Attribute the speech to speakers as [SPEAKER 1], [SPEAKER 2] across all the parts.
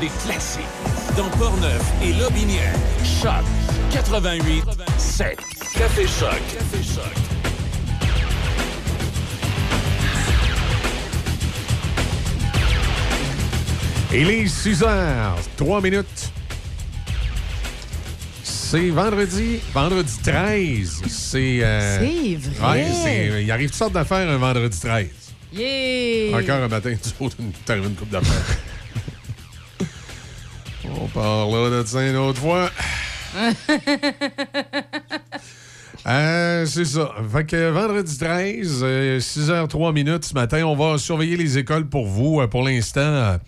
[SPEAKER 1] des classiques. Dans Portneuf et Lobinière, Choc 88 7. Café Choc. Café Choc.
[SPEAKER 2] Il est 6 heures, 3 minutes. C'est vendredi, vendredi 13. C'est. euh,
[SPEAKER 3] C'est vrai.
[SPEAKER 2] Ouais, il arrive toutes sortes d'affaires un vendredi 13.
[SPEAKER 3] Yeah!
[SPEAKER 2] Encore un matin, tu autres, une coupe d'affaires. Parlera de ça une autre fois. Euh, c'est ça. Fait que vendredi 13, euh, 6h03 minutes ce matin, on va surveiller les écoles pour vous. Euh, pour l'instant, euh,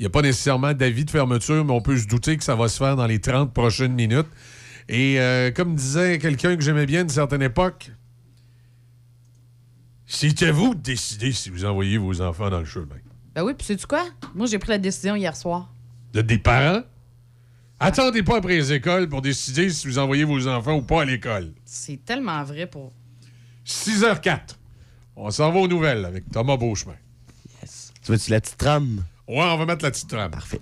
[SPEAKER 2] il n'y a pas nécessairement d'avis de fermeture, mais on peut se douter que ça va se faire dans les 30 prochaines minutes. Et euh, comme disait quelqu'un que j'aimais bien à une certaine époque, c'était vous de décider si vous envoyez vos enfants dans le chemin.
[SPEAKER 3] Ben oui, puis sais-tu quoi? Moi, j'ai pris la décision hier soir.
[SPEAKER 2] De des parents? Attendez pas après les écoles pour décider si vous envoyez vos enfants ou pas à l'école.
[SPEAKER 3] C'est tellement vrai pour.
[SPEAKER 2] 6h04. On s'en va aux nouvelles avec Thomas Beauchemin.
[SPEAKER 4] Tu veux-tu la petite trame?
[SPEAKER 2] Ouais, on va mettre la petite trame.
[SPEAKER 4] Parfait.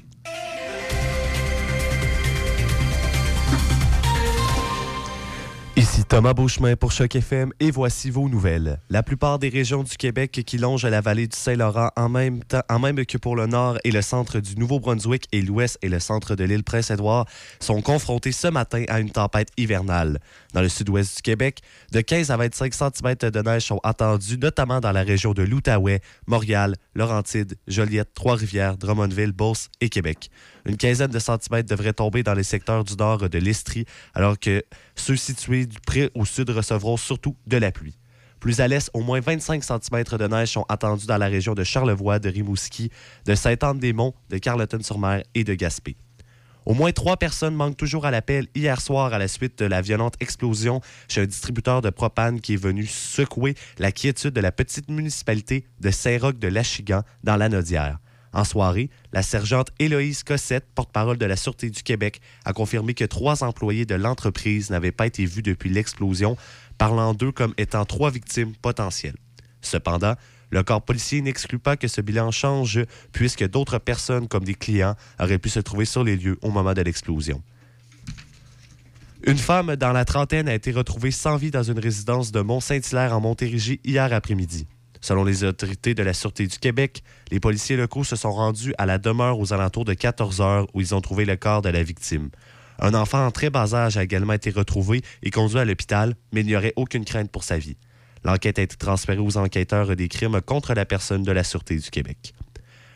[SPEAKER 4] Thomas Beauchemin pour Choc FM et voici vos nouvelles. La plupart des régions du Québec qui longent la vallée du Saint-Laurent en même temps, en même que pour le nord et le centre du Nouveau-Brunswick et l'ouest et le centre de l'île Prince-Édouard sont confrontés ce matin à une tempête hivernale. Dans le sud-ouest du Québec, de 15 à 25 cm de neige sont attendus, notamment dans la région de l'Outaouais, Montréal, Laurentides, Joliette, Trois-Rivières, Drummondville, Beauce et Québec. Une quinzaine de centimètres devraient tomber dans les secteurs du nord de l'Estrie, alors que ceux situés du près au sud recevront surtout de la pluie. Plus à l'est, au moins 25 cm de neige sont attendus dans la région de Charlevoix, de Rimouski, de Sainte-Anne-des-Monts, de Carleton-sur-Mer et de Gaspé. Au moins trois personnes manquent toujours à l'appel hier soir à la suite de la violente explosion chez un distributeur de propane qui est venu secouer la quiétude de la petite municipalité de Saint-Roch de Lachigan dans la Nodière. En soirée, la sergente Héloïse Cossette, porte-parole de la Sûreté du Québec, a confirmé que trois employés de l'entreprise n'avaient pas été vus depuis l'explosion, parlant d'eux comme étant trois victimes potentielles. Cependant, le corps policier n'exclut pas que ce bilan change puisque d'autres personnes, comme des clients, auraient pu se trouver sur les lieux au moment de l'explosion. Une femme dans la trentaine a été retrouvée sans vie dans une résidence de Mont-Saint-Hilaire en Montérégie hier après-midi. Selon les autorités de la Sûreté du Québec, les policiers locaux se sont rendus à la demeure aux alentours de 14 heures où ils ont trouvé le corps de la victime. Un enfant en très bas âge a également été retrouvé et conduit à l'hôpital, mais il n'y aurait aucune crainte pour sa vie. L'enquête a été transférée aux enquêteurs des crimes contre la personne de la Sûreté du Québec.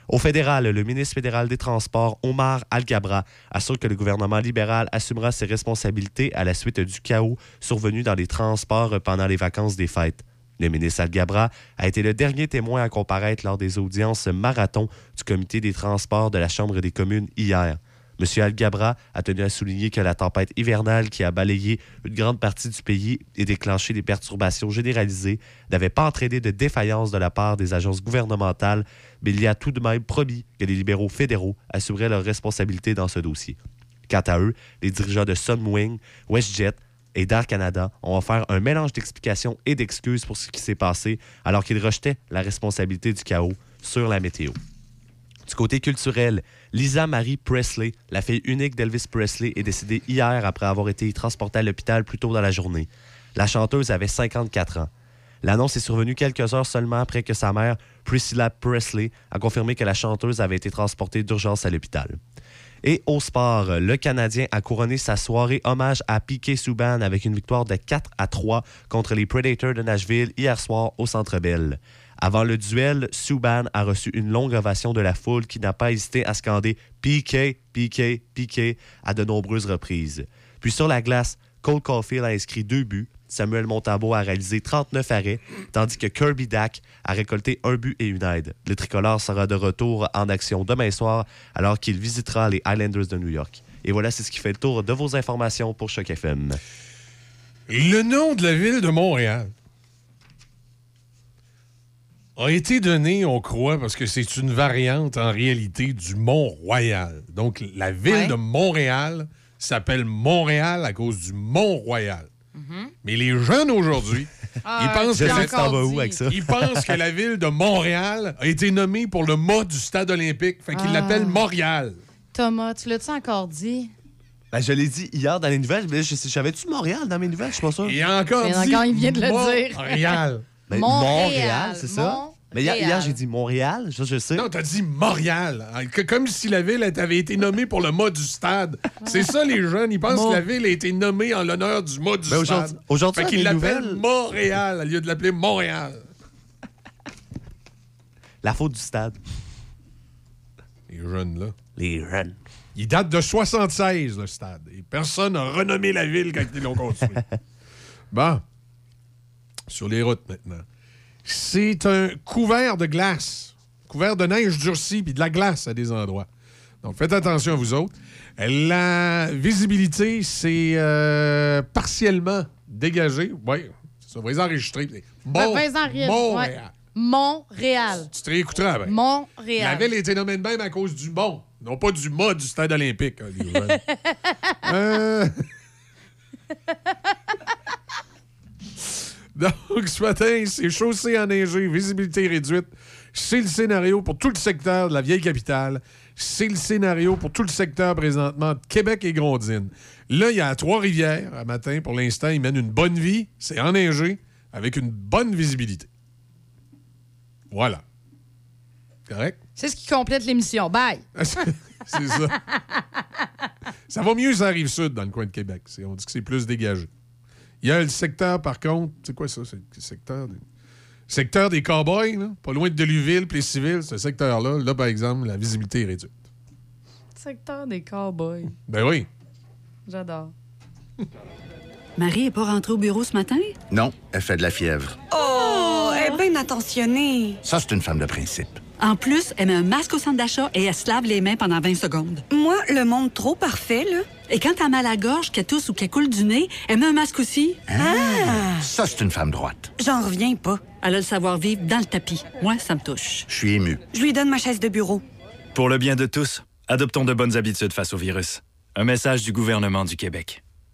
[SPEAKER 4] Au fédéral, le ministre fédéral des Transports, Omar Al-Gabra, assure que le gouvernement libéral assumera ses responsabilités à la suite du chaos survenu dans les transports pendant les vacances des fêtes. Le ministre Al-Gabra a été le dernier témoin à comparaître lors des audiences marathon du comité des transports de la Chambre des communes hier. M. Al-Gabra a tenu à souligner que la tempête hivernale qui a balayé une grande partie du pays et déclenché des perturbations généralisées n'avait pas entraîné de défaillance de la part des agences gouvernementales, mais il y a tout de même promis que les libéraux fédéraux assumeraient leurs responsabilités dans ce dossier. Quant à eux, les dirigeants de Sunwing, WestJet et d'Air Canada ont offert un mélange d'explications et d'excuses pour ce qui s'est passé, alors qu'ils rejetaient la responsabilité du chaos sur la météo. Du côté culturel, Lisa Marie Presley, la fille unique d'Elvis Presley, est décédée hier après avoir été transportée à l'hôpital plus tôt dans la journée. La chanteuse avait 54 ans. L'annonce est survenue quelques heures seulement après que sa mère, Priscilla Presley, a confirmé que la chanteuse avait été transportée d'urgence à l'hôpital. Et au sport, le Canadien a couronné sa soirée hommage à Piquet Souban avec une victoire de 4 à 3 contre les Predators de Nashville hier soir au Centre Bell. Avant le duel, Subban a reçu une longue ovation de la foule qui n'a pas hésité à scander Piquet, Piquet, Piquet à de nombreuses reprises. Puis sur la glace, Cole Caulfield a inscrit deux buts. Samuel Montabo a réalisé 39 arrêts, tandis que Kirby Dack a récolté un but et une aide. Le tricolore sera de retour en action demain soir alors qu'il visitera les Islanders de New York. Et voilà, c'est ce qui fait le tour de vos informations pour Choc FM.
[SPEAKER 2] Le nom de la ville de Montréal a été donné, on croit, parce que c'est une variante en réalité du Mont-Royal. Donc, la ville
[SPEAKER 3] Ouais.
[SPEAKER 2] de Montréal s'appelle Montréal à cause du Mont-Royal. Mais les jeunes aujourd'hui
[SPEAKER 3] Ah,
[SPEAKER 2] Il pense
[SPEAKER 5] Je
[SPEAKER 2] que la-
[SPEAKER 5] avec ça?
[SPEAKER 2] Que ville de Montréal a été nommée pour le mât du stade olympique. Fait qu'il
[SPEAKER 3] Ah.
[SPEAKER 2] l'appelle Montréal.
[SPEAKER 3] Thomas, tu l'as-tu encore dit?
[SPEAKER 5] Ben, je l'ai dit hier dans les nouvelles, mais je sais- j'avais-tu Montréal dans mes nouvelles? Je suis pas sûr.
[SPEAKER 2] Et encore
[SPEAKER 3] Et
[SPEAKER 2] dit
[SPEAKER 3] encore, il vient de le dire.
[SPEAKER 2] Montréal.
[SPEAKER 5] Ben,
[SPEAKER 3] Montréal,
[SPEAKER 5] c'est ça? Mais hier, j'ai dit Montréal, ça, je sais.
[SPEAKER 2] Non, t'as dit Montréal. Comme si la ville avait été nommée pour le mât du stade. C'est ça, les jeunes. Ils pensent que la ville a été nommée en l'honneur du mât du
[SPEAKER 5] Ben, aujourd'hui-
[SPEAKER 2] stade.
[SPEAKER 5] aujourd'hui,
[SPEAKER 2] Fait
[SPEAKER 5] dans
[SPEAKER 2] qu'ils l'appellent
[SPEAKER 5] nouvelles-
[SPEAKER 2] Montréal au lieu de l'appeler Montréal.
[SPEAKER 5] La faute du stade.
[SPEAKER 2] Les jeunes, là.
[SPEAKER 5] Les jeunes.
[SPEAKER 2] Il date de 76, le stade. Et personne n'a renommé la ville quand ils l'ont construit. bon. Sur les routes maintenant. C'est un couvert de glace. Couvert de neige durcie puis de la glace à des endroits. Donc faites attention à vous autres. La visibilité, c'est euh, partiellement dégagé. Oui, ça va les enregistrer.
[SPEAKER 3] Ben, vas-y, Henriette.
[SPEAKER 2] Montréal.
[SPEAKER 3] Montréal.
[SPEAKER 2] Tu te réécouteras, ben. La
[SPEAKER 3] Montréal.
[SPEAKER 2] ville a été nommée de même à cause du mont, non pas du mât du stade olympique. hein. Euh. Donc, ce matin, c'est chaussée enneigée, visibilité réduite. C'est le scénario pour tout le secteur de la vieille capitale. C'est le scénario pour tout le secteur présentement de Québec et Grondine. Là, il y a Trois-Rivières, à matin, pour l'instant, ils mènent une bonne vie. C'est enneigé, avec une bonne visibilité. Voilà. Correct?
[SPEAKER 3] C'est ce qui complète l'émission. Bye.
[SPEAKER 2] c'est ça. ça va mieux, ça arrive sud dans le coin de Québec. On dit que c'est plus dégagé. Il y a le secteur, par contre, c'est quoi ça? C'est le secteur des, secteur des cowboys, là, pas loin de Deluville, puis les civils, ce secteur-là. Là, par exemple, la visibilité est réduite.
[SPEAKER 3] Secteur des cowboys.
[SPEAKER 2] Ben oui.
[SPEAKER 3] J'adore.
[SPEAKER 6] Marie est pas rentrée au bureau ce matin?
[SPEAKER 7] Non, elle fait de la fièvre.
[SPEAKER 8] Oh, elle est bien attentionnée.
[SPEAKER 7] Ça, c'est une femme de principe.
[SPEAKER 6] En plus, elle met un masque au centre d'achat et elle se lave les mains pendant 20 secondes.
[SPEAKER 8] Moi, le monde trop parfait, là.
[SPEAKER 6] Et quand t'as mal à la gorge, qu'elle tousse ou qu'elle coule du nez, elle met un masque aussi.
[SPEAKER 7] Ça, c'est une femme droite.
[SPEAKER 8] J'en reviens pas.
[SPEAKER 6] Elle a le savoir-vivre dans le tapis. Moi, ça me touche.
[SPEAKER 7] Je suis ému.
[SPEAKER 8] Je lui donne ma chaise de bureau.
[SPEAKER 9] Pour le bien de tous, adoptons de bonnes habitudes face au virus. Un message du gouvernement du Québec.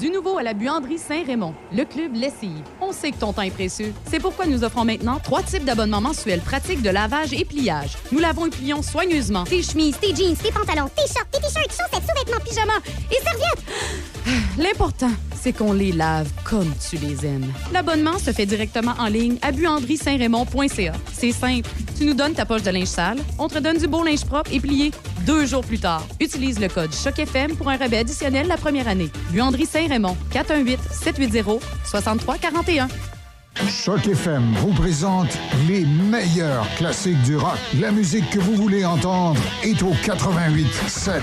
[SPEAKER 10] Du nouveau à la buanderie Saint-Raymond, le club lessive. On sait que ton temps est précieux. C'est pourquoi nous offrons maintenant trois types d'abonnements mensuels pratiques de lavage et pliage. Nous lavons et plions soigneusement tes chemises, tes jeans, tes pantalons, tes shorts, tes t-shirts, chaussettes, sous-vêtements, pyjamas et serviettes. L'important, c'est qu'on les lave comme tu les aimes. L'abonnement se fait directement en ligne à buanderie-saint-raymond.ca. C'est simple. Tu nous donnes ta poche de linge sale, on te donne du beau linge propre et plié deux jours plus tard. Utilise le code CHOC-FM pour un rabais additionnel la première année. Buanderie Saint-Raymond, 418-780-6341.
[SPEAKER 11] Choc FM vous présente les meilleurs classiques du rock. La musique que vous voulez entendre est au 88 7.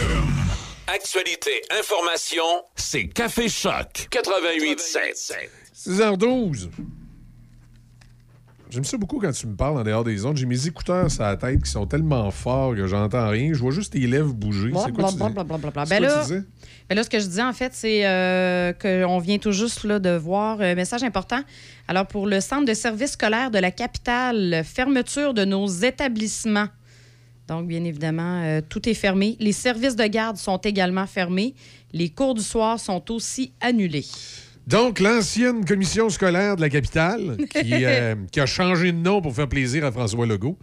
[SPEAKER 1] Actualité, information, c'est Café Choc 88 7.
[SPEAKER 2] 6h12. J'aime ça beaucoup quand tu me parles en dehors des ondes. J'ai mes écouteurs sur la tête qui sont tellement forts que j'entends rien. Je vois juste tes lèvres bouger. C'est quoi?
[SPEAKER 3] Blablabla. Ben
[SPEAKER 2] quoi
[SPEAKER 3] là,
[SPEAKER 2] tu disais?
[SPEAKER 3] ben là, ce que je dis, en fait, c'est euh, qu'on vient tout juste là, de voir un message important. Alors, pour le centre de services scolaires de la capitale, fermeture de nos établissements. Donc, bien évidemment, euh, tout est fermé. Les services de garde sont également fermés. Les cours du soir sont aussi annulés.
[SPEAKER 2] Donc, l'ancienne commission scolaire de la capitale, qui, euh, qui a changé de nom pour faire plaisir à François Legault,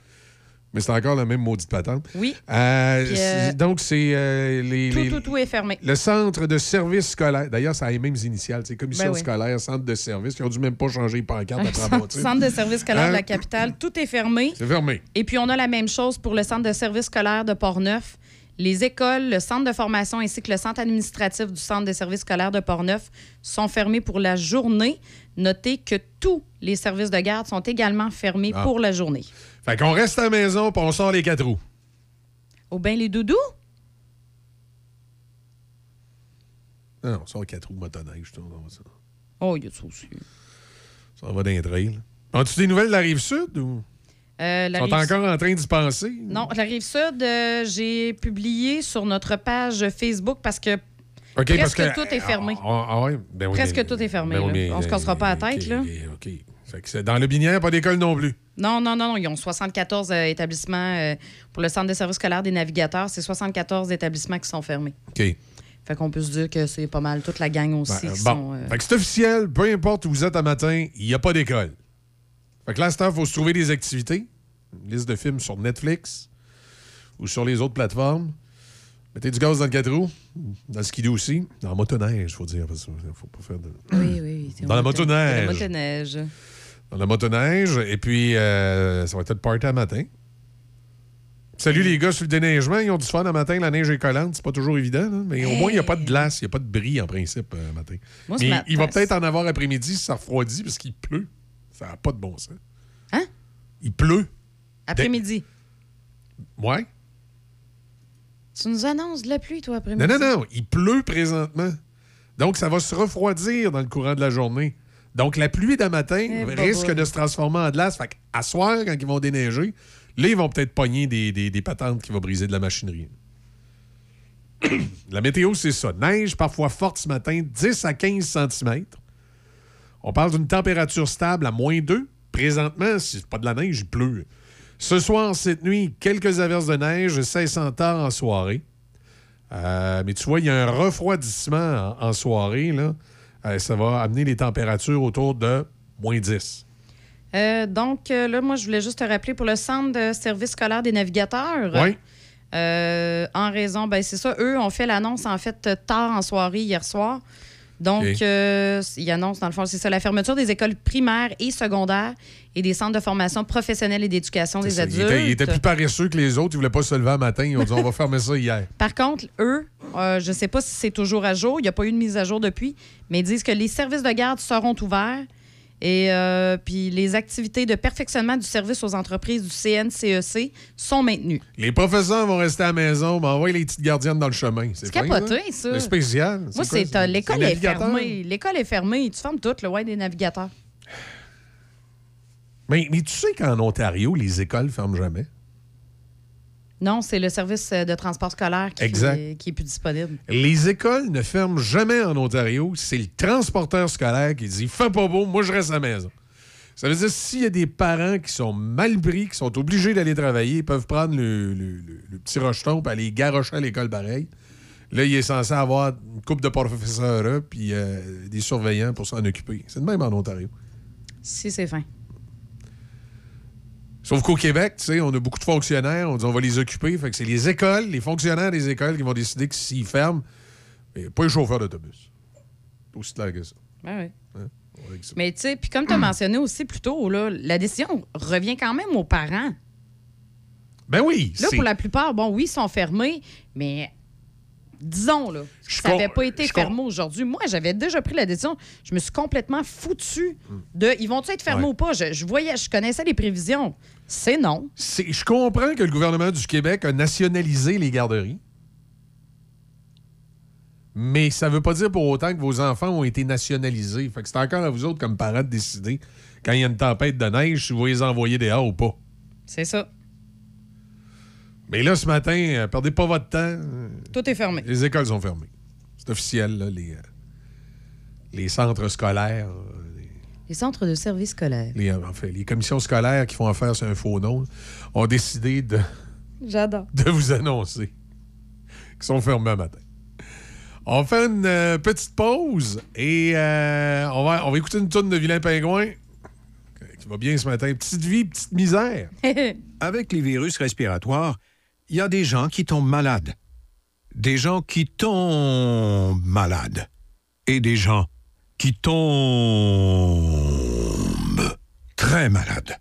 [SPEAKER 2] mais c'est encore la même maudite patente.
[SPEAKER 3] Oui.
[SPEAKER 2] Euh,
[SPEAKER 3] euh,
[SPEAKER 2] donc, c'est euh, les,
[SPEAKER 3] Tout,
[SPEAKER 2] les-
[SPEAKER 3] tout, tout est fermé.
[SPEAKER 2] le centre de service scolaire. D'ailleurs, ça a les mêmes initiales. C'est commission
[SPEAKER 3] Ben oui.
[SPEAKER 2] scolaire, centre de service. Ils ont dû même pas changer les pancartes après avoir,
[SPEAKER 3] centre de service scolaire de
[SPEAKER 2] Hein?
[SPEAKER 3] la capitale, tout est fermé.
[SPEAKER 2] C'est fermé.
[SPEAKER 3] Et puis, on a la même chose pour le centre de service scolaire de Portneuf. Les écoles, le centre de formation ainsi que le centre administratif du centre de service scolaire de Portneuf sont fermés pour la journée. Notez que tous les services de garde sont également fermés
[SPEAKER 2] Ah.
[SPEAKER 3] pour la journée.
[SPEAKER 2] Fait qu'on reste à la maison puis on sort les quatre roues.
[SPEAKER 3] Au bain les doudous?
[SPEAKER 2] Non, on sort les quatre roues motoneige. va ça.
[SPEAKER 3] Oh, il y a ça aussi.
[SPEAKER 2] Ça va d'un trail. As-tu des nouvelles de la rive sud ou?
[SPEAKER 3] Euh, la
[SPEAKER 2] sont
[SPEAKER 3] rive-
[SPEAKER 2] encore en train d'y penser?
[SPEAKER 3] Non, la rive sud, euh, j'ai publié sur notre page Facebook parce que
[SPEAKER 2] OK,
[SPEAKER 3] presque
[SPEAKER 2] parce que-
[SPEAKER 3] tout est fermé.
[SPEAKER 2] Ah, ah ouais? Ben oui,
[SPEAKER 3] Presque tout est fermé.
[SPEAKER 2] ben
[SPEAKER 3] là. On se cassera pas la tête. Là.
[SPEAKER 2] OK, OK. Fait que c'est dans le binière, pas d'école non plus.
[SPEAKER 3] Non, non, non, non. Ils ont 74 euh, établissements euh, pour le centre de service scolaire des navigateurs. C'est 74 établissements qui sont fermés.
[SPEAKER 2] OK.
[SPEAKER 3] Fait qu'on peut se dire que c'est pas mal toute la gang aussi
[SPEAKER 2] Ben,
[SPEAKER 3] qui
[SPEAKER 2] bon.
[SPEAKER 3] sont. euh,
[SPEAKER 2] Fait que c'est officiel, peu importe où vous êtes à matin, il n'y a pas d'école. Fait que là, il faut se trouver des activités. Une liste de films sur Netflix ou sur les autres plateformes. Mettez du gaz dans le 4 roues, dans le skidoo aussi. Dans la motoneige, il faut dire. Parce qu'il faut pas faire de...
[SPEAKER 3] Oui, oui, oui.
[SPEAKER 2] Dans la
[SPEAKER 3] moto-
[SPEAKER 2] motoneige.
[SPEAKER 3] dans La motoneige.
[SPEAKER 2] Dans la motoneige. Et puis, euh, ça va être le party à matin. Salut les gars sur le déneigement. Ils ont du fun à matin. La neige est collante. C'est pas toujours évident. là. Mais au moins, il n'y a pas de glace. Il n'y a pas de bris en principe euh, matin.
[SPEAKER 3] Moi,
[SPEAKER 2] Mais
[SPEAKER 3] matin,
[SPEAKER 2] il va peut-être en avoir après-midi si ça refroidit parce qu'il pleut. Ça n'a pas de bon sens.
[SPEAKER 3] Hein?
[SPEAKER 2] Il pleut.
[SPEAKER 3] Après-midi.
[SPEAKER 2] Ouais.
[SPEAKER 3] Tu nous annonces de la pluie, toi, après-midi?
[SPEAKER 2] Non, non, non. Il pleut présentement. Donc, ça va se refroidir dans le courant de la journée. Donc, la pluie d'un matin
[SPEAKER 3] Eh,
[SPEAKER 2] risque
[SPEAKER 3] boboy.
[SPEAKER 2] de se transformer en glace. Fait à soir, quand ils vont déneiger, là, ils vont peut-être pogner des, des- des patentes qui vont briser de la machinerie. la météo, c'est ça. Neige parfois forte ce matin, 10 à 15 cm. On parle d'une température stable à moins 2. Présentement, si c'est pas de la neige, il pleut. Ce soir, cette nuit, quelques averses de neige, cessant tard en soirée. Euh, mais tu vois, il y a un refroidissement en, en soirée. Là. Euh, ça va amener les températures autour de moins 10.
[SPEAKER 3] Euh, donc, euh, là, moi, je voulais juste te rappeler pour le centre de service scolaire des navigateurs.
[SPEAKER 2] Oui.
[SPEAKER 3] Euh, en raison, ben c'est ça, eux ont fait l'annonce en fait tard en soirée hier soir. Donc,
[SPEAKER 2] OK.
[SPEAKER 3] euh, ils annoncent dans le fond, c'est ça, la fermeture des écoles primaires et secondaires et des centres de formation professionnelle et d'éducation des
[SPEAKER 2] ça.
[SPEAKER 3] adultes.
[SPEAKER 2] Il était, il était plus paresseux que les autres. Ils voulaient pas se lever un matin. Ils ont dit on va fermer ça hier.
[SPEAKER 3] Par contre, eux, euh, je ne sais pas si c'est toujours à jour, il n'y a pas eu de mise à jour depuis, mais ils disent que les services de garde seront ouverts et euh, puis les activités de perfectionnement du service aux entreprises du CNCEC sont maintenues.
[SPEAKER 2] Les professeurs vont rester à la maison, mais envoyer les petites gardiennes dans le chemin. C'est
[SPEAKER 3] capoté, ça.
[SPEAKER 2] C'est spécial.
[SPEAKER 3] Moi,
[SPEAKER 2] quoi,
[SPEAKER 3] c'est euh, l'école est fermée. L'école est fermée. Tu fermes tout, le ouais des navigateurs.
[SPEAKER 2] Mais, mais tu sais qu'en Ontario, les écoles ferment jamais?
[SPEAKER 3] Non, c'est le service euh, de transport scolaire qui, est, qui est plus disponible.
[SPEAKER 2] Les écoles ne ferment jamais en Ontario. C'est le transporteur scolaire qui dit Fais pas beau, moi je reste à la maison. Ça veut dire s'il y a des parents qui sont mal pris, qui sont obligés d'aller travailler, ils peuvent prendre le, le- le- le petit rejeton et aller garocher à l'école pareil. Là, il est censé avoir une couple de professeurs là, puis euh, des surveillants pour s'en occuper. C'est de même en Ontario.
[SPEAKER 3] Si c'est fin.
[SPEAKER 2] Sauf qu'au Québec, tu sais, on a beaucoup de fonctionnaires, on dit on va les occuper. Fait que c'est les écoles, les fonctionnaires des écoles qui vont décider que s'ils ferment, mais pas les chauffeurs d'autobus. C'est aussi clair que ça.
[SPEAKER 3] Ouais, ouais.
[SPEAKER 2] Hein? Ça.
[SPEAKER 3] Mais tu sais, puis comme tu as mentionné aussi plus tôt, là, la décision revient quand même aux parents.
[SPEAKER 2] Ben oui.
[SPEAKER 3] Là, pour la plupart, bon, oui, ils sont fermés, mais disons, là,
[SPEAKER 2] Je
[SPEAKER 3] ça n'avait pas été fermé aujourd'hui. Moi, j'avais déjà pris la décision. Je me suis complètement foutu de ils vont-ils être fermés
[SPEAKER 2] Ouais.
[SPEAKER 3] ou pas? Je, je voyais, je connaissais les prévisions. C'est non.
[SPEAKER 2] Je comprends que le gouvernement du Québec a nationalisé les garderies. Mais ça veut pas dire pour autant que vos enfants ont été nationalisés. Fait que c'est encore à vous autres, comme parents, de décider, quand il y a une tempête de neige, si vous les envoyer dehors ou pas.
[SPEAKER 3] C'est ça.
[SPEAKER 2] Mais là, ce matin, euh, perdez pas votre temps.
[SPEAKER 3] Tout est fermé.
[SPEAKER 2] Les écoles sont fermées. C'est officiel, là, les, euh, les centres scolaires, euh,
[SPEAKER 3] Les centres de services scolaires.
[SPEAKER 2] les, euh, en fait, les commissions scolaires qui font affaire sur un faux nom ont décidé de,
[SPEAKER 3] J'adore.
[SPEAKER 2] de vous annoncer qu'ils sont fermés un matin. On faire une euh, petite pause et euh, on, va, on va écouter une tonne de Vilain Pingouin qui va bien ce matin. Petite vie, petite misère.
[SPEAKER 12] Avec les virus respiratoires, il y a des gens qui tombent malades. Des gens qui tombent malades. Et des gens qui tombent très malades.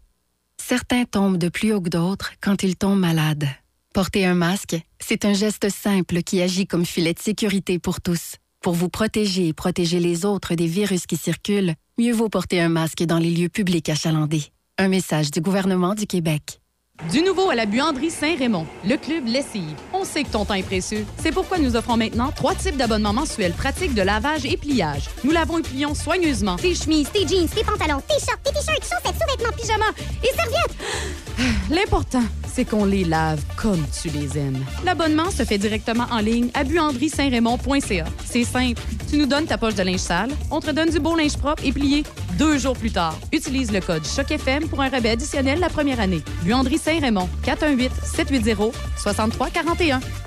[SPEAKER 13] Certains tombent de plus haut que d'autres quand ils tombent malades. Porter un masque, c'est un geste simple qui agit comme filet de sécurité pour tous. Pour vous protéger et protéger les autres des virus qui circulent, mieux vaut porter un masque dans les lieux publics achalandés. Un message du gouvernement du Québec.
[SPEAKER 3] Du nouveau à la buanderie Saint-Raymond, le club lessive on sait que ton temps est précieux. C'est pourquoi nous offrons maintenant trois types d'abonnements mensuels pratiques de lavage et pliage. Nous lavons et plions soigneusement tes chemises, tes jeans, tes pantalons, tes shorts, tes t-shirts, chaussettes, sous-vêtements, pyjamas et serviettes. Ah, l'important, c'est qu'on les lave comme tu les aimes. L'abonnement se fait directement en ligne à buanderie-saint-raymond.ca. C'est simple. Tu nous donnes ta poche de linge sale, on te donne du beau linge propre et plié deux jours plus tard. Utilise le code CHOCFM pour un rabais additionnel la première année. Buanderie-Saint-Raymond, 418-780-6341. estudio.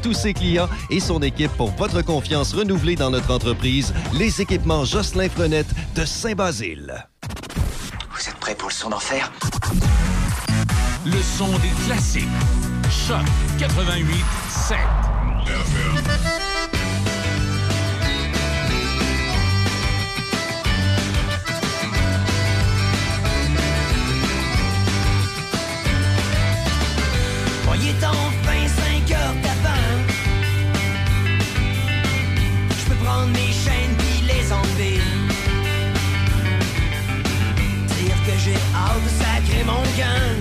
[SPEAKER 14] tous ses clients et son équipe pour votre confiance renouvelée dans notre entreprise, les équipements Jocelyn Frenette de Saint-Basile.
[SPEAKER 7] Vous êtes prêts pour le son d'enfer?
[SPEAKER 1] Le son des classiques. Choc 88 7.
[SPEAKER 15] Bon, il est enfin 5 heures prendre mes chaînes puis les enlever. Dire que j'ai hâte de sacrer mon gain.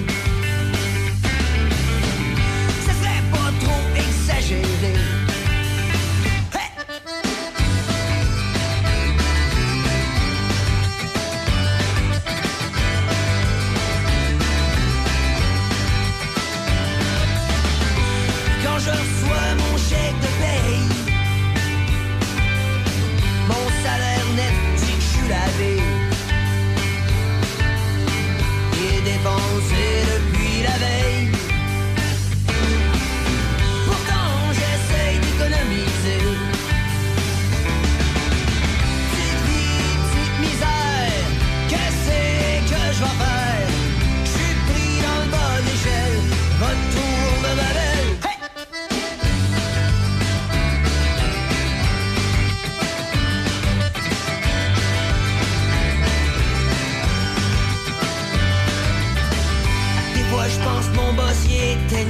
[SPEAKER 15] Il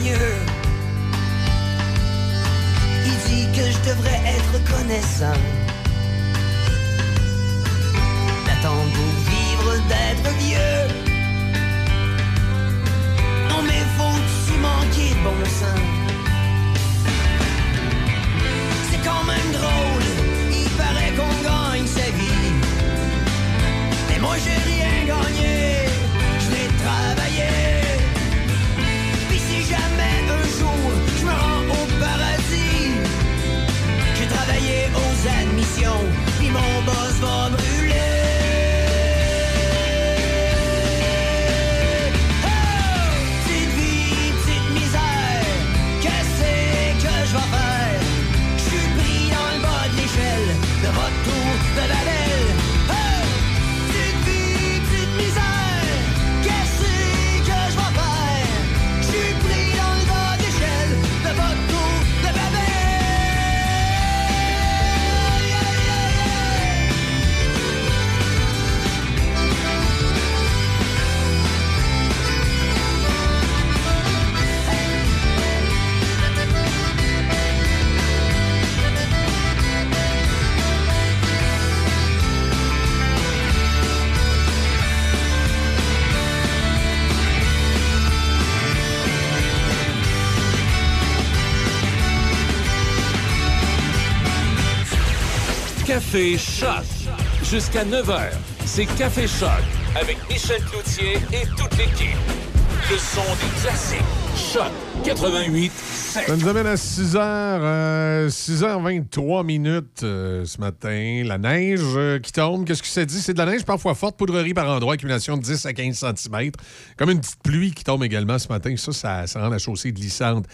[SPEAKER 15] dit que je devrais être reconnaissant. D'attendre pour vivre, d'être vieux. Non, mais faut-tu manquer de bon sens? C'est quand même drôle, il paraît qu'on gagne sa vie. Mais moi, j'ai rien gagné, admissions,
[SPEAKER 1] Café Choc. Jusqu'à 9h, c'est Café Choc avec Michel Cloutier et toute l'équipe. Le son des classiques. Choc 88
[SPEAKER 2] Ça nous amène à 6h, 6h23 minutes euh, ce matin. La neige euh, qui tombe. Qu'est-ce que ça dit? C'est de la neige parfois forte, poudrerie par endroit, accumulation de 10 à 15 cm. Comme une petite pluie qui tombe également ce matin. Ça, ça, ça rend la chaussée glissante.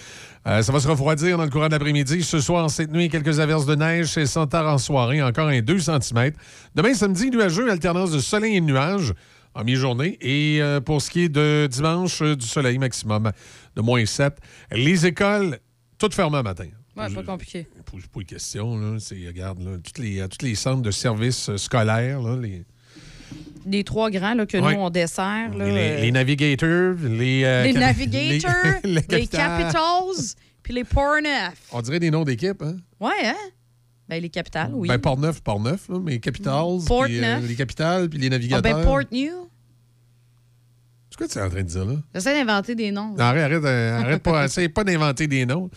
[SPEAKER 2] Euh, ça va se refroidir dans le courant de l'après-midi. Ce soir, cette nuit, quelques averses de neige. C'est sans tard en soirée, encore un 2 cm. Demain, samedi, nuageux, alternance de soleil et de nuages en mi-journée. Et euh, pour ce qui est de dimanche, euh, du soleil maximum de moins 7. Les écoles, toutes fermées le matin.
[SPEAKER 3] Ouais, pas compliqué.
[SPEAKER 2] Pose pas de questions. Là. Regarde, là, toutes les, euh, tous les centres de services scolaires, là, les,
[SPEAKER 3] Les trois grands là, que
[SPEAKER 2] Ouais.
[SPEAKER 3] nous, on dessert. Là,
[SPEAKER 2] les, les navigators, les... euh,
[SPEAKER 3] les Navigators,
[SPEAKER 2] les- capitals.
[SPEAKER 3] Puis les Portneuf.
[SPEAKER 2] On dirait des noms d'équipes, hein?
[SPEAKER 3] Ouais, hein? Ben, les capitales, oui.
[SPEAKER 2] Ben, Port-Neuf, Port-Neuf, là, mais Capitals, puis,
[SPEAKER 3] Port-Neuf.
[SPEAKER 2] les capitales, puis les
[SPEAKER 3] ah,
[SPEAKER 2] navigateurs.
[SPEAKER 3] ben, Port-New.
[SPEAKER 2] C'est quoi que tu es en train de dire, là?
[SPEAKER 3] J'essaie d'inventer des noms.
[SPEAKER 2] Non, arrête, arrête, euh, arrête pas, essaye pas d'inventer des noms.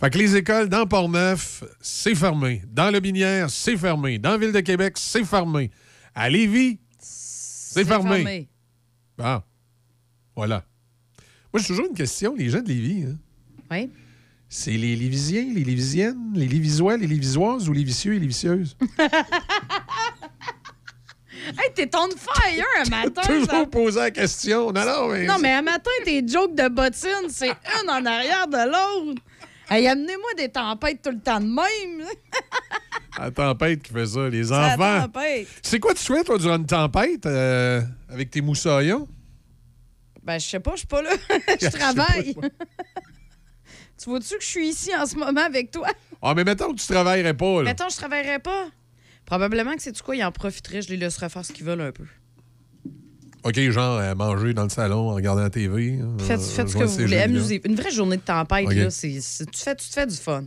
[SPEAKER 2] Fait que les écoles dans Port-Neuf, c'est fermé. Dans le Binière, c'est fermé. Dans la Ville de Québec, c'est fermé. À Lévis, c'est fermé. Bon. Voilà. Moi, j'ai toujours une question, les gens de Lévis. Hein?
[SPEAKER 3] Oui.
[SPEAKER 2] C'est les Lévisiens, les Lévisiennes, les Lévisois, les Lévisoises ou les vicieux et les vicieuses?
[SPEAKER 3] Hey, t'es on fire un matin. ça.
[SPEAKER 2] toujours poser la question. Non, non, mais...
[SPEAKER 3] Non, mais un matin, tes jokes de bottines, c'est une en arrière de l'autre. Hey, amenez-moi des tempêtes tout le temps de même.
[SPEAKER 2] La tempête qui fait ça, les enfants.
[SPEAKER 3] tempête.
[SPEAKER 2] C'est quoi tu souhaites, toi, durant une tempête, euh, avec tes moussaillons?
[SPEAKER 3] Ben, je sais pas, je suis pas là.
[SPEAKER 2] Je
[SPEAKER 3] travaille. Tu vois-tu que je suis ici en ce moment avec toi?
[SPEAKER 2] Ah, mais mettons que tu travaillerais pas, là.
[SPEAKER 3] Mettons, je travaillerais pas. Probablement que c'est du quoi, ils en profiteraient, je les laisserais faire ce qu'ils veulent un peu.
[SPEAKER 2] OK, genre, euh, manger dans le salon en regardant la TV. euh,
[SPEAKER 3] Faites, faites ce que vous voulez, amusez. Une vraie journée de tempête, là, c'est, tu, fais, tu te fais du fun.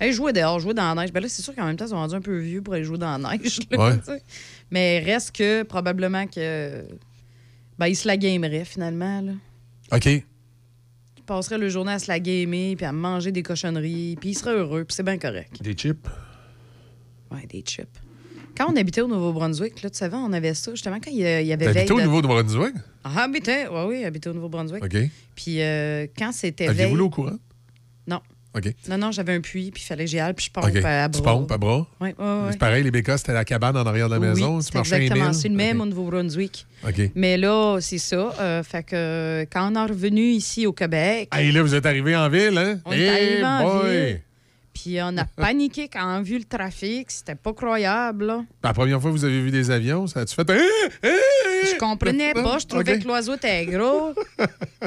[SPEAKER 3] Hey, jouer dehors, jouer dans la neige. Ben là, c'est sûr qu'en même temps, ils sont rendus un peu vieux pour aller jouer dans la neige. là,
[SPEAKER 2] Ouais.
[SPEAKER 3] Mais reste que probablement que. Ben, ils se la gameraient finalement. Là.
[SPEAKER 2] OK.
[SPEAKER 3] Ils passeraient le journée à se la gamer, puis à manger des cochonneries, puis ils seraient heureux, puis c'est bien correct.
[SPEAKER 2] Des chips?
[SPEAKER 3] Ouais, des chips. Quand on habitait au Nouveau-Brunswick, là, tu savais, on avait ça, justement, quand il y il avait veille
[SPEAKER 2] au
[SPEAKER 3] de-
[SPEAKER 2] Nouveau-Brunswick?
[SPEAKER 3] Ah, habitait, oui, oui, habitait au Nouveau-Brunswick.
[SPEAKER 2] OK.
[SPEAKER 3] Puis euh, quand c'était veille...
[SPEAKER 2] courante?
[SPEAKER 3] Non.
[SPEAKER 2] OK.
[SPEAKER 3] Non, non, j'avais un puits, puis il fallait que j'y aille, puis je pompe
[SPEAKER 2] OK.
[SPEAKER 3] à bras.
[SPEAKER 2] Tu pompes à bras?
[SPEAKER 3] Oui, oui, oui.
[SPEAKER 2] C'est pareil, les bécas, c'était la cabane en arrière de la maison.
[SPEAKER 3] Oui,
[SPEAKER 2] tu
[SPEAKER 3] c'est
[SPEAKER 2] marchais un
[SPEAKER 3] exactement. C'est le même au Nouveau-Brunswick.
[SPEAKER 2] OK.
[SPEAKER 3] Mais là, c'est ça. euh, fait que quand on est revenu ici au Québec,
[SPEAKER 2] Hey, là, vous êtes arrivé en ville, hein?
[SPEAKER 3] on est arrivé en
[SPEAKER 2] boy!
[SPEAKER 3] ville. Puis on a paniqué quand on a vu le trafic. C'était pas croyable, là.
[SPEAKER 2] La première fois que vous avez vu des avions, ça a-tu fait... un-
[SPEAKER 3] Je comprenais pas. Je trouvais que l'oiseau était gros.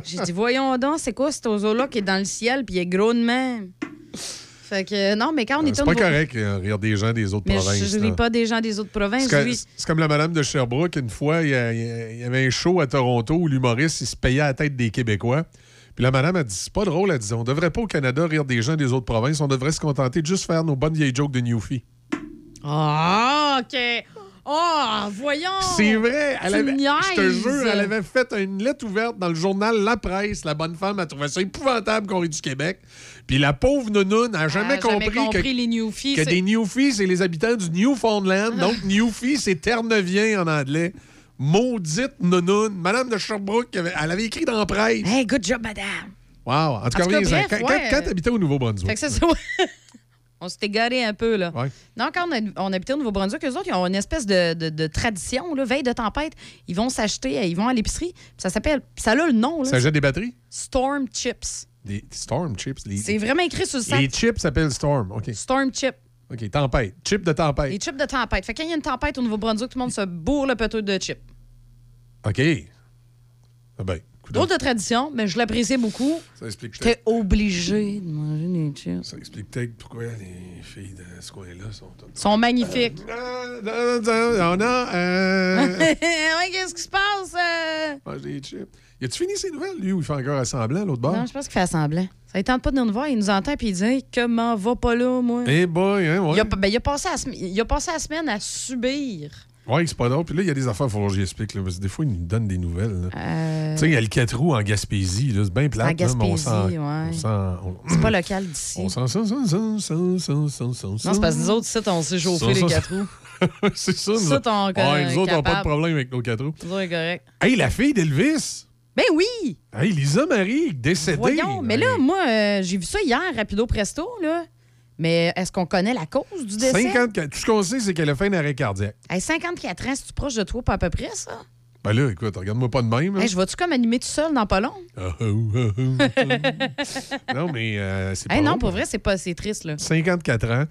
[SPEAKER 3] J'ai dit, voyons donc, c'est quoi cet oiseau-là qui est dans le ciel puis il est gros de même? Fait que, non, mais quand on était
[SPEAKER 2] C'est
[SPEAKER 3] au
[SPEAKER 2] pas
[SPEAKER 3] Nouveau-
[SPEAKER 2] correct, euh, rire des gens des autres
[SPEAKER 3] Mais
[SPEAKER 2] provinces.
[SPEAKER 3] je, je ris pas des gens des autres provinces.
[SPEAKER 2] C'est comme,
[SPEAKER 3] ris-
[SPEAKER 2] c'est comme la madame de Sherbrooke, une fois, il y, avait un show à Toronto où l'humoriste, il se payait à la tête des Québécois. Puis la madame a dit, c'est pas drôle, elle dit, on devrait pas au Canada rire des gens des autres provinces, on devrait se contenter de juste faire nos bonnes vieilles jokes de Newfie.
[SPEAKER 3] Ah, OK. Oh, voyons.
[SPEAKER 2] C'est vrai, elle avait, je te jure, elle avait fait une lettre ouverte dans le journal La Presse. La bonne femme a trouvé ça épouvantable qu'on rit du Québec. Puis la pauvre nounoune n'a jamais,
[SPEAKER 3] jamais
[SPEAKER 2] compris,
[SPEAKER 3] compris
[SPEAKER 2] que,
[SPEAKER 3] les Newfies,
[SPEAKER 2] que
[SPEAKER 3] c'est-
[SPEAKER 2] des Newfies, c'est les habitants du Newfoundland. Donc, Newfie, c'est Terre-Neuvien en anglais. Maudite nounoune. Madame de Sherbrooke, elle avait, écrit dans la presse.
[SPEAKER 3] Hey, good job, madame.
[SPEAKER 2] Wow. En tout cas,
[SPEAKER 3] bref,
[SPEAKER 2] quand,
[SPEAKER 3] ouais.
[SPEAKER 2] quand, t'habitais au Nouveau-Brunswick.
[SPEAKER 3] Fait que c'est ça. On s'est égaré un peu, là.
[SPEAKER 2] Ouais.
[SPEAKER 3] Non, quand on, a- on habitait au Nouveau-Brunswick, eux autres, ils ont une espèce de, de- de tradition, là, veille de tempête. Ils vont s'acheter, euh, ils vont à l'épicerie. puis Ça s'appelle, ça a le nom, là.
[SPEAKER 2] Ça jette des batteries?
[SPEAKER 3] Storm Chips.
[SPEAKER 2] Des Storm Chips. Les,
[SPEAKER 3] C'est vraiment écrit sur le sac.
[SPEAKER 2] les chips s'appellent Storm. OK.
[SPEAKER 3] Storm Chip.
[SPEAKER 2] OK, tempête. Chip de tempête.
[SPEAKER 3] Les chips de tempête. Fait que quand il y a une tempête au Nouveau-Brunswick, tout le monde se bourre le peut de chips.
[SPEAKER 2] OK. Ah ben,
[SPEAKER 3] Drôle de tradition, mais je l'appréciais beaucoup.
[SPEAKER 2] Ça explique
[SPEAKER 3] J'étais obligée de manger des chips.
[SPEAKER 2] Ça explique peut-être pourquoi les filles de ce coin-là sont
[SPEAKER 3] sont magnifiques.
[SPEAKER 2] On a... Euh...
[SPEAKER 3] ouais, qu'est-ce qui se passe? euh?
[SPEAKER 2] mange des chips. Y a-tu fini ses nouvelles, lui, ou il fait encore assemblant, l'autre bord?
[SPEAKER 3] Non, je pense qu'il fait semblant. Ça ne tente pas de nous voir. Il nous entend puis il dit Hey, Comment va pas là, moi?
[SPEAKER 2] Eh boy, hein, ouais.
[SPEAKER 3] il, a, ben, il a passé la, il a passé la semaine à subir
[SPEAKER 2] Ouais, c'est pas drôle. Puis là, il y a des affaires, il faut que j'y explique. Là, parce que des fois, ils nous donnent des nouvelles.
[SPEAKER 3] Euh,
[SPEAKER 2] Tu sais, il y a le 4 roues en Gaspésie. là, C'est bien plate.
[SPEAKER 3] En
[SPEAKER 2] s'en-
[SPEAKER 3] Gaspésie,
[SPEAKER 2] on on-
[SPEAKER 3] C'est pas local d'ici.
[SPEAKER 2] On s'en sent, sent, sent, sent, sent, sent, sent,
[SPEAKER 3] Non, c'est parce que nous autres, ici, on s'est chauffé
[SPEAKER 2] Ça,
[SPEAKER 3] les
[SPEAKER 2] ça,
[SPEAKER 3] quatre roues.
[SPEAKER 2] c'est ça.
[SPEAKER 3] Ça,
[SPEAKER 2] nous-
[SPEAKER 3] t'en-
[SPEAKER 2] Ouais, nous autres, on n'a pas de problème avec nos 4 roues.
[SPEAKER 3] Nous autres, c'est correct.
[SPEAKER 2] Hey, la fille d'Elvis!
[SPEAKER 3] Ben oui!
[SPEAKER 2] Hey, Lisa Marie, décédée!
[SPEAKER 3] Voyons, mais là, moi, euh, j'ai vu ça hier, rapido presto, là. Mais est-ce qu'on connaît la cause du décès?
[SPEAKER 2] 54 Tout ce qu'on sait, c'est qu'elle a fait un arrêt cardiaque.
[SPEAKER 3] Hey, 54 ans, c'est-tu proche de toi, pas à peu près, ça?
[SPEAKER 2] Ben là, écoute, regarde-moi pas de même. hein.
[SPEAKER 3] Hey, je vais-tu comme animer tout seul dans pas long?
[SPEAKER 2] Ah, ah, ah, non, mais euh, c'est pas
[SPEAKER 3] Hey, non, pour vrai, c'est pas c'est triste, là.
[SPEAKER 2] 54 ans.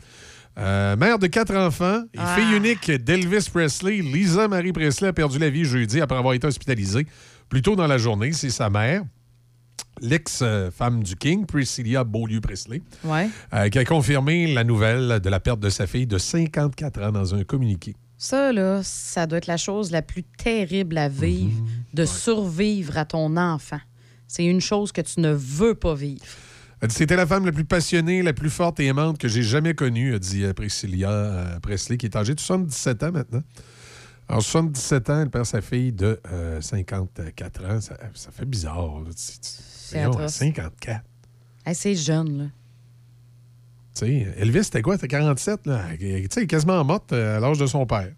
[SPEAKER 2] Euh, mère de quatre enfants et
[SPEAKER 3] Ah.
[SPEAKER 2] fille unique d'Elvis Presley, Lisa Marie Presley a perdu la vie jeudi après avoir été hospitalisée. Plus tôt dans la journée, c'est sa mère, l'ex-femme du King, Priscilla Beaulieu-Presley,
[SPEAKER 3] Ouais.
[SPEAKER 2] euh, qui a confirmé la nouvelle de la perte de sa fille de 54 ans dans un communiqué.
[SPEAKER 3] Ça, là, ça doit être la chose la plus terrible à vivre,
[SPEAKER 2] Mhm.
[SPEAKER 3] de survivre à ton enfant. C'est une chose que tu ne veux pas vivre.
[SPEAKER 2] C'était la femme la plus passionnée, la plus forte et aimante que j'ai jamais connue, a dit euh, Priscilla euh, Presley, qui est âgée de 77 ans maintenant. Alors, 77 ans, elle perd sa fille de euh, 54 ans. Ça, ça fait bizarre. là. Tu- tu-
[SPEAKER 3] C'est
[SPEAKER 2] voyons,
[SPEAKER 3] atroce.
[SPEAKER 2] 54.
[SPEAKER 3] Hey, c'est jeune, là.
[SPEAKER 2] Tu sais, Elvis, c'était quoi? C'était 47, là? Tu sais, elle est quasiment morte euh, à l'âge de son père.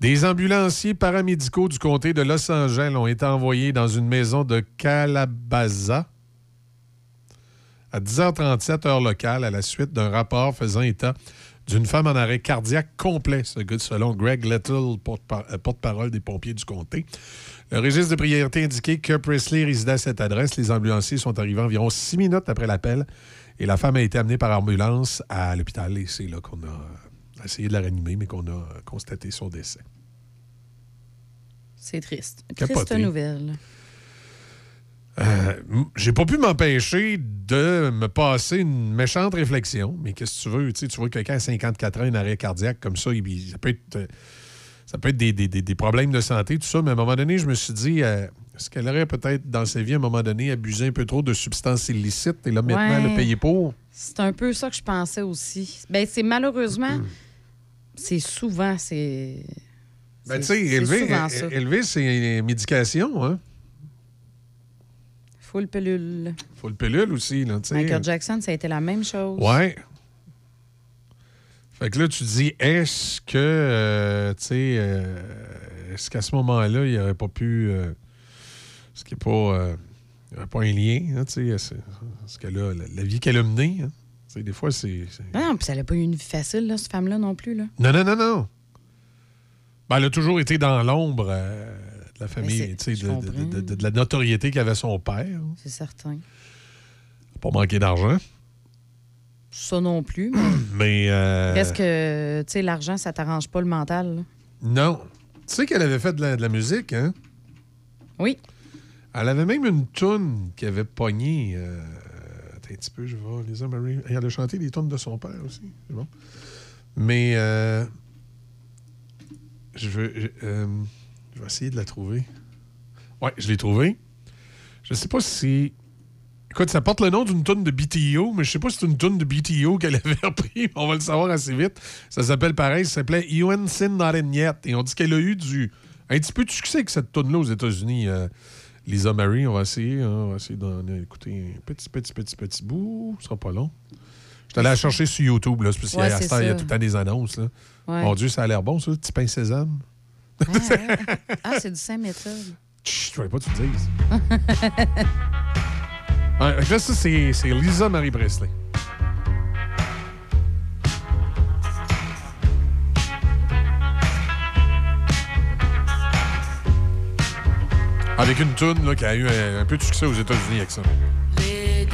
[SPEAKER 2] Des ambulanciers paramédicaux du comté de Los Angeles ont été envoyés dans une maison de Calabaza à 10h37 heure locale à la suite d'un rapport faisant état d'une femme en arrêt cardiaque complet, selon Greg Little, euh, porte-parole des pompiers du comté. Le registre de priorité indiquait que Presley résidait à cette adresse. Les ambulanciers sont arrivés environ six minutes après l'appel et la femme a été amenée par ambulance à l'hôpital. Et c'est là qu'on a essayé de la réanimer, mais qu'on a constaté son décès.
[SPEAKER 3] C'est triste.
[SPEAKER 2] Capoté.
[SPEAKER 3] Triste nouvelle.
[SPEAKER 2] Euh, J'ai pas pu m'empêcher de me passer une méchante réflexion, mais qu'est-ce que tu veux? Tu sais, tu vois quelqu'un à 54 ans, un arrêt cardiaque comme ça, il- ça peut être, euh, ça peut être des, des- des- des problèmes de santé, tout ça, mais à un moment donné, je me suis dit, euh, est-ce qu'elle aurait peut-être, dans sa vie, à un moment donné, abusé un peu trop de substances illicites? Et là, maintenant,
[SPEAKER 3] Ouais.
[SPEAKER 2] le payer pour?
[SPEAKER 3] C'est un peu ça que je pensais aussi. Ben, c'est malheureusement, c'est souvent, c'est.
[SPEAKER 2] Ben, tu sais, élever, c'est médication, hein?
[SPEAKER 3] Full pilule.
[SPEAKER 2] Faut le pilule aussi, là, tu sais.
[SPEAKER 3] Michael Jackson, ça a été la même chose.
[SPEAKER 2] Ouais. Fait que là, tu dis, est-ce que, euh, tu sais, euh, est-ce qu'à ce moment-là, il n'aurait pas pu. euh, est-ce qu'il n'y a pas, euh, il y aurait pas un lien, hein, tu sais, est-ce que là, la, la vie qu'elle a menée, hein, tu sais, des fois, c'est. c'est-
[SPEAKER 3] Non, puis elle n'a pas eu une vie facile, là, cette femme-là, non plus. Là.
[SPEAKER 2] Non, non, non, non. Ben, elle a toujours été dans l'ombre de la famille, tu sais, de, de- la notoriété qu'avait son père.
[SPEAKER 3] C'est certain.
[SPEAKER 2] Pas manqué d'argent.
[SPEAKER 3] Ça non plus. mais
[SPEAKER 2] euh,
[SPEAKER 3] Est-ce que, tu sais, l'argent, ça t'arrange pas le mental? là?
[SPEAKER 2] Non. Tu sais qu'elle avait fait de la, de la musique, hein?
[SPEAKER 3] Oui.
[SPEAKER 2] Elle avait même une toune qui avait pogné. euh, attends un petit peu, je vois. Lisa Marie. Elle a chanté des tunes de son père aussi. C'est bon. Mais. euh, je veux. Je, euh, je vais essayer de la trouver. Ouais, je l'ai trouvée. Je sais pas si. Écoute, ça porte le nom d'une toune de BTO, mais je sais pas si c'est une toune de BTO qu'elle avait repris. On va le savoir assez vite. Ça s'appelle pareil. Ça s'appelait You Ain't Seen Not In Yet. Et on dit qu'elle a eu du, un petit peu de succès avec cette toune-là aux États-Unis. euh, Lisa Marie, on va essayer. hein, on va essayer d'en écouter un petit, petit, petit, petit bout. Ce sera pas long. Je suis allé la chercher sur YouTube, là. c'est Parce qu'il y a- à il y a tout le temps des annonces, là.
[SPEAKER 3] Ouais.
[SPEAKER 2] Mon Dieu, ça a l'air bon, ça, petit pain sésame.
[SPEAKER 3] Ah, ouais. Ah, c'est du Saint-Méthode.
[SPEAKER 2] Chut, je voulais pas que tu le dises. Ouais, là, ça, c'est c'est Lisa Marie Presley. Avec une toune là, qui a eu un, un peu de succès aux États-Unis avec ça.
[SPEAKER 15] Lay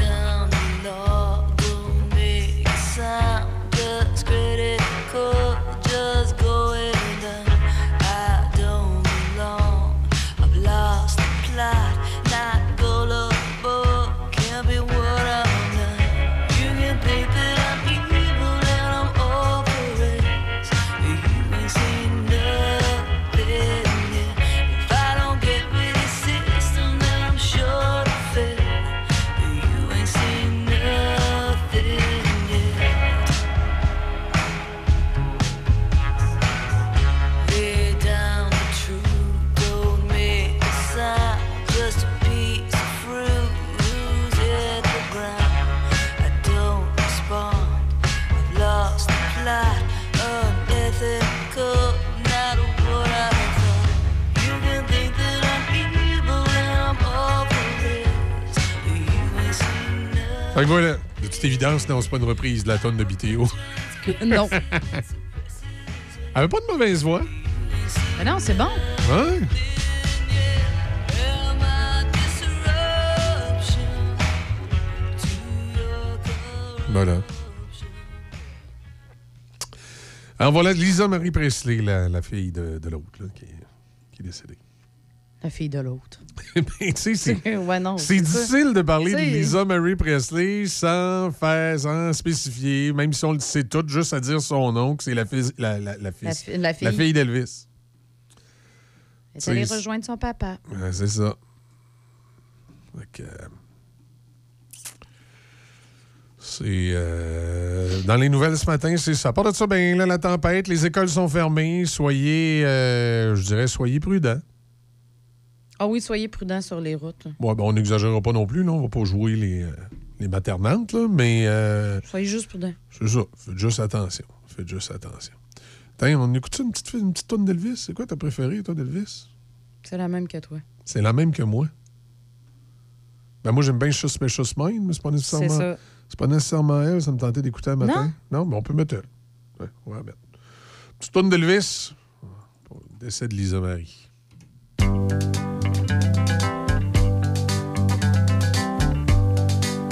[SPEAKER 2] Fait que voilà, de toute évidence, non, c'est pas une reprise de la tonne de BTO.
[SPEAKER 3] non.
[SPEAKER 2] Elle avait pas de mauvaise voix.
[SPEAKER 3] Mais non, c'est bon.
[SPEAKER 2] Hein? Voilà. Alors voilà Lisa Marie Presley, la, la fille de, de l'autre, qui est décédée.
[SPEAKER 3] La fille de l'autre.
[SPEAKER 2] Ben, c'est
[SPEAKER 3] ouais,
[SPEAKER 2] difficile de parler de Lisa Marie Presley sans faire, sans spécifier, même si on le sait tout, juste à dire son nom, que c'est la, fille- la, la, la, fille-
[SPEAKER 3] La fi- la fille.
[SPEAKER 2] fille d'Elvis.
[SPEAKER 3] Elle est allée rejoindre son papa.
[SPEAKER 2] Ouais, c'est ça. Euh, C'est. euh, dans les nouvelles ce matin, c'est ça. À part de ça, ben là, la tempête, les écoles sont fermées. Soyez, euh, je dirais, soyez prudents.
[SPEAKER 3] Ah oui, soyez prudents sur les routes. là.
[SPEAKER 2] Bon, ben, on n'exagérera pas non plus, non. On va pas jouer les, euh, les maternantes, là, mais euh,
[SPEAKER 3] Soyez juste prudents.
[SPEAKER 2] c'est ça. Faites juste attention. Faites juste attention. Tiens, on écoute une petite, une petite tonne d'Elvis? C'est quoi ta préférée, toi, d'Elvis?
[SPEAKER 3] C'est la même que toi.
[SPEAKER 2] C'est la même que moi. Ben moi, j'aime bien Suspicious Mind, mais c'est pas nécessairement...
[SPEAKER 3] C'est ça.
[SPEAKER 2] C'est pas nécessairement elle, ça me tentait d'écouter un matin. Non? mais on peut mettre elle. Ouais, on va mettre. Petite tonne d'Elvis décès de Lisa Marie.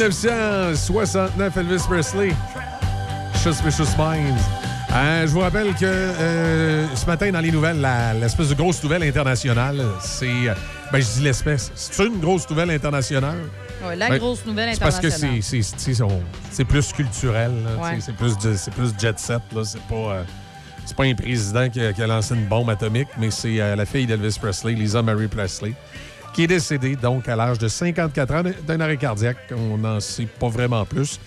[SPEAKER 2] 1969, Elvis Presley. Suspicious Minds. Euh, je vous rappelle que euh, ce matin, dans les nouvelles, l'espèce de grosse nouvelle internationale, c'est. euh, Ben, je dis l'espèce. C'est une grosse nouvelle internationale?
[SPEAKER 3] Ouais, la
[SPEAKER 2] Ben,
[SPEAKER 3] grosse nouvelle
[SPEAKER 2] c'est parce que
[SPEAKER 3] internationale.
[SPEAKER 2] c'est- plus culturel.
[SPEAKER 3] Ouais.
[SPEAKER 2] C'est plus, plus jet set. C'est pas, euh, c'est pas un président qui a, qui a lancé une bombe atomique, mais c'est la fille d'Elvis Presley, Lisa Marie Presley, qui est décédée donc à l'âge de 54 ans d'un arrêt cardiaque. On n'en sait pas vraiment plus.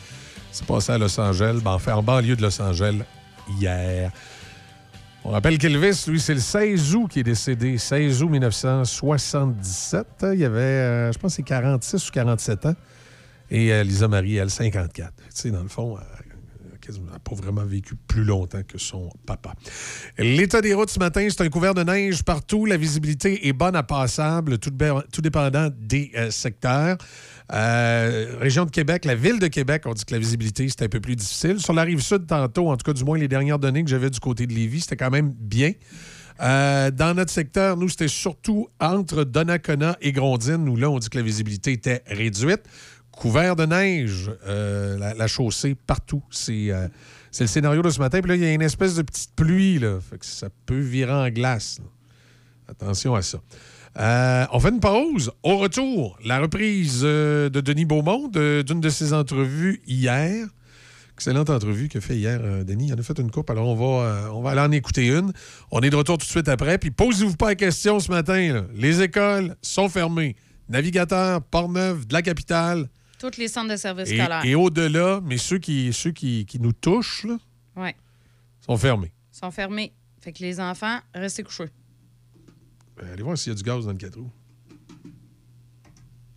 [SPEAKER 2] C'est passé à Los Angeles, ben, enfin en banlieue de Los Angeles hier. On rappelle qu'Elvis, lui, c'est le 16 août qui est décédé. 16 août 1977. Il avait, euh, je pense, c'est 46 ou 47 ans. Et euh, Lisa Marie, elle, 54. Tu sais, dans le fond, elle n'a pas vraiment vécu plus longtemps que son papa. L'état des routes ce matin, c'est un couvert de neige partout. La visibilité est bonne à passable, tout, dé- tout dépendant des euh, secteurs. Euh, région de Québec, la ville de Québec, on dit que la visibilité, c'est un peu plus difficile. Sur la rive sud, tantôt, en tout cas, du moins les dernières données que j'avais du côté de Lévis, c'était quand même bien. Euh, dans notre secteur, nous, c'était surtout entre Donnacona et Grondine, où là, on dit que la visibilité était réduite. Couvert de neige, euh, la, chaussée partout. C'est euh, c'est le scénario de ce matin. Puis là, il y a une espèce de petite pluie, là. Ça peut virer en glace. Attention à ça. Euh, on fait une pause. Au retour, la reprise de Denis Beaumont d'une de, ses entrevues hier. Excellente entrevue que fait hier Denis. Il en a fait une coupe, alors on va, on va aller en écouter une. On est de retour tout de suite après. Puis posez-vous pas la question ce matin. Les écoles sont fermées. Navigateur, Port-Neuf, de la capitale.
[SPEAKER 3] Tous les centres de services
[SPEAKER 2] Et,
[SPEAKER 3] scolaires.
[SPEAKER 2] et au-delà, mais ceux qui, ceux qui, qui nous touchent là,
[SPEAKER 3] Ouais.
[SPEAKER 2] sont fermés.
[SPEAKER 3] Ils sont fermés. Fait que les enfants, restez couchés.
[SPEAKER 2] Ben, allez voir s'il y a du gaz dans le 4 roues.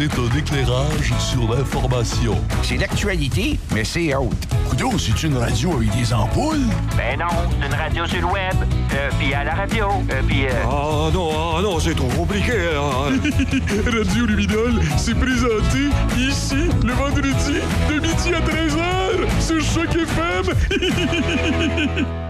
[SPEAKER 16] C'est un éclairage sur l'information.
[SPEAKER 7] C'est l'actualité, mais c'est haute.
[SPEAKER 16] Coudon, c'est une radio avec des ampoules?
[SPEAKER 17] Ben non, c'est une radio sur le web. Euh, puis à la radio. Euh, puis. euh,
[SPEAKER 16] Ah non, ah non, c'est trop compliqué. Radio Luminol, c'est présenté ici le vendredi de midi à 13h sur Choc FM.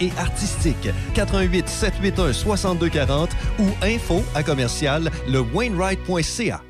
[SPEAKER 14] et artistiques. 88 781 6240 ou info à commercial lewainwright.ca.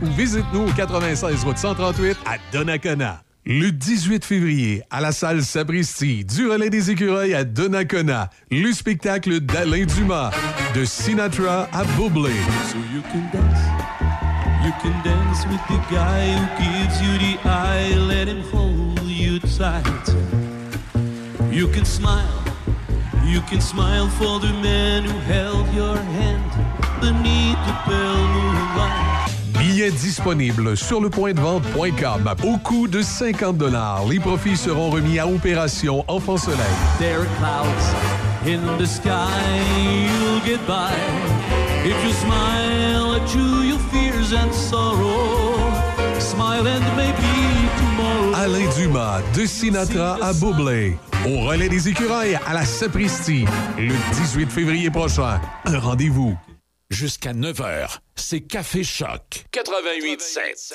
[SPEAKER 2] ou visite-nous au 96 route 138 à Donnacona. Le 18 février, à la salle Sabristi, du relais des écureuils à Donnacona, le spectacle d'Alain Dumas, de Sinatra à Bublé.
[SPEAKER 18] So you can dance, you can dance with the guy who gives you the eye, let him hold you tight. You can smile, you can smile for the man who held your hand beneath the pale moonlight.
[SPEAKER 2] Billets disponibles sur le point de vente.com au coût de 50 Les profits seront remis à Opération Enfant Soleil.
[SPEAKER 18] There are clouds in the sky, you'll get by. If you smile at you, your fears and sorrow. Smile and maybe tomorrow.
[SPEAKER 2] Alain Dumas, de Sinatra à Bublé. Au relais des écureuils à la Sapristi, le 18 février prochain. Un rendez-vous.
[SPEAKER 1] Jusqu'à 9h, c'est Café Choc. 88.7.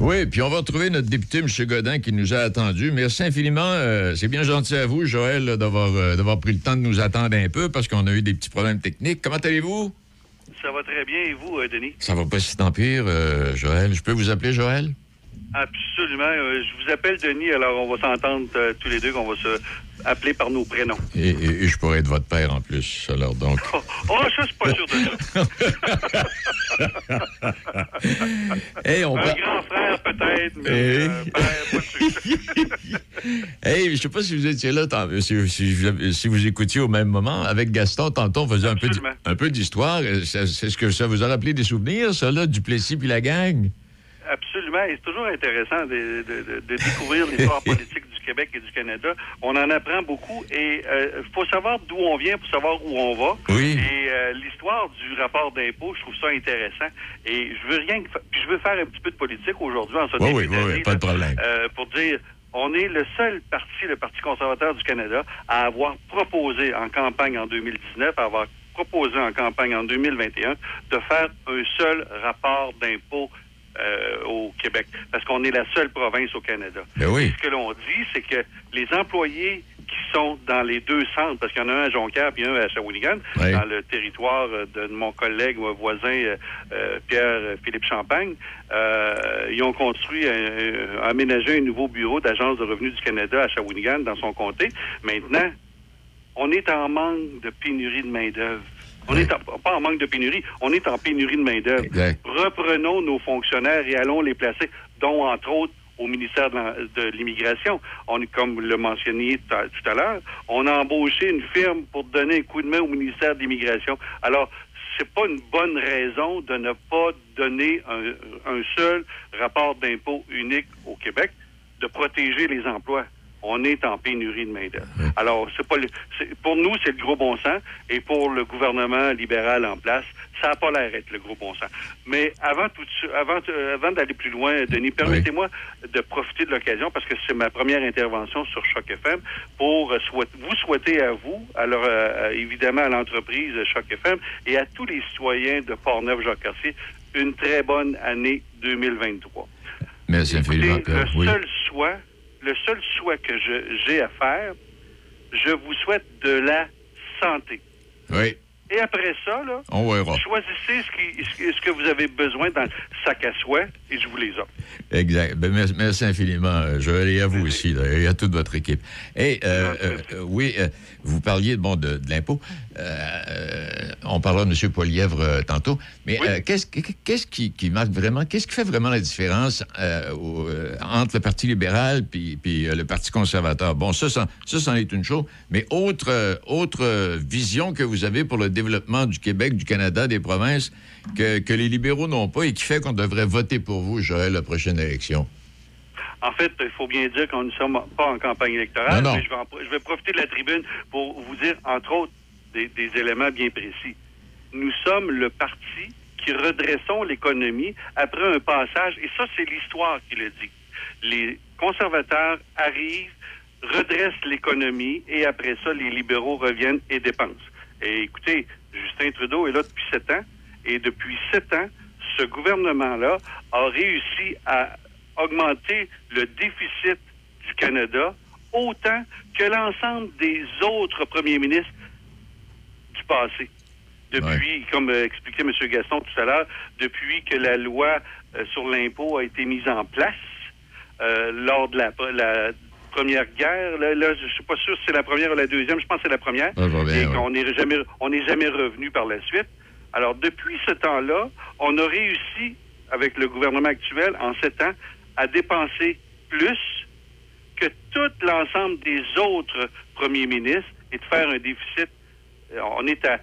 [SPEAKER 19] Oui, puis on va retrouver notre député, M. Godin, qui nous a attendus. Merci infiniment. Euh, c'est bien gentil à vous, Joël, d'avoir euh, d'avoir pris le temps de nous attendre un peu parce qu'on a eu des petits problèmes techniques. Comment allez-vous?
[SPEAKER 20] Ça va très bien. Et vous, euh, Denis?
[SPEAKER 19] Ça va pas si tant pire, euh, Joël. Je peux vous appeler Joël?
[SPEAKER 20] Absolument. Euh, je vous appelle Denis, alors on va s'entendre euh, tous les deux, qu'on va se appeler par nos prénoms.
[SPEAKER 19] Et, et- et je pourrais être votre père en plus. Alors donc.
[SPEAKER 20] Oh, oh, ça, c'est pas sûr de ça.
[SPEAKER 19] Hey, on
[SPEAKER 20] Un
[SPEAKER 19] va-
[SPEAKER 20] grand frère, peut-être, mais
[SPEAKER 19] Eh.
[SPEAKER 20] euh, père, pas sûr.
[SPEAKER 19] Hey, je sais pas si vous étiez là, tant- si, si- si vous écoutiez au même moment. Avec Gaston, tantôt, on faisait un peu, un peu d'histoire. Ça- C'est ce que ça vous a rappelé des souvenirs, ça, là, du Plessis puis la gang?
[SPEAKER 20] Absolument. Et c'est toujours intéressant de, de- de- de découvrir l'histoire politique du Québec et du Canada. On en apprend beaucoup et il faut savoir d'où on vient pour savoir où on va.
[SPEAKER 19] Oui.
[SPEAKER 20] Et euh, l'histoire du rapport d'impôt, je trouve ça intéressant. Et je veux rien que fa- puis je veux faire un petit peu de politique aujourd'hui en ce
[SPEAKER 19] Oui,
[SPEAKER 20] début
[SPEAKER 19] oui, oui, oui, pas de problème.
[SPEAKER 20] euh, pour dire on est le seul parti, le Parti conservateur du Canada, à avoir proposé en campagne en 2019, à avoir proposé en campagne en 2021 de faire un seul rapport d'impôt euh, au Québec, parce qu'on est la seule province au Canada.
[SPEAKER 19] Ben oui.
[SPEAKER 20] Ce que l'on dit, c'est que les employés qui sont dans les deux centres, parce qu'il y en a un à Jonquière et un à Shawinigan,
[SPEAKER 19] Oui.
[SPEAKER 20] dans le territoire euh, de mon collègue, mon voisin euh, euh, Pierre-Philippe Champagne, euh, ils ont construit, un, un- aménagé un nouveau bureau d'Agence de revenus du Canada à Shawinigan, dans son comté. Maintenant, on est en manque de pénurie de main-d'œuvre. On est en- pas en manque de pénurie, on est en pénurie de main-d'œuvre. Reprenons nos fonctionnaires et allons les placer, dont entre autres au ministère de l'Immigration. On, comme le mentionné tout à- tout à l'heure, on a embauché une firme pour donner un coup de main au ministère de l'Immigration. Alors, c'est pas une bonne raison de ne pas donner un, un seul rapport d'impôt unique au Québec, de protéger les emplois. On est en pénurie de main-d'œuvre. Alors, c'est pas le, c'est- pour nous, c'est le gros bon sens, et pour le gouvernement libéral en place, ça n'a pas l'air d'être le gros bon sens. Mais avant tout, avant, euh, avant d'aller plus loin, Denis, permettez-moi de profiter de l'occasion parce que c'est ma première intervention sur Choc FM pour euh, souhait- vous souhaiter à vous, alors euh, évidemment à l'entreprise Choc FM et à tous les citoyens de Portneuf-Jacques-Cartier une très bonne année 2023.
[SPEAKER 19] Merci infiniment. Euh,
[SPEAKER 20] le
[SPEAKER 19] oui.
[SPEAKER 20] seul souhait, le seul souhait que j'ai à faire, je vous souhaite de la santé.
[SPEAKER 19] Oui.
[SPEAKER 20] Et après ça, là,
[SPEAKER 19] On verra.
[SPEAKER 20] choisissez ce, qui- ce que- vous avez besoin dans le sac à souhait et je vous les offre.
[SPEAKER 19] Exact. Ben, merci, merci infiniment, euh, Joël, et à vous aussi, là, et à toute votre équipe. Et euh, euh, euh, oui, euh, vous parliez bon, de, de l'impôt. Euh, euh, on parlera de M. Polièvre euh, tantôt. Mais euh, qu'est-ce qu'est-ce qui, qui marque vraiment, qu'est-ce qui fait vraiment la différence au- entre le Parti libéral puis, puis, le Parti conservateur? Bon, ça, ça, ça, c'en est une chose. Mais autre, autre vision que vous avez pour le développement du Québec, du Canada, des provinces, que, que les libéraux n'ont pas et qui fait qu'on devrait voter pour vous, Joël, la prochaine élection?
[SPEAKER 20] En fait, il faut bien dire qu'on ne sommes pas en campagne électorale,
[SPEAKER 19] Non, non.
[SPEAKER 20] mais je vais, en- je vais profiter de la tribune pour vous dire, entre autres, des, éléments bien précis. Nous sommes le parti qui redressons l'économie après un passage, et ça, c'est l'histoire qui le dit. Les conservateurs arrivent, redressent l'économie, et après ça, les libéraux reviennent et dépensent. Et écoutez, Justin Trudeau est là depuis sept ans, et depuis sept ans, ce gouvernement-là a réussi à augmenter le déficit du Canada autant que l'ensemble des autres premiers ministres passé. Depuis, comme euh, expliquait M. Gaston tout à l'heure, depuis que la loi euh, sur l'impôt a été mise en place euh, lors de la, la première guerre, là, là, je suis pas sûr si c'est la première ou la deuxième, je pense que c'est la première,
[SPEAKER 19] Ah, bien,
[SPEAKER 20] et qu'on n'est jamais, on n'est jamais revenu par la suite. Alors, depuis ce temps-là, on a réussi, avec le gouvernement actuel, en sept ans, à dépenser plus que tout l'ensemble des autres premiers ministres et de faire un déficit. On est à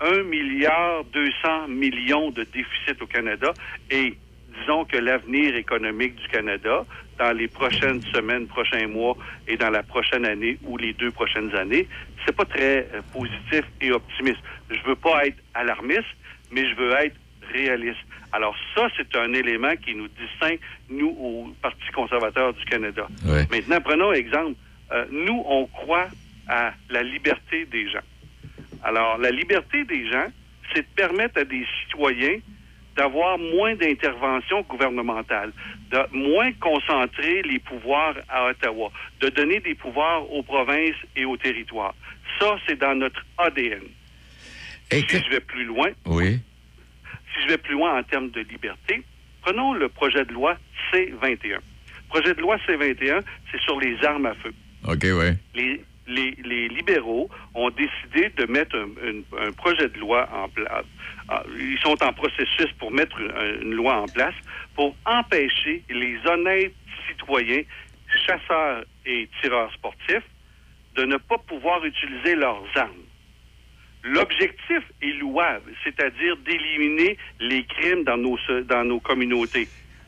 [SPEAKER 20] 1 milliard 200 millions de déficit au Canada et disons que l'avenir économique du Canada dans les prochaines semaines, prochains mois et dans la prochaine année ou les deux prochaines années, c'est pas très euh, positif et optimiste. Je veux pas être alarmiste, mais je veux être réaliste. Alors ça, c'est un élément qui nous distingue, nous, au Parti conservateur du Canada.
[SPEAKER 19] Ouais.
[SPEAKER 20] Maintenant, prenons exemple. Euh, nous, on croit à la liberté des gens. Alors, la liberté des gens, c'est de permettre à des citoyens d'avoir moins d'intervention gouvernementale, de moins concentrer les pouvoirs à Ottawa, de donner des pouvoirs aux provinces et aux territoires. Ça, c'est dans notre ADN. si je vais plus loin,
[SPEAKER 19] Oui.
[SPEAKER 20] si je vais plus loin en termes de liberté, prenons le projet de loi C-21. Projet de loi C-21, c'est sur les armes à feu.
[SPEAKER 19] OK, oui.
[SPEAKER 20] Les, les, libéraux ont décidé de mettre un, projet de loi en place. Ils sont en processus pour mettre une, une loi en place pour empêcher les honnêtes citoyens, chasseurs et tireurs sportifs, de ne pas pouvoir utiliser leurs armes. L'objectif est louable, c'est-à-dire d'éliminer les crimes dans nos, dans nos communautés,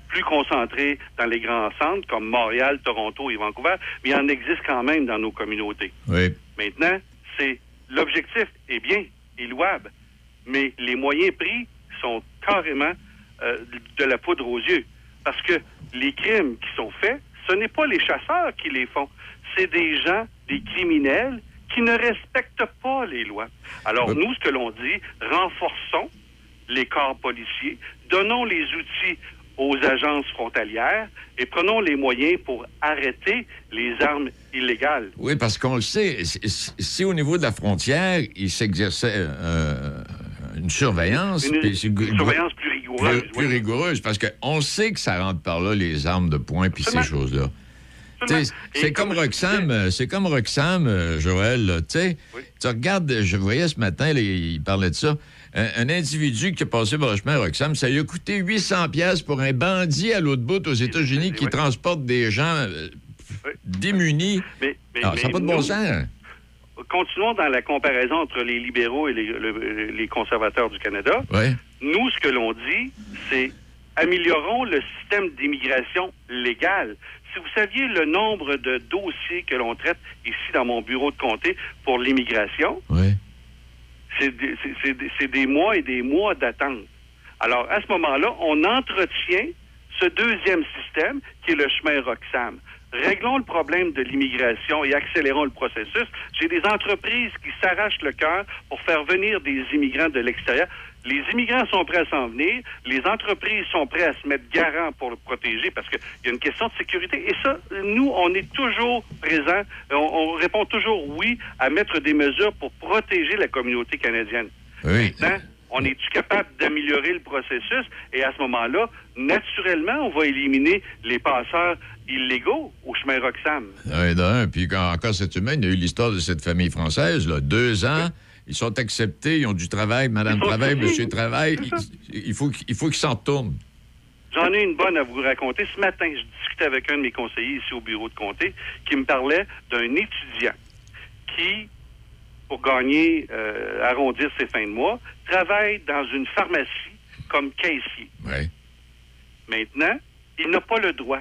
[SPEAKER 20] plus concentrés dans les grands centres comme Montréal, Toronto et Vancouver, mais il en existe quand même dans nos communautés.
[SPEAKER 19] Oui.
[SPEAKER 20] Maintenant, c'est l'objectif est bien, est louable, mais les moyens pris sont carrément euh, de la poudre aux yeux. Parce que les crimes qui sont faits, ce n'est pas les chasseurs qui les font, c'est des gens, des criminels qui ne respectent pas les lois. Alors nous, ce que l'on dit, renforçons les corps policiers, donnons les outils aux agences frontalières et prenons les moyens pour arrêter les armes illégales.
[SPEAKER 19] Oui, parce qu'on le sait, si, au niveau de la frontière, il s'exerçait euh, une surveillance...
[SPEAKER 20] Une-
[SPEAKER 19] puis c'est-
[SPEAKER 20] une surveillance plus rigoureuse,
[SPEAKER 19] Plus, plus rigoureuse, parce qu'on sait que ça rentre par là, les armes de poing puis ces choses-là. C'est comme Roxham, euh, c'est comme Roxham, euh, Joël, tu sais. Tu regardes, je voyais ce matin, là, il parlait de ça, un, un individu qui est passé par le chemin Roxham, ça lui a coûté 800 pièces pour un bandit à l'autre bout aux États-Unis qui transporte des gens euh, démunis.
[SPEAKER 20] Mais, mais-
[SPEAKER 19] Ah, ça n'a pas de bon
[SPEAKER 20] nous-
[SPEAKER 19] sens.
[SPEAKER 20] Continuons dans la comparaison entre les libéraux et les, le- les conservateurs du Canada.
[SPEAKER 19] Oui.
[SPEAKER 20] Nous, ce que l'on dit, c'est améliorons le système d'immigration légale. Si vous saviez le nombre de dossiers que l'on traite ici dans mon bureau de comté pour l'immigration, c'est des, mois et des mois d'attente. Alors, à ce moment-là, on entretient ce deuxième système qui est le chemin Roxham. Réglons le problème de l'immigration et accélérons le processus. J'ai des entreprises qui s'arrachent le cœur pour faire venir des immigrants de l'extérieur. Les immigrants sont prêts à s'en venir. Les entreprises sont prêtes à se mettre garant pour le protéger parce qu'il y a une question de sécurité. Et ça, nous, on est toujours présents. On, on répond toujours oui à mettre des mesures pour protéger la communauté canadienne.
[SPEAKER 19] Oui.
[SPEAKER 20] Maintenant, on est-tu capable d'améliorer le processus? Et à ce moment-là, naturellement, on va éliminer les passeurs illégaux au chemin Roxham.
[SPEAKER 19] Oui, d'un. Puis quand- encore cette semaine, il y a eu l'histoire de cette famille française, là, deux ans. Ils sont acceptés, ils ont du travail, Madame Travail. Monsieur Travail. Il, il faut, qu'il- il faut qu'ils s'en retournent.
[SPEAKER 20] J'en ai une bonne à vous raconter. Ce matin, je discutais avec un de mes conseillers ici au bureau de comté qui me parlait d'un étudiant qui, pour gagner, euh, arrondir ses fins de mois, travaille dans une pharmacie comme caissier. Maintenant, il n'a pas le droit.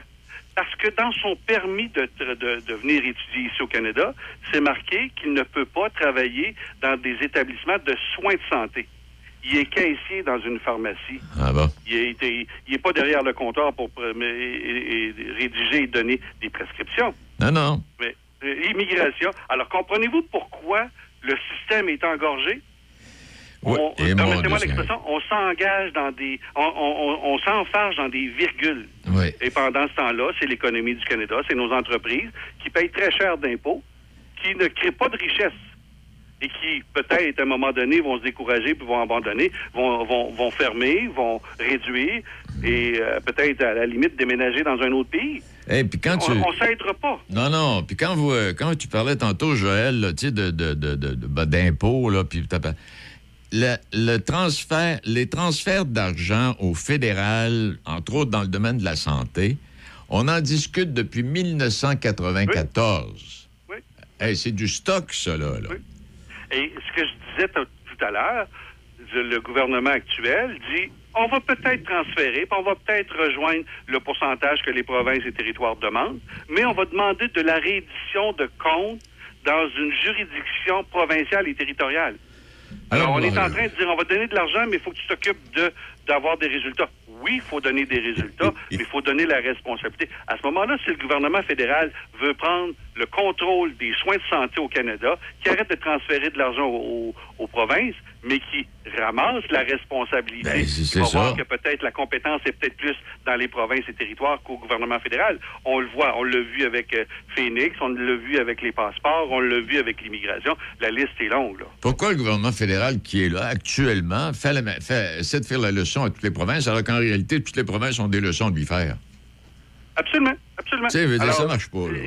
[SPEAKER 20] Parce que dans son permis de, de, de venir étudier ici au Canada, c'est marqué qu'il ne peut pas travailler dans des établissements de soins de santé. Il est caissier dans une pharmacie.
[SPEAKER 19] Ah bon?
[SPEAKER 20] Il n'est pas derrière le comptoir pour mais- et- et rédiger et donner des prescriptions.
[SPEAKER 19] Non, non.
[SPEAKER 20] Mais euh, immigration. Alors, comprenez-vous pourquoi le système est engorgé?
[SPEAKER 19] Oui.
[SPEAKER 20] On, permettez-moi l'expression, on s'engage dans des... On, on, on- on s'enfarge dans des virgules.
[SPEAKER 19] Oui.
[SPEAKER 20] Et pendant ce temps-là, c'est l'économie du Canada, c'est nos entreprises qui payent très cher d'impôts, qui ne créent pas de richesse et qui, peut-être, à un moment donné, vont se décourager puis vont abandonner, vont, vont, vont fermer, vont réduire et euh, peut-être, à la limite, déménager dans un autre pays.
[SPEAKER 19] Et puis quand tu...
[SPEAKER 20] On pas.
[SPEAKER 19] Non, non. Puis quand, vous, euh, quand tu parlais tantôt, Joël, tu sais, de, de, de, de- de- ben, le, le transfert, les transferts d'argent au fédéral, entre autres dans le domaine de la santé, on en discute depuis 1994.
[SPEAKER 20] Oui.
[SPEAKER 19] Hey, c'est du stock, ça, là. là.
[SPEAKER 20] Et ce que je disais tout à l'heure, le le gouvernement actuel dit on va peut-être transférer, puis on va peut-être rejoindre le pourcentage que les provinces et territoires demandent, mais on va demander de la réédition de comptes dans une juridiction provinciale et territoriale. Alors, on est en train de dire on va donner de l'argent, mais il faut que tu t'occupes de, d'avoir des résultats. Oui, il faut donner des résultats, mais il faut donner la responsabilité. À ce moment-là, si le gouvernement fédéral veut prendre le contrôle des soins de santé au Canada, qui arrête de transférer de l'argent aux, aux provinces, mais qui ramasse la responsabilité.
[SPEAKER 19] Ben, c'est-
[SPEAKER 20] va voir que peut-être la compétence est peut-être plus dans les provinces et territoires qu'au gouvernement fédéral. On le voit, on l'a vu avec euh, Phoenix, on l'a vu avec les passeports, on l'a vu avec l'immigration. La liste est longue. Là.
[SPEAKER 19] Pourquoi le gouvernement fédéral qui est là actuellement fait la ma- fait- essaie de faire la leçon à toutes les provinces, alors qu'en réalité, toutes les provinces ont des leçons à lui faire?
[SPEAKER 20] Absolument, absolument.
[SPEAKER 19] Tu sais, ça marche pas, là.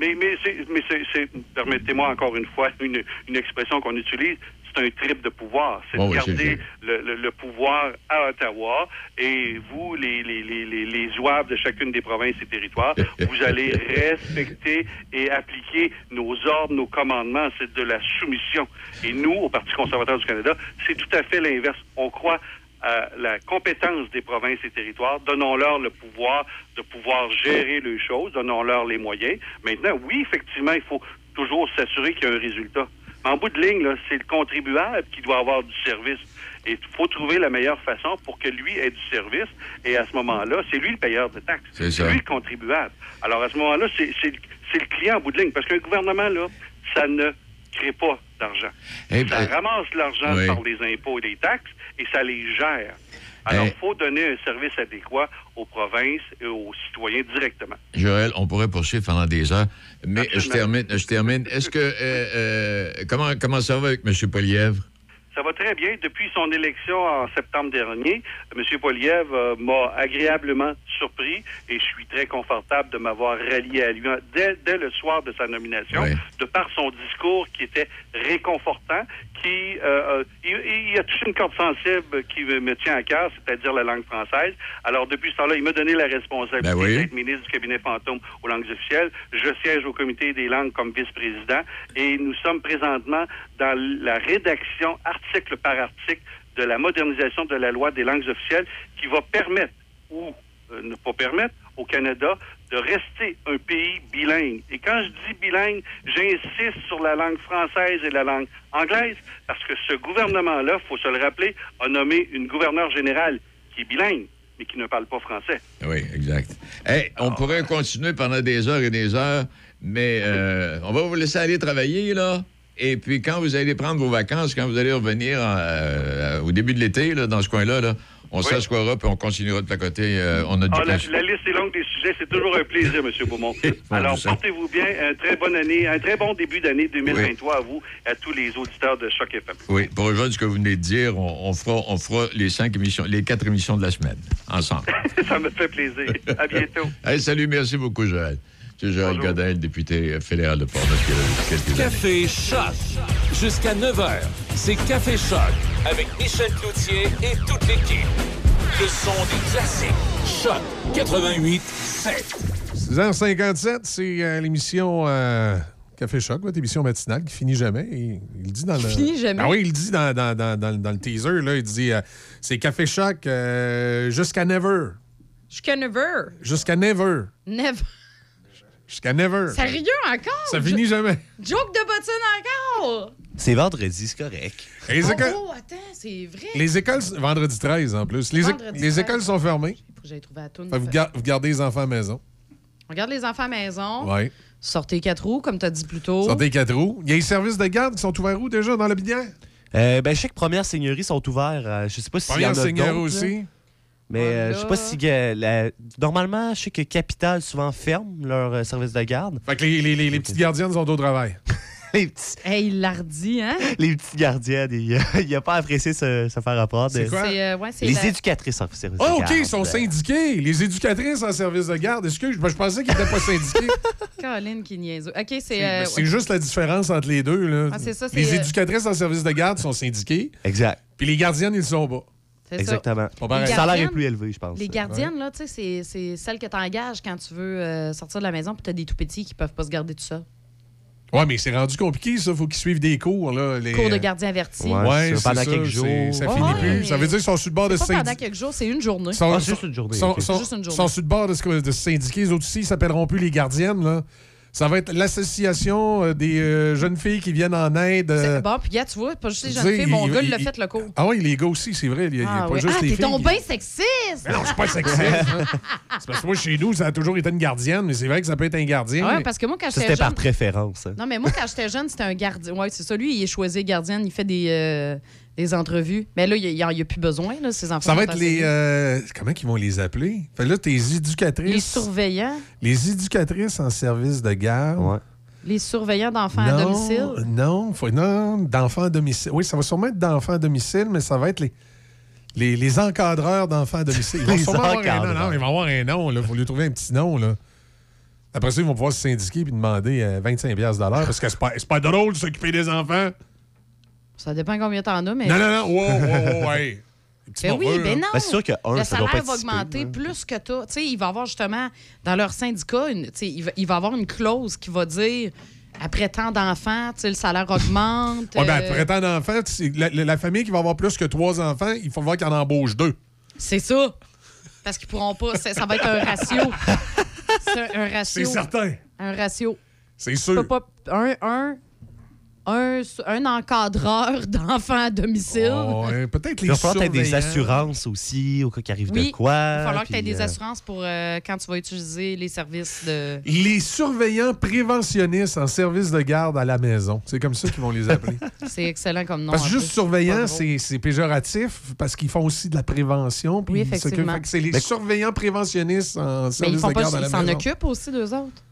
[SPEAKER 20] Mais, mais, c'est- permettez-moi encore une fois une, une expression qu'on utilise, c'est un trip de pouvoir. C'est de garder
[SPEAKER 19] le
[SPEAKER 20] le, le- le pouvoir à Ottawa et vous, les, les, les, les, les jouables de chacune des provinces et territoires, vous allez respecter et appliquer nos ordres, nos commandements. C'est de la soumission. Et nous, au Parti conservateur du Canada, c'est tout à fait l'inverse. On croit à la compétence des provinces et territoires. Donnons-leur le pouvoir de pouvoir gérer les choses. Donnons-leur les moyens. Maintenant, oui, effectivement, il faut toujours s'assurer qu'il y a un résultat. En bout de ligne, c'est le contribuable qui doit avoir du service. Et il faut trouver la meilleure façon pour que lui ait du service. Et à ce moment-là, c'est lui le payeur de taxes.
[SPEAKER 19] C'est
[SPEAKER 20] lui le contribuable. Alors à ce moment-là, c'est le client en bout de ligne. Parce qu'un gouvernement, là, ça ne crée pas d'argent.
[SPEAKER 19] Eh
[SPEAKER 20] ça
[SPEAKER 19] ben,
[SPEAKER 20] ramasse l'argent
[SPEAKER 19] oui.
[SPEAKER 20] par les impôts et les taxes et ça les gère. Alors, il
[SPEAKER 19] Eh.
[SPEAKER 20] faut donner un service adéquat aux provinces et aux citoyens directement.
[SPEAKER 19] Joël, on pourrait poursuivre pendant des heures, mais je termine. Je termine. Est-ce que euh, euh, comment comment ça va avec M. Polièvre?
[SPEAKER 20] Ça va très bien. Depuis son élection en septembre dernier, M. Poliev euh, m'a agréablement surpris et je suis très confortable de m'avoir rallié à lui dès, dès le soir de sa nomination, de par son discours qui était réconfortant, qui euh, euh, il, il a touché une corde sensible qui me me tient à cœur, c'est-à-dire la langue française. Alors depuis ce temps-là, il m'a donné la responsabilité
[SPEAKER 19] Ben oui.
[SPEAKER 20] d'être ministre du cabinet fantôme aux langues officielles. Je siège au comité des langues comme vice-président et nous sommes présentement dans la rédaction article par article de la modernisation de la loi des langues officielles qui va permettre ou euh, ne pas permettre au Canada de rester un pays bilingue. Et quand je dis bilingue, j'insiste sur la langue française et la langue anglaise parce que ce gouvernement-là, faut se le rappeler, a nommé une gouverneure générale qui est bilingue mais qui ne parle pas français.
[SPEAKER 19] Oui, exact. Hey, on pourrait continuer pendant des heures et des heures, mais euh, on va vous laisser aller travailler, là. Et puis, quand vous allez prendre vos vacances, quand vous allez revenir en, euh, au début de l'été, dans ce coin-là, là, on s'assoira puis on continuera de placoter. euh, on a du
[SPEAKER 20] Ah, la, la liste est longue des sujets. C'est toujours un plaisir, M. Beaumont. Alors, portez-vous bien. Un très bonne année, un très bon début d'année 2023 à vous et à tous les auditeurs de Choc FM.
[SPEAKER 19] Oui, pour rejoindre ce que vous venez de dire, on, on fera, on fera les cinq émissions, les quatre émissions de la semaine, ensemble.
[SPEAKER 20] Ça me fait plaisir. À bientôt.
[SPEAKER 19] Salut, merci beaucoup, Joël. C'est Joël Godin, le député euh, fédéral de Portneuf, qui est là depuis quelques années.
[SPEAKER 1] Café Choc. Jusqu'à 9h, c'est Café Choc avec Michel Cloutier et toute l'équipe. Le son des classiques. Choc 88 7.
[SPEAKER 2] 6h57, c'est euh, l'émission euh, Café Choc, votre émission matinale qui finit jamais. Il, il le dit dans le.
[SPEAKER 3] finit jamais?
[SPEAKER 2] Ah oui, il le dit dans, dans- dans- dans- dans le teaser. Là, il dit euh, c'est Café Choc euh, jusqu'à never.
[SPEAKER 3] Jusqu'à never.
[SPEAKER 2] Jusqu'à never.
[SPEAKER 3] Never.
[SPEAKER 2] Jusqu'à never.
[SPEAKER 3] Sérieux encore?
[SPEAKER 2] Ça finit jamais.
[SPEAKER 3] Joke de bottine encore?
[SPEAKER 4] C'est vendredi, c'est correct.
[SPEAKER 2] Les
[SPEAKER 3] Oh,
[SPEAKER 2] écoles,
[SPEAKER 3] oh, attends, c'est vrai.
[SPEAKER 2] les écoles, vendredi 13 en plus. Les, les
[SPEAKER 3] 13.
[SPEAKER 2] écoles sont fermées.
[SPEAKER 3] Faut que j'aille trouver la toune.
[SPEAKER 2] Fait que vous, gar- vous gardez les enfants à la maison.
[SPEAKER 3] On Regarde les enfants à la maison.
[SPEAKER 2] Ouais.
[SPEAKER 3] Sortez quatre roues, comme tu as dit plus tôt.
[SPEAKER 2] Sortez quatre roues. Il y a les services de garde qui sont ouverts où déjà dans la binière?
[SPEAKER 4] Euh, ben, je sais que premières seigneuries sont ouvertes. euh, je sais pas s'il y en a
[SPEAKER 2] Première seigneurie
[SPEAKER 4] d'autres,
[SPEAKER 2] aussi.
[SPEAKER 4] Mais euh, je sais pas si... euh, la- Normalement, je sais que Capital souvent ferme leur euh, service de garde.
[SPEAKER 2] Fait que les, les- les- les petites gardiennes sont au travail.
[SPEAKER 4] les, petits,
[SPEAKER 3] Hey, il l'a redit, hein?
[SPEAKER 4] les petites gardiennes, il n'a pas apprécié se, se faire rapport.
[SPEAKER 2] C'est quoi?
[SPEAKER 3] C'est, euh, ouais, c'est
[SPEAKER 4] Les
[SPEAKER 3] la-
[SPEAKER 4] éducatrices en service
[SPEAKER 2] Ah,
[SPEAKER 4] de
[SPEAKER 2] OK,
[SPEAKER 4] garde.
[SPEAKER 2] ils sont syndiqués. Les éducatrices en service de garde. Excuse, ben, je pensais qu'ils n'étaient pas syndiqués.
[SPEAKER 3] Caroline qui niaise. OK, c'est. euh,
[SPEAKER 2] Ben, c'est
[SPEAKER 3] ouais.
[SPEAKER 2] juste la différence entre les deux. Là.
[SPEAKER 3] Ah, c'est ça, c'est,
[SPEAKER 2] les
[SPEAKER 3] euh,
[SPEAKER 2] éducatrices en service de garde sont syndiquées.
[SPEAKER 4] Exact.
[SPEAKER 2] Puis les gardiennes, ils le sont pas.
[SPEAKER 3] Ça.
[SPEAKER 4] Exactement.
[SPEAKER 2] Pareil.
[SPEAKER 4] Le salaire est plus élevé, je pense.
[SPEAKER 3] Les gardiennes, là, tu sais, c'est- c'est celles que tu engages quand tu veux euh, sortir de la maison puis tu as des tout petits qui peuvent pas se garder tout ça.
[SPEAKER 2] Ouais, mais c'est rendu compliqué, ça. Faut qu'ils suivent des cours. Là, les...
[SPEAKER 3] Cours de gardien averti.
[SPEAKER 4] Ouais,
[SPEAKER 2] Ouais,
[SPEAKER 4] ça,
[SPEAKER 2] c'est
[SPEAKER 4] pendant
[SPEAKER 2] ça,
[SPEAKER 4] quelques
[SPEAKER 2] c'est-
[SPEAKER 4] jours.
[SPEAKER 2] Ça
[SPEAKER 3] Ouais.
[SPEAKER 2] finit plus. Ça veut dire qu'ils sont sur le bord de se
[SPEAKER 3] pendant
[SPEAKER 2] syndiquer.
[SPEAKER 3] quelques jours, c'est une journée.
[SPEAKER 2] Sont,
[SPEAKER 4] Ah, c'est juste une journée,
[SPEAKER 2] sont, sont-
[SPEAKER 3] Juste une journée.
[SPEAKER 2] sont sur le bord de se, de se syndiquer. Les autres aussi, ils s'appelleront plus les gardiennes. Là. Ça va être l'association euh, des euh, jeunes filles qui viennent en aide. euh,
[SPEAKER 3] Bon, puis gars, tu vois, pas juste les jeunes filles, mon
[SPEAKER 2] il-
[SPEAKER 3] gars,
[SPEAKER 2] il-
[SPEAKER 3] l'a fait le cours.
[SPEAKER 2] Ah oui, les gars aussi, c'est vrai. Il y a, il y a
[SPEAKER 3] Ah,
[SPEAKER 2] pas
[SPEAKER 3] ouais.
[SPEAKER 2] juste
[SPEAKER 3] Ah,
[SPEAKER 2] les
[SPEAKER 3] t'es
[SPEAKER 2] filles.
[SPEAKER 3] donc
[SPEAKER 2] qui-
[SPEAKER 3] bien sexiste!
[SPEAKER 2] Mais non, je suis pas sexiste. hein. c'est parce que moi, chez nous, ça a toujours été une gardienne, mais c'est vrai que ça peut être un gardien.
[SPEAKER 3] Ouais,
[SPEAKER 2] mais-
[SPEAKER 3] parce que moi, quand j'étais
[SPEAKER 4] c'était par
[SPEAKER 3] jeune.
[SPEAKER 4] préférence. hein.
[SPEAKER 3] Non, mais moi, quand j'étais jeune, c'était un gardien. Ouais, c'est ça. Lui, il est choisi gardien, il fait des, euh, des entrevues. Mais là, il n'y a, il y a plus besoin, là, ces enfants.
[SPEAKER 2] Ça va être les. euh, comment ils vont les appeler? Fait là, tes éducatrices.
[SPEAKER 3] Les surveillants.
[SPEAKER 2] Les éducatrices en service de garde.
[SPEAKER 3] Les surveillants d'enfants à domicile?
[SPEAKER 2] Non, faut- non, d'enfants à domicile. Oui, ça va sûrement être d'enfants à domicile, mais ça va être les, les, les encadreurs d'enfants à domicile. Ils vont
[SPEAKER 4] Les
[SPEAKER 2] avoir un nom.
[SPEAKER 4] encadreurs.
[SPEAKER 2] Non, ils vont avoir un nom. Il faut lui trouver un petit nom. Là. Après ça, ils vont pouvoir se syndiquer et demander euh, 25$ piastres de l'heure parce que c'est pas, c'est pas drôle de s'occuper des enfants.
[SPEAKER 3] Ça dépend combien t'en as, mais.
[SPEAKER 2] Non, non, non. Wow, wow, wow, hey.
[SPEAKER 3] Ben oui,
[SPEAKER 2] morveux,
[SPEAKER 3] ben
[SPEAKER 2] là.
[SPEAKER 3] non.
[SPEAKER 4] Ben, c'est sûr que un,
[SPEAKER 3] le
[SPEAKER 4] ça doit
[SPEAKER 3] salaire va augmenter
[SPEAKER 4] hein.
[SPEAKER 3] plus que toi. Tu sais, il va y avoir justement, dans leur syndicat, une- tu sais, il, va, il va y avoir une clause qui va dire après tant d'enfants, tu sais, le salaire augmente.
[SPEAKER 2] Ouais, ben,
[SPEAKER 3] euh,
[SPEAKER 2] après tant d'enfants, la, la- la famille qui va avoir plus que trois enfants, il faut voir qu'il en embauche deux.
[SPEAKER 3] C'est ça. Parce qu'ils pourront pas. Ça va être un ratio. C'est un ratio.
[SPEAKER 2] C'est certain.
[SPEAKER 3] Un ratio.
[SPEAKER 2] C'est
[SPEAKER 3] Tu
[SPEAKER 2] sûr.
[SPEAKER 3] peux pas. Un, un, un, un encadreur d'enfants à domicile.
[SPEAKER 2] Oh, peut-être
[SPEAKER 4] Il
[SPEAKER 2] les
[SPEAKER 4] va falloir que tu aies des assurances aussi au cas qu'il arrive
[SPEAKER 3] Oui,
[SPEAKER 4] de quoi.
[SPEAKER 3] il va falloir que tu aies des
[SPEAKER 4] euh,
[SPEAKER 3] assurances pour euh, quand tu vas utiliser les services de.
[SPEAKER 2] Les surveillants préventionnistes en service de garde à la maison. C'est comme ça qu'ils vont les appeler.
[SPEAKER 3] C'est excellent comme nom.
[SPEAKER 2] parce que juste
[SPEAKER 3] plus.
[SPEAKER 2] surveillant, c'est c'est péjoratif parce qu'ils font aussi de la prévention. puis
[SPEAKER 3] Oui,
[SPEAKER 2] ils
[SPEAKER 3] effectivement.
[SPEAKER 2] C'est les
[SPEAKER 4] Mais-
[SPEAKER 2] surveillants préventionnistes en
[SPEAKER 3] Mais ils
[SPEAKER 2] service
[SPEAKER 3] font
[SPEAKER 2] de
[SPEAKER 3] pas.
[SPEAKER 2] garde à
[SPEAKER 3] Ils
[SPEAKER 2] la
[SPEAKER 3] s'en
[SPEAKER 2] maison.
[SPEAKER 3] occupent aussi, d'eux autres.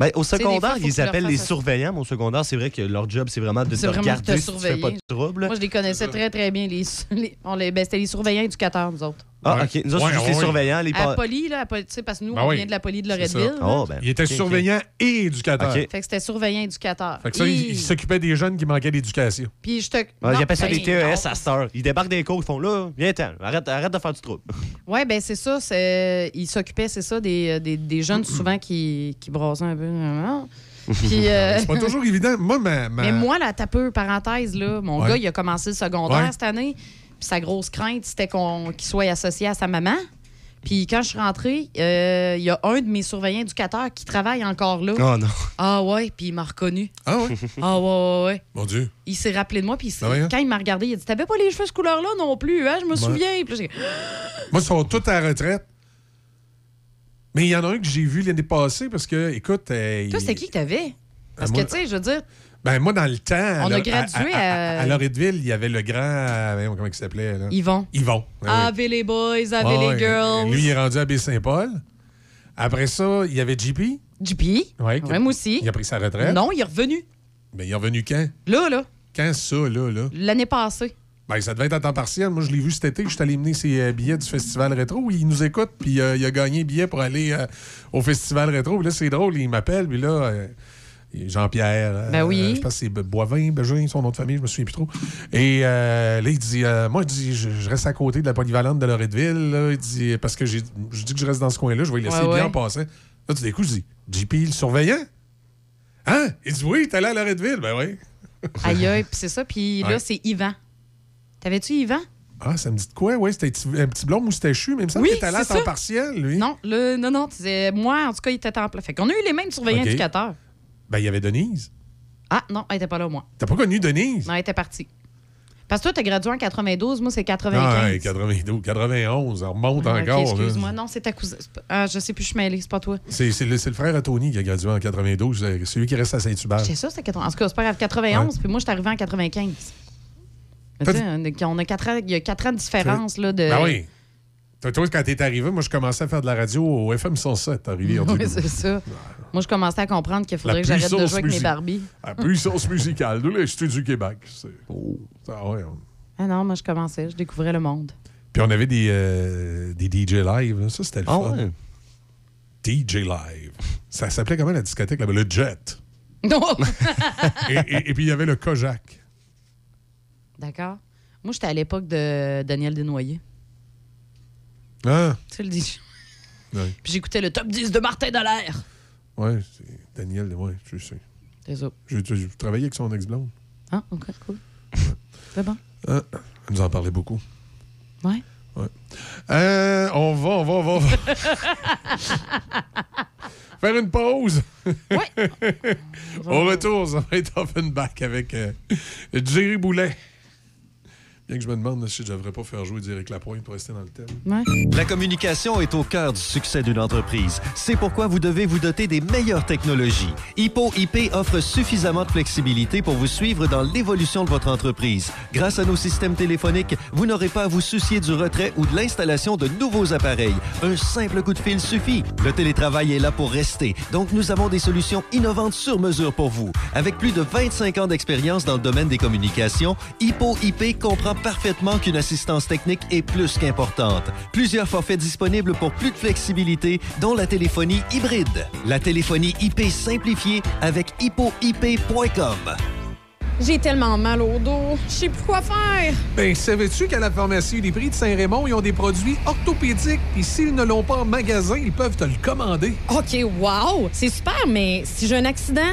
[SPEAKER 4] Ben, au secondaire,
[SPEAKER 3] fois,
[SPEAKER 4] ils appellent les surveillants, mais au secondaire, c'est vrai que leur job, c'est vraiment de te
[SPEAKER 3] C'est vraiment de
[SPEAKER 4] regarder
[SPEAKER 3] te
[SPEAKER 4] si tu fais pas de trouble.
[SPEAKER 3] Moi, je les connaissais très, très bien. Les, les- on les, ben, c'était les surveillants éducateurs, nous autres.
[SPEAKER 4] Ah,
[SPEAKER 2] Ouais.
[SPEAKER 4] OK. Nous autres,
[SPEAKER 2] Ouais,
[SPEAKER 4] c'est juste
[SPEAKER 2] ouais,
[SPEAKER 4] les
[SPEAKER 2] ouais.
[SPEAKER 4] surveillants. Les
[SPEAKER 3] À Poly, là, à Poly- tu sais, parce que nous,
[SPEAKER 2] Ben
[SPEAKER 3] on
[SPEAKER 2] oui.
[SPEAKER 3] vient de la Poly de Loretteville. là.
[SPEAKER 4] Oh, ben,
[SPEAKER 2] Il était surveillant et éducateur.
[SPEAKER 4] OK.
[SPEAKER 3] Fait que c'était surveillant éducateur.
[SPEAKER 2] Fait que ça, il,
[SPEAKER 3] Hi.
[SPEAKER 2] il s'occupait des jeunes qui manquaient d'éducation.
[SPEAKER 3] Puis je te.
[SPEAKER 4] Ouais,
[SPEAKER 3] non,
[SPEAKER 4] J'appelle ça
[SPEAKER 3] ben,
[SPEAKER 4] des TES
[SPEAKER 3] non.
[SPEAKER 4] à heure. Ils débarquent des cours, ils font là, viens-t'en, arrête, arrête de faire du trouble.
[SPEAKER 3] Ouais, ben c'est ça. c'est- Il s'occupait, c'est ça, des, des, des jeunes souvent qui, qui brassaient un peu. Puis, euh,
[SPEAKER 2] C'est pas toujours évident. Moi, ma. ma-
[SPEAKER 3] Mais moi, la tapeur, parenthèse, là, mon
[SPEAKER 2] Ouais.
[SPEAKER 3] gars, il a commencé le secondaire
[SPEAKER 2] Ouais.
[SPEAKER 3] cette année. Puis sa grosse crainte, c'était qu'on qu'il soit associé à sa maman. Puis quand je suis rentrée, euh, il y a un de mes surveillants éducateurs qui travaille encore là.
[SPEAKER 4] Oh non.
[SPEAKER 3] Ah ouais, puis il m'a reconnu.
[SPEAKER 2] Ah ouais?
[SPEAKER 3] Ah ouais, ouais, ouais.
[SPEAKER 2] Mon Dieu.
[SPEAKER 3] Il s'est rappelé de moi, puis
[SPEAKER 2] Ah ouais, hein?
[SPEAKER 3] quand il m'a regardé, il a dit T'avais pas les cheveux ce couleur-là non plus, hein? Je me
[SPEAKER 2] Ouais.
[SPEAKER 3] souviens. Puis là, j'ai-
[SPEAKER 2] Moi, ils sont tous à la retraite. Mais il y en a un que j'ai vu l'année passée parce que, écoute. euh,
[SPEAKER 3] Toi,
[SPEAKER 2] il-
[SPEAKER 3] c'est qui que t'avais? Parce
[SPEAKER 2] Ah, moi-
[SPEAKER 3] que, tu sais, je veux dire,
[SPEAKER 2] Ben, moi, dans le temps. à
[SPEAKER 3] On a
[SPEAKER 2] Lo-
[SPEAKER 3] gradué
[SPEAKER 2] à.
[SPEAKER 3] à-
[SPEAKER 2] À, à Loretteville, il y avait le grand. comment il s'appelait, là?
[SPEAKER 3] Yvon.
[SPEAKER 2] Yvon. Ben oui.
[SPEAKER 3] Avez les boys, avez
[SPEAKER 2] Ah
[SPEAKER 3] les girls.
[SPEAKER 2] Lui, il est rendu à Baie-Saint-Paul. Après ça, il y avait JP.
[SPEAKER 3] JP.
[SPEAKER 2] Ouais,
[SPEAKER 3] Ouais, moi aussi.
[SPEAKER 2] Il a pris sa retraite.
[SPEAKER 3] Non, il est revenu.
[SPEAKER 2] Mais il est revenu quand?
[SPEAKER 3] Là, là,
[SPEAKER 2] Quand ça, là, là?
[SPEAKER 3] l'année passée.
[SPEAKER 2] Ben, ça devait être à temps partiel. Moi, je l'ai vu cet été. Je suis allé mener ses euh, billets du Festival Rétro. Il nous écoute, puis euh, il a gagné billet pour aller euh, au Festival Rétro. Puis là, c'est drôle. Il m'appelle, puis là, euh, Jean-Pierre. euh,
[SPEAKER 3] Ben oui.
[SPEAKER 2] je pense que c'est Boivin, Bégin, son nom de famille, je me souviens plus trop. Et euh, là, il dit euh, Moi, il dit, je, je reste à côté de la polyvalente de Loretteville. Là. Il dit Parce que je dis que je reste dans ce coin-là, je vais laisser
[SPEAKER 3] Ouais,
[SPEAKER 2] bien
[SPEAKER 3] ouais.
[SPEAKER 2] en passant. Là, tout d'un coup, je dis JP, le surveillant? Hein? Il dit Oui, t'es allé à Loretteville. Ben oui.
[SPEAKER 3] Aïe, aïe, puis c'est ça. Puis là,
[SPEAKER 2] Ouais.
[SPEAKER 3] c'est Yvan. T'avais-tu Yvan?
[SPEAKER 2] Ah, ça me dit de quoi? Ouais, c'était un petit- blond moustachu, mais il me semble
[SPEAKER 3] Oui,
[SPEAKER 2] était allé à
[SPEAKER 3] c'est
[SPEAKER 2] temps partiel, lui.
[SPEAKER 3] Non, le, non, non. Moi, en tout cas, il était en plein. Fait qu'on a eu les mêmes surveillants
[SPEAKER 2] Ok.
[SPEAKER 3] éducateurs.
[SPEAKER 2] Ben, il y avait Denise.
[SPEAKER 3] Ah, non, elle était pas là, moi.
[SPEAKER 2] T'as pas connu Denise?
[SPEAKER 3] Non, elle était partie. Parce que toi, t'as gradué en 92, moi, c'est 95.
[SPEAKER 2] Ah, ouais, 92, 91, on remonte
[SPEAKER 3] Ah,
[SPEAKER 2] encore.
[SPEAKER 3] excuse-moi. Non, c'est ta cousine. c'est Ah, je sais plus, je suis mêlée, c'est pas toi.
[SPEAKER 2] C'est c'est le, c'est le frère à Tony qui a gradué en 92. C'est celui qui reste à Saint-Hubert.
[SPEAKER 3] C'est ça, c'était 80. En tout cas, c'est pas grave, 91, puis moi, je suis arrivé en 95. Mais
[SPEAKER 2] Fait-
[SPEAKER 3] tu sais, on a- on a 4 ans, il y a 4 ans de différence, là, de...
[SPEAKER 2] Ben oui. Toi, toi, quand t'es arrivé, moi, je commençais à faire de la radio au FM 107 à rivière
[SPEAKER 3] Oui, c'est ça. Moi, je commençais à comprendre qu'il faudrait
[SPEAKER 2] La
[SPEAKER 3] que j'arrête de jouer avec mes Barbies.
[SPEAKER 2] La puissance musicale de l'Institut du Québec. C'est-
[SPEAKER 3] Oh.
[SPEAKER 2] Ah ouais, on-
[SPEAKER 3] Ah non, moi, je commençais, je découvrais le monde.
[SPEAKER 2] Puis on avait des, euh, des DJ live. Ça, c'était le
[SPEAKER 4] Ah
[SPEAKER 2] fun.
[SPEAKER 4] ouais.
[SPEAKER 2] DJ live. Ça s'appelait comment la discothèque là-bas? Le Jet.
[SPEAKER 3] Non!
[SPEAKER 2] et, et- et puis il y avait le Kojak.
[SPEAKER 3] D'accord. Moi, j'étais à l'époque de Daniel Desnoyers.
[SPEAKER 2] Ah,
[SPEAKER 3] Tu le
[SPEAKER 2] ouais.
[SPEAKER 3] Puis j'écoutais le top 10 de Martin Dallaire.
[SPEAKER 2] Ouais, c'est Daniel, ouais, je sais.
[SPEAKER 3] C'est ça.
[SPEAKER 2] J'ai travaillé avec son ex-blonde.
[SPEAKER 3] Ah, OK, cool. C'est bon.
[SPEAKER 2] Ah, elle nous en parlait beaucoup.
[SPEAKER 3] Ouais.
[SPEAKER 2] Ouais. Euh, on va, on va, on va. faire une pause. Au retour, ça va être Offenbach avec euh, Jerry Boulet. Bien que je me demande si je devrais pas faire jouer Direct Lapointe pour rester dans le thème.
[SPEAKER 14] La communication est au cœur du succès d'une entreprise. C'est pourquoi vous devez vous doter des meilleures technologies. Hippo IP offre suffisamment de flexibilité pour vous suivre dans l'évolution de votre entreprise. Grâce à nos systèmes téléphoniques, vous n'aurez pas à vous soucier du retrait ou de l'installation de nouveaux appareils. Un simple coup de fil suffit. Le télétravail est là pour rester, donc nous avons des solutions innovantes sur mesure pour vous. Avec plus de 25 ans d'expérience dans le domaine des communications, Hippo IP comprend parfaitement qu'une assistance technique est plus qu'importante. Plusieurs forfaits disponibles pour plus de flexibilité, dont la téléphonie hybride. La téléphonie IP simplifiée avec hippoip.com.
[SPEAKER 3] J'ai tellement mal au dos. Je sais plus quoi faire.
[SPEAKER 2] Ben, savais-tu qu'à la pharmacie des prix de Saint-Raymond, ils ont des produits orthopédiques, puis s'ils ne l'ont pas en magasin, ils peuvent te le commander.
[SPEAKER 3] OK, wow! C'est super, mais si j'ai un accident,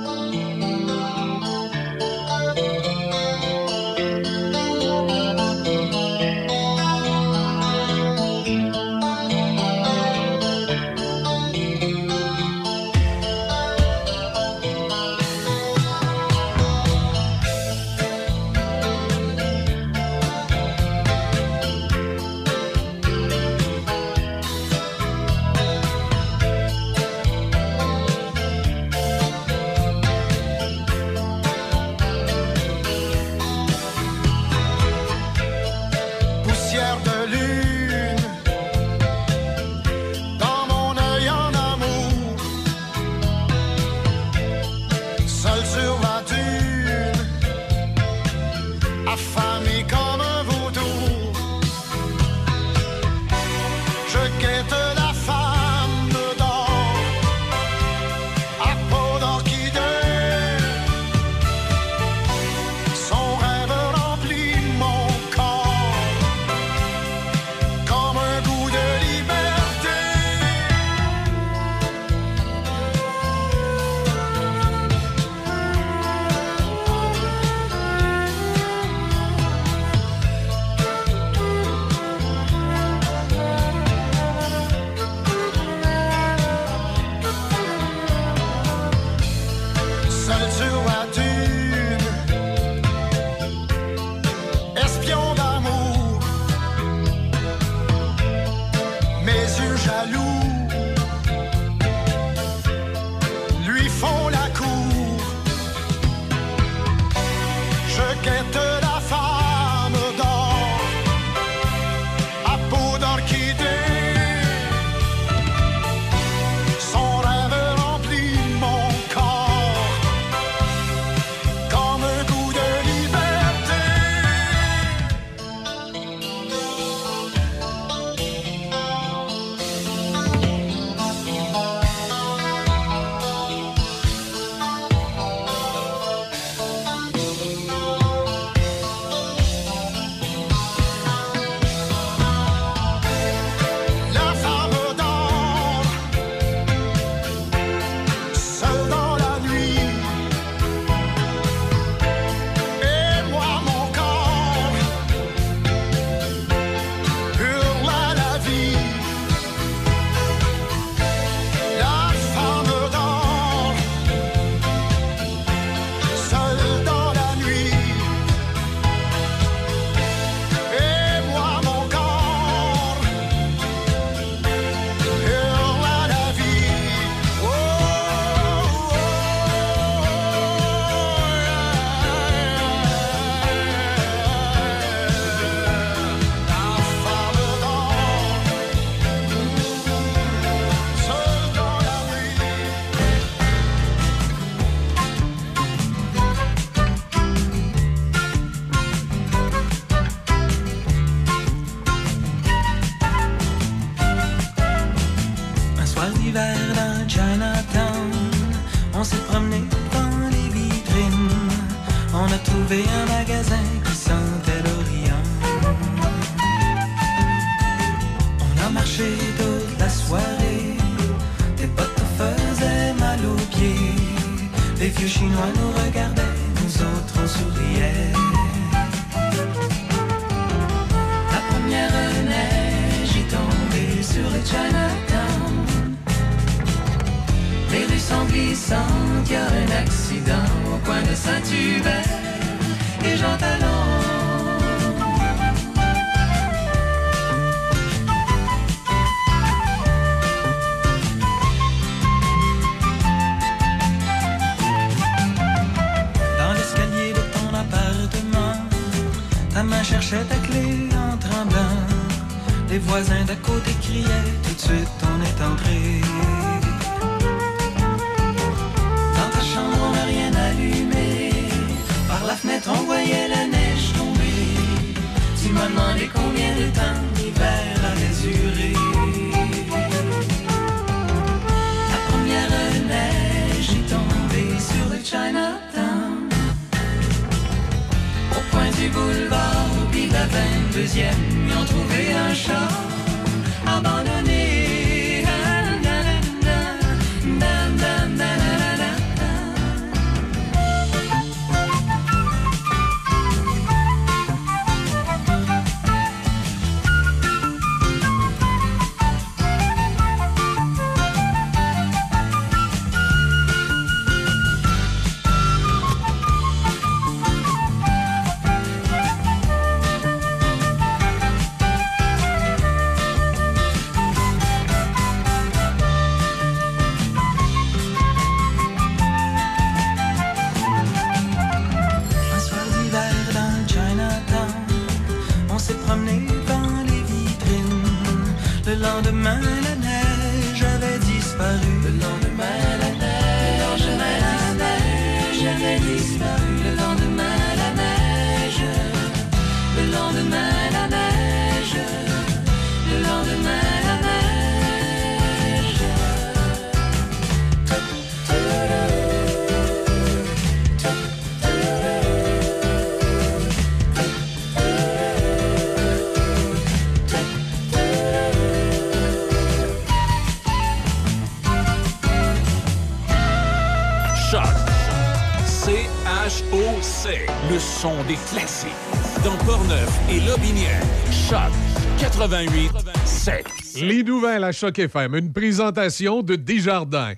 [SPEAKER 1] 88 7.
[SPEAKER 2] Les nouvelles à Choc FM, une présentation de Desjardins.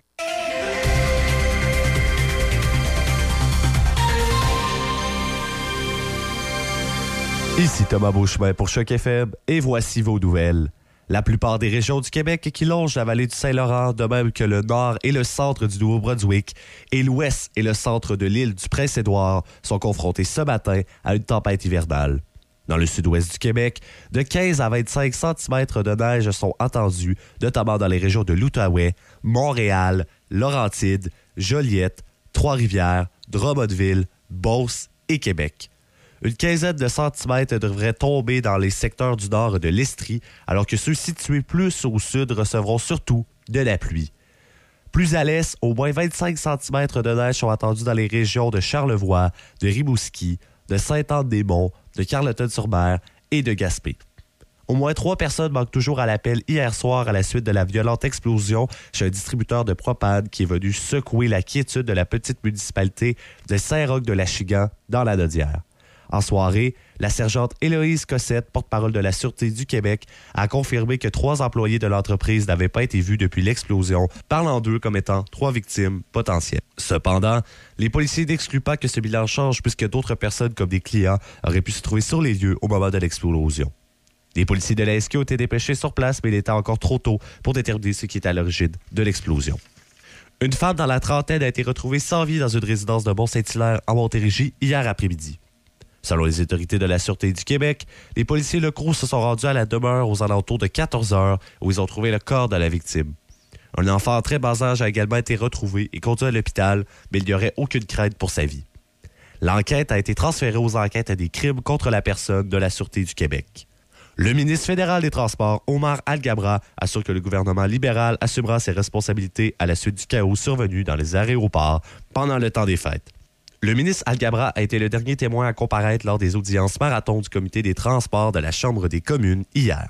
[SPEAKER 4] Ici Thomas Beauchemin pour Choc FM et voici vos nouvelles. La plupart des régions du Québec qui longent la vallée du Saint-Laurent, de même que le nord et le centre du Nouveau-Brunswick, et l'ouest et le centre de l'île du Prince-Édouard, sont confrontés ce matin à une tempête hivernale. Dans le sud-ouest du Québec, de 15 à 25 cm de neige sont attendus, notamment dans les régions de l'Outaouais, Montréal, Laurentides, Joliette, Trois-Rivières, Drummondville, Beauce et Québec. Une quinzaine de centimètres devraient tomber dans les secteurs du nord de l'Estrie, alors que ceux situés plus au sud recevront surtout de la pluie. Plus à l'est, au moins 25 cm de neige sont attendus dans les régions de Charlevoix, de Rimouski, de Sainte-Anne-des-Monts, de Carleton-sur-Mer et de Gaspé. Au moins trois personnes manquent toujours à l'appel hier soir à la suite de la violente explosion chez un distributeur de propane qui est venu secouer la quiétude de la petite municipalité de Saint-Roch-de-la-Chigan dans la Nodière. En soirée, la sergente Héloïse Cossette, porte-parole de la Sûreté du Québec, a confirmé que trois employés de l'entreprise n'avaient pas été vus depuis l'explosion, parlant d'eux comme étant trois victimes potentielles. Cependant, les policiers n'excluent pas que ce bilan change puisque d'autres personnes comme des clients auraient pu se trouver sur les lieux au moment de l'explosion. Les policiers de la SQ ont été dépêchés sur place, mais il était encore trop tôt pour déterminer ce qui est à l'origine de l'explosion. Une femme dans la trentaine a été retrouvée sans vie dans une résidence de Mont-Saint-Hilaire en Montérégie hier après-midi. Selon les autorités de la Sûreté du Québec, les policiers locaux se sont rendus à la demeure aux alentours de 14 heures où ils ont trouvé le corps de la victime. Un enfant en très bas âge a également été retrouvé et conduit à l'hôpital, mais il n'y aurait aucune crainte pour sa vie. L'enquête a été transférée aux enquêtes des crimes contre la personne de la Sûreté du Québec. Le ministre fédéral des Transports, Omar Al-Gabra, assure que le gouvernement libéral assumera ses responsabilités à la suite du chaos survenu dans les aéroports pendant le temps des fêtes. Le ministre Algabra a été le dernier témoin à comparaître lors des audiences marathon du comité des transports de la Chambre des communes hier.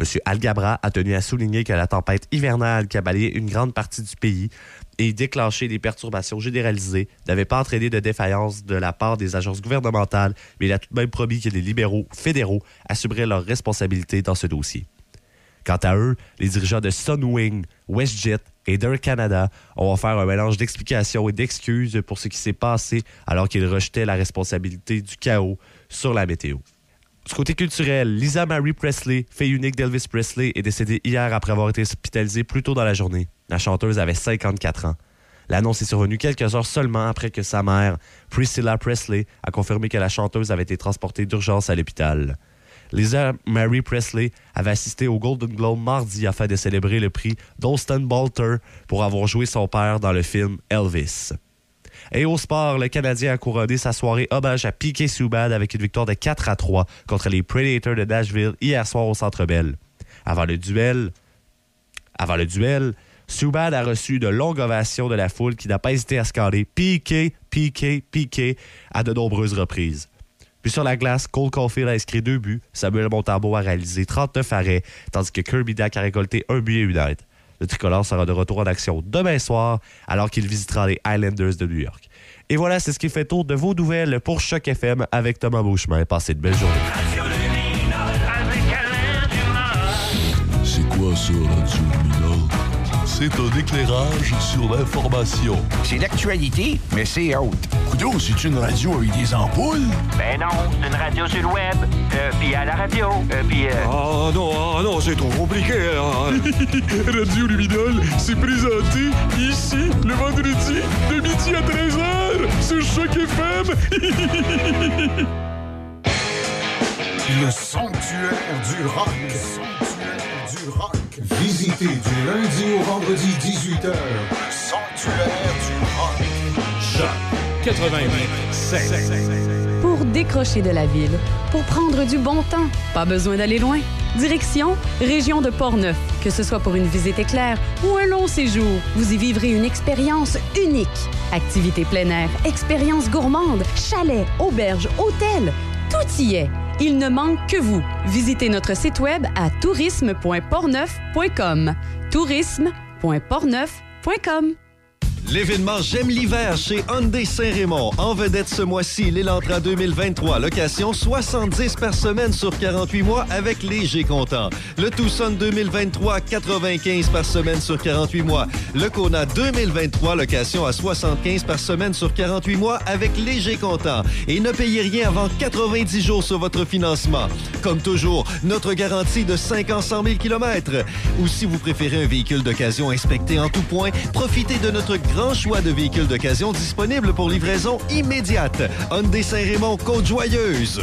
[SPEAKER 4] M. Algabra a tenu à souligner que la tempête hivernale qui a balayé une grande partie du pays et déclenché des perturbations généralisées n'avait pas entraîné de défaillance de la part des agences gouvernementales, mais il a tout de même promis que les libéraux fédéraux assumeraient leurs responsabilités dans ce dossier. Quant à eux, les dirigeants de Sunwing, WestJet et Air Canada ont offert un mélange d'explications et d'excuses pour ce qui s'est passé alors qu'ils rejetaient la responsabilité du chaos sur la météo. Du côté culturel, Lisa Marie Presley, fille unique d'Elvis Presley, est décédée hier après avoir été hospitalisée plus tôt dans la journée. La chanteuse avait 54 ans. L'annonce est survenue quelques heures seulement après que sa mère, Priscilla Presley, a confirmé que la chanteuse avait été transportée d'urgence à l'hôpital. Lisa Marie Presley avait assisté au Golden Globe mardi afin de célébrer le prix d'Austin Balter pour avoir joué son père dans le film Elvis. Et au sport, le Canadien a couronné sa soirée hommage à Piquet Subban avec une victoire de 4 à 3 contre les Predators de Nashville hier soir au Centre Bell. Avant le duel, avant le duel, a reçu de longues ovations de la foule qui n'a pas hésité à scander Piquet, Piquet, Piquet à de nombreuses reprises. Puis sur la glace, Cole Caulfield a inscrit deux buts, Samuel Montambeau a réalisé 39 arrêts, tandis que Kirby Dack a récolté un but et une aide. Le tricolore sera de retour en action demain soir, alors qu'il visitera les Islanders de New York. Et voilà, c'est ce qui fait tour de vos nouvelles pour Choc FM avec Thomas Beauchemin. Passez de belles journées.
[SPEAKER 21] C'est quoi ça, Radio? C'est un éclairage sur l'information.
[SPEAKER 22] C'est l'actualité, mais c'est haute.
[SPEAKER 21] Coudon, c'est une radio avec des ampoules?
[SPEAKER 17] Ben non, c'est une radio sur le web, euh, puis à la radio, euh, puis... euh,
[SPEAKER 16] Ah non, ah non, c'est trop compliqué. hein. Radio Luminol, c'est présenté ici le vendredi de midi à 13h sur Choc FM.
[SPEAKER 11] Le sanctuaire du rock. Le sanctuaire du rock. Visitez du lundi au vendredi 18h. Sanctuaire du rock.
[SPEAKER 1] Choc 88
[SPEAKER 3] Pour décrocher de la ville, pour prendre du bon temps, pas besoin d'aller loin. Direction Région de Portneuf. Que ce soit pour une visite éclair ou un long séjour, vous y vivrez une expérience unique. Activités plein air, expériences gourmandes, chalets, auberges, hôtels, tout y est. Il ne manque que vous. Visitez notre site web à tourisme.portneuf.com. tourisme.portneuf.com.
[SPEAKER 14] L'événement J'aime l'hiver chez Hyundai Saint-Raymond. En vedette ce mois-ci, l'Elantra 2023. Location 70 par semaine sur 48 mois avec léger comptant. Le Tucson 2023, 95 par semaine sur 48 mois. Le Kona 2023, location à 75 par semaine sur 48 mois avec léger comptant. Et ne payez rien avant 90 jours sur votre financement. Comme toujours, notre garantie de 5 ans 100 000 km. Ou si vous préférez un véhicule d'occasion inspecté en tout point, profitez de notre grand choix de véhicules d'occasion disponibles pour livraison immédiate. Hyundai Saint-Raymond, Côte-Joyeuse.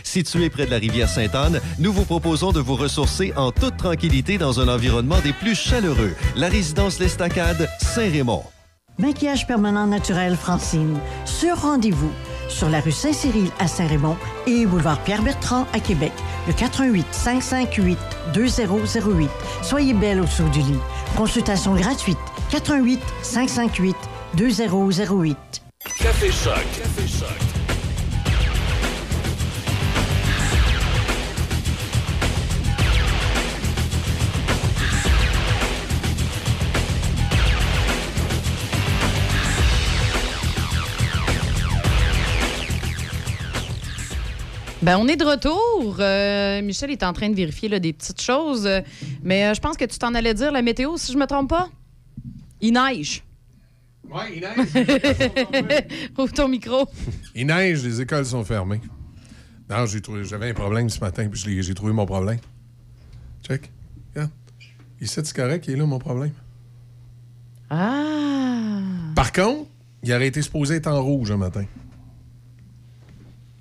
[SPEAKER 14] Situé près de la rivière Sainte-Anne, nous vous proposons de vous ressourcer en toute tranquillité dans un environnement des plus chaleureux. La résidence L'Estacade, Saint-Raymond.
[SPEAKER 23] Maquillage permanent naturel Francine. Sur rendez-vous sur la rue Saint-Cyril à Saint-Raymond et boulevard Pierre-Bertrand à Québec. Le 88 558 2008. Soyez belle au saut du lit. Consultation gratuite. 88 558 2008.
[SPEAKER 1] Café Choc. Café Choc.
[SPEAKER 3] Ben, on est de retour. Euh, Michel est en train de vérifier là, des petites choses. euh, mais euh, je pense que tu t'en allais dire la météo, si je me trompe pas? Il neige.
[SPEAKER 2] Oui, il neige.
[SPEAKER 3] Ouvre ton micro.
[SPEAKER 2] Il neige, les écoles sont fermées. Non, j'avais un problème ce matin, puis j'ai trouvé mon problème. Check. Regarde. Ici, c'est correct, il est là, mon problème.
[SPEAKER 3] Ah.
[SPEAKER 2] Par contre, il aurait été supposé être en rouge un matin.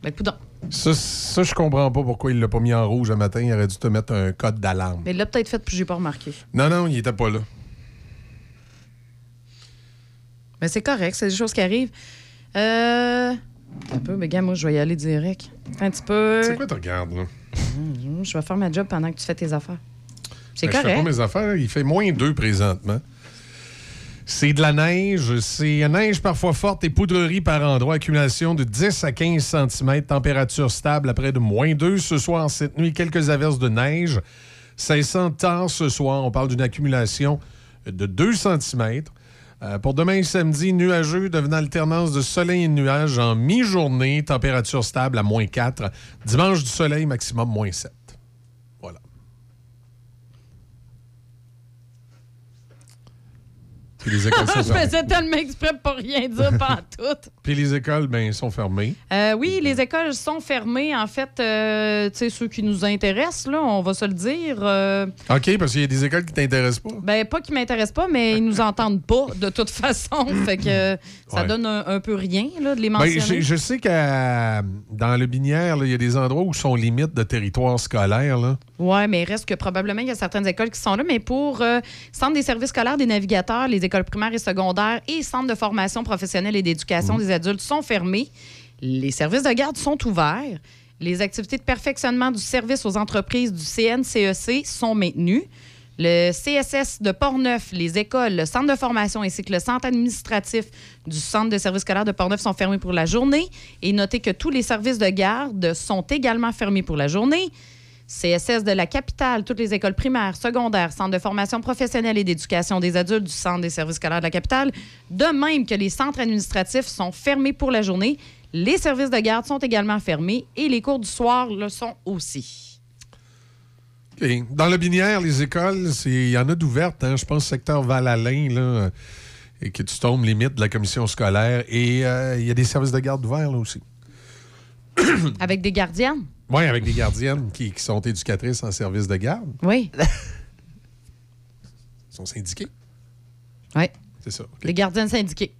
[SPEAKER 3] Ben, coudonc.
[SPEAKER 2] Ça, ça, je comprends pas pourquoi il l'a pas mis en rouge un matin. Il aurait dû te mettre un code d'alarme.
[SPEAKER 3] Mais il l'a peut-être fait, puis j'ai pas remarqué.
[SPEAKER 2] Non, non, il était pas là.
[SPEAKER 3] Mais c'est correct, c'est des choses qui arrivent. Euh. Un peu, mais gars, moi, je vais y aller direct. Un petit peu.
[SPEAKER 2] C'est quoi tu regardes, là?
[SPEAKER 3] Hum, Je vais faire ma job pendant que tu fais tes affaires. C'est
[SPEAKER 2] Ben, Je fais
[SPEAKER 3] correct.
[SPEAKER 2] pas mes affaires. Il fait moins 2 présentement. C'est de la neige. C'est neige parfois forte et poudrerie par endroit. Accumulation de 10 à 15 cm. Température stable après de moins 2 ce soir. Cette nuit, quelques averses de neige. 500 tard ce soir. On parle d'une accumulation de 2 cm. pour demain samedi, nuageux devenant alternance de soleil et nuages en mi-journée. Température stable à moins 4. Dimanche du soleil, maximum moins 7. Puis les écoles sont
[SPEAKER 3] je faisais tellement exprès pour rien dire pantoute.
[SPEAKER 2] Puis les écoles, ben, sont fermées.
[SPEAKER 3] Euh, oui, les écoles sont fermées. En fait, euh, tu sais, ceux qui nous intéressent, là, on va se le dire. euh,
[SPEAKER 2] OK, parce qu'il y a des écoles qui t'intéressent pas.
[SPEAKER 3] ben, pas qu'ils m'intéressent pas, mais ils nous entendent pas de toute façon. fait que euh, ça
[SPEAKER 2] Ouais.
[SPEAKER 3] donne un, un peu rien là, de les
[SPEAKER 2] Ben,
[SPEAKER 3] mentionner.
[SPEAKER 2] je, je sais que dans le Binière, là, il y a des endroits où sont limites de territoire scolaire. Là.
[SPEAKER 3] Oui, mais il reste que probablement il y a certaines écoles qui sont là. Mais pour euh, Centre des services scolaires des navigateurs, les écoles primaires et secondaires et Centre de formation professionnelle et d'éducation des adultes sont fermés. Les services de garde sont ouverts. Les activités de perfectionnement du service aux entreprises du CNCEC sont maintenues. Le CSS de Portneuf, les écoles, le centre de formation ainsi que le centre administratif du centre de services scolaires de Portneuf sont fermés pour la journée. Et notez que tous les services de garde sont également fermés pour la journée. CSS de la capitale, toutes les écoles primaires, secondaires, centres de formation professionnelle et d'éducation des adultes du centre des services scolaires de la capitale, de même que les centres administratifs sont fermés pour la journée. Les services de garde sont également fermés et les cours du soir le sont aussi.
[SPEAKER 2] Dans le Binière, les écoles, il y en a d'ouvertes. hein. Je pense secteur Val-Alain, là, euh, et que tu tombes limite de la commission scolaire. Et euh, il y a des services de garde ouverts là aussi.
[SPEAKER 3] Avec des gardiennes?
[SPEAKER 2] Oui, avec des gardiennes qui, qui sont éducatrices en service de garde.
[SPEAKER 3] Oui.
[SPEAKER 2] Ils sont syndiqués.
[SPEAKER 3] Oui.
[SPEAKER 2] C'est ça. OK.
[SPEAKER 3] Les gardiennes syndiquées.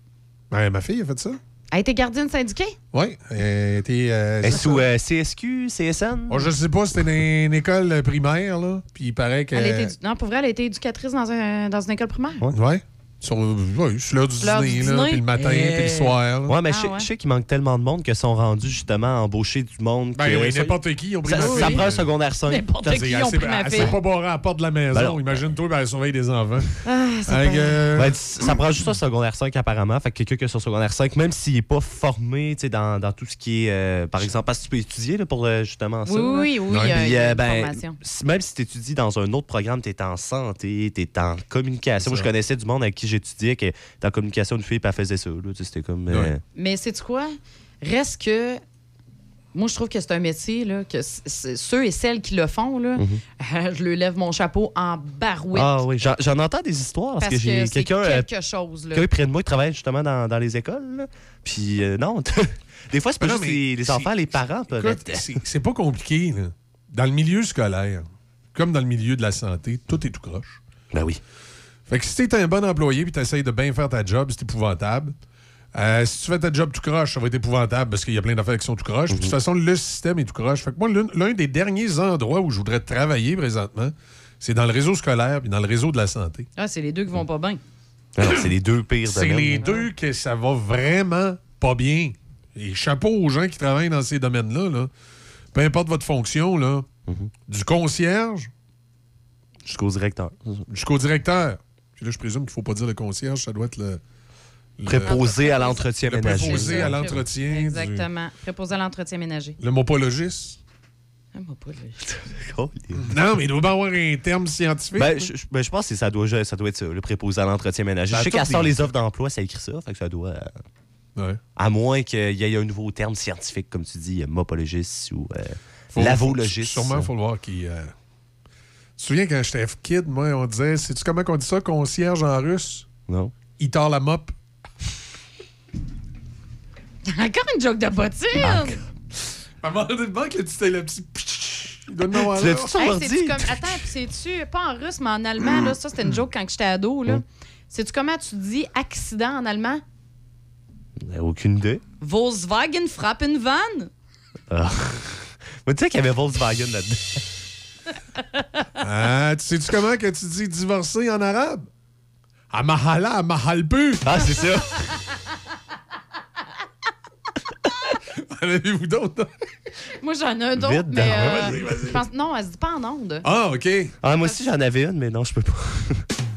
[SPEAKER 2] Ouais, ma fille a fait ça.
[SPEAKER 3] Elle a été gardienne syndiquée?
[SPEAKER 2] Oui. Elle était. euh, c'est
[SPEAKER 4] sous euh, CSQ, CSN?
[SPEAKER 2] Oh, je sais pas, c'était dans une école primaire, là. Puis il paraît que.
[SPEAKER 3] Elle a été édu- Non, pour vrai, elle a été éducatrice dans, un- dans une école primaire.
[SPEAKER 2] Sur, ouais, sur l'heure du
[SPEAKER 3] L'heure
[SPEAKER 2] dîner,
[SPEAKER 3] du
[SPEAKER 2] là,
[SPEAKER 3] dîner.
[SPEAKER 2] puis le matin,
[SPEAKER 4] Eh.
[SPEAKER 2] puis le soir. là.
[SPEAKER 4] Ouais, mais
[SPEAKER 3] Ah,
[SPEAKER 4] je
[SPEAKER 3] ouais.
[SPEAKER 4] je sais qu'il manque tellement de monde qu'ils sont rendus justement à embaucher du monde.
[SPEAKER 2] Ben
[SPEAKER 4] que-
[SPEAKER 2] oui, n'importe qui, ils ont pris
[SPEAKER 4] ça,
[SPEAKER 2] ma
[SPEAKER 4] ça prend un secondaire 5.
[SPEAKER 3] N'importe
[SPEAKER 2] C'est-
[SPEAKER 3] qui pris ma fille.
[SPEAKER 2] pas barrée à la porte de la maison.
[SPEAKER 4] Ben.
[SPEAKER 2] Imagine-toi, ben, elle surveille des enfants.
[SPEAKER 3] Ah,
[SPEAKER 2] euh,
[SPEAKER 4] Ben, ça prend juste un secondaire 5 apparemment. Fait que quelqu'un qui est sur secondaire 5, même s'il n'est pas formé tu sais, dans, dans tout ce qui est. euh, par exemple, parce que tu peux étudier là, pour euh, justement ça.
[SPEAKER 3] Oui,
[SPEAKER 4] là.
[SPEAKER 3] oui, oui, il y a-
[SPEAKER 4] euh, ben, même si tu étudies dans un autre programme, tu es en santé, tu es en communication. Moi, je connaissais du monde avec qui j'étudiais était en communication, une fille, puis elle faisait ça. là. C'était comme. euh,
[SPEAKER 2] Ouais.
[SPEAKER 3] Mais c'est quoi? Reste que. Moi, je trouve que c'est un métier, là, que ceux et celles qui le font, là, je leur lève mon chapeau en barouette.
[SPEAKER 4] Ah oui, j'en j'en entends des histoires parce,
[SPEAKER 3] parce
[SPEAKER 4] que j'ai
[SPEAKER 3] c'est
[SPEAKER 4] quelqu'un. euh,
[SPEAKER 3] quelque chose, là.
[SPEAKER 4] Quelqu'un près de moi qui travaille justement dans, dans les écoles. là. Puis euh, non, des fois, c'est pas
[SPEAKER 2] Mais non,
[SPEAKER 4] juste les, les
[SPEAKER 2] c'est-
[SPEAKER 4] enfants, les parents peuvent
[SPEAKER 2] Écoute,
[SPEAKER 4] être-
[SPEAKER 2] c'est- c'est pas compliqué. là. Dans le milieu scolaire, comme dans le milieu de la santé, tout est tout croche.
[SPEAKER 4] Ben oui.
[SPEAKER 2] Fait que si t'es un bon employé puis t'essayes de bien faire ta job, c'est épouvantable. Euh, si tu fais ta job tout croche, ça va être épouvantable parce qu'il y a plein d'affaires qui sont tout croche. Puis De toute façon, le système est tout croche. Fait que moi, l'un- des derniers endroits où je voudrais travailler présentement, c'est dans le réseau scolaire puis dans le réseau de la santé.
[SPEAKER 3] Ah, c'est les deux qui vont pas bien.
[SPEAKER 4] Ah c'est les deux pires
[SPEAKER 2] C'est les deux que ça va vraiment pas bien. Et chapeau aux gens qui travaillent dans ces domaines-là. là. Peu importe votre fonction, là, du concierge
[SPEAKER 4] Jusqu'au directeur.
[SPEAKER 2] jusqu'au directeur. Puis là, je présume qu'il ne faut pas dire le concierge, ça doit être le. le-
[SPEAKER 4] Préposé à l'entretien
[SPEAKER 2] Le
[SPEAKER 4] ménager.
[SPEAKER 2] préposé à l'entretien. du-
[SPEAKER 3] Exactement. Préposé à l'entretien ménager.
[SPEAKER 2] Le mopologiste.
[SPEAKER 3] Pas
[SPEAKER 4] Oh, les-
[SPEAKER 2] Non, mais il doit bien avoir un terme scientifique.
[SPEAKER 4] Ben, je, je- ben, je pense que ça doit, ça doit être ça, le préposé à l'entretien ménager.
[SPEAKER 2] Ben,
[SPEAKER 4] je sais qu'à sort
[SPEAKER 2] les-
[SPEAKER 4] les offres d'emploi, ça écrit ça, fait que ça doit. euh,
[SPEAKER 2] Ouais.
[SPEAKER 4] À moins qu'il y ait un nouveau terme scientifique, comme tu dis, mopologiste ou euh,
[SPEAKER 2] Faut-
[SPEAKER 4] lavologiste.
[SPEAKER 2] faut- Sûrement, il faut le voir qui. euh, te souviens quand j'étais kid, moi, on disait, sais-tu comment on dit ça, concierge en russe?
[SPEAKER 4] Non.
[SPEAKER 2] Il tord la mop.
[SPEAKER 3] Encore une joke de bottine!
[SPEAKER 2] Un le banque, là, tu sais, le petit. Il doit en avoir
[SPEAKER 4] Tu
[SPEAKER 3] comme... Attends, puis c'est-tu, pas en russe, mais en allemand, là, ça c'était une joke quand j'étais ado, là. Sais-tu comment tu dis accident en allemand?
[SPEAKER 4] Euh, Aucune idée.
[SPEAKER 3] Volkswagen frappe une vanne?
[SPEAKER 4] Ah. Mais tu sais qu'il y avait Volkswagen là-dedans.
[SPEAKER 2] Ah, tu sais-tu comment que tu dis divorcer en arabe? Amahala, amahalbu.
[SPEAKER 4] Ah, c'est ça.
[SPEAKER 2] En avez-vous d'autres?
[SPEAKER 3] Moi, j'en ai un d'autre,
[SPEAKER 4] Vite,
[SPEAKER 3] mais... euh,
[SPEAKER 2] Vas-y, vas-y.
[SPEAKER 3] je pense- Non, elle se dit pas en onde.
[SPEAKER 2] Ah, OK.
[SPEAKER 4] Ah, moi aussi, j'en avais une, mais non, je peux pas.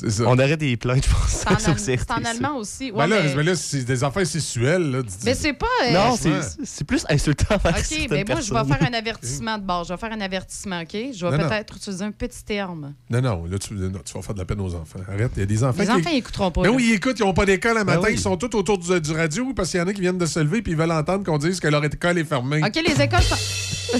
[SPEAKER 2] C'est ça.
[SPEAKER 4] On aurait des plaintes, je pense.
[SPEAKER 3] C'est en,
[SPEAKER 4] ça.
[SPEAKER 3] allemand aussi. Ouais,
[SPEAKER 2] Ben là,
[SPEAKER 3] mais...
[SPEAKER 2] ben là, c'est des affaires sexuelles. Là.
[SPEAKER 3] mais c'est pas... euh,
[SPEAKER 4] Non, c'est c'est plus insultant
[SPEAKER 3] OK, mais moi, je vais faire un avertissement de base. Je vais faire un avertissement, OK? Je vais
[SPEAKER 2] Non, non.
[SPEAKER 3] peut-être utiliser un petit terme.
[SPEAKER 2] Non, non, là, tu, non, tu vas faire de la peine aux enfants. Arrête, il y a des enfants
[SPEAKER 3] Les
[SPEAKER 2] qui...
[SPEAKER 3] enfants, ils écouteront pas.
[SPEAKER 2] Mais
[SPEAKER 3] là.
[SPEAKER 2] oui, ils écoutent, ils n'ont pas d'école le matin,
[SPEAKER 4] oui.
[SPEAKER 2] ils sont tous autour du, du radio parce qu'il y en a qui viennent de se lever puis ils veulent entendre qu'on dise que leur école est fermée.
[SPEAKER 3] OK, les écoles sont...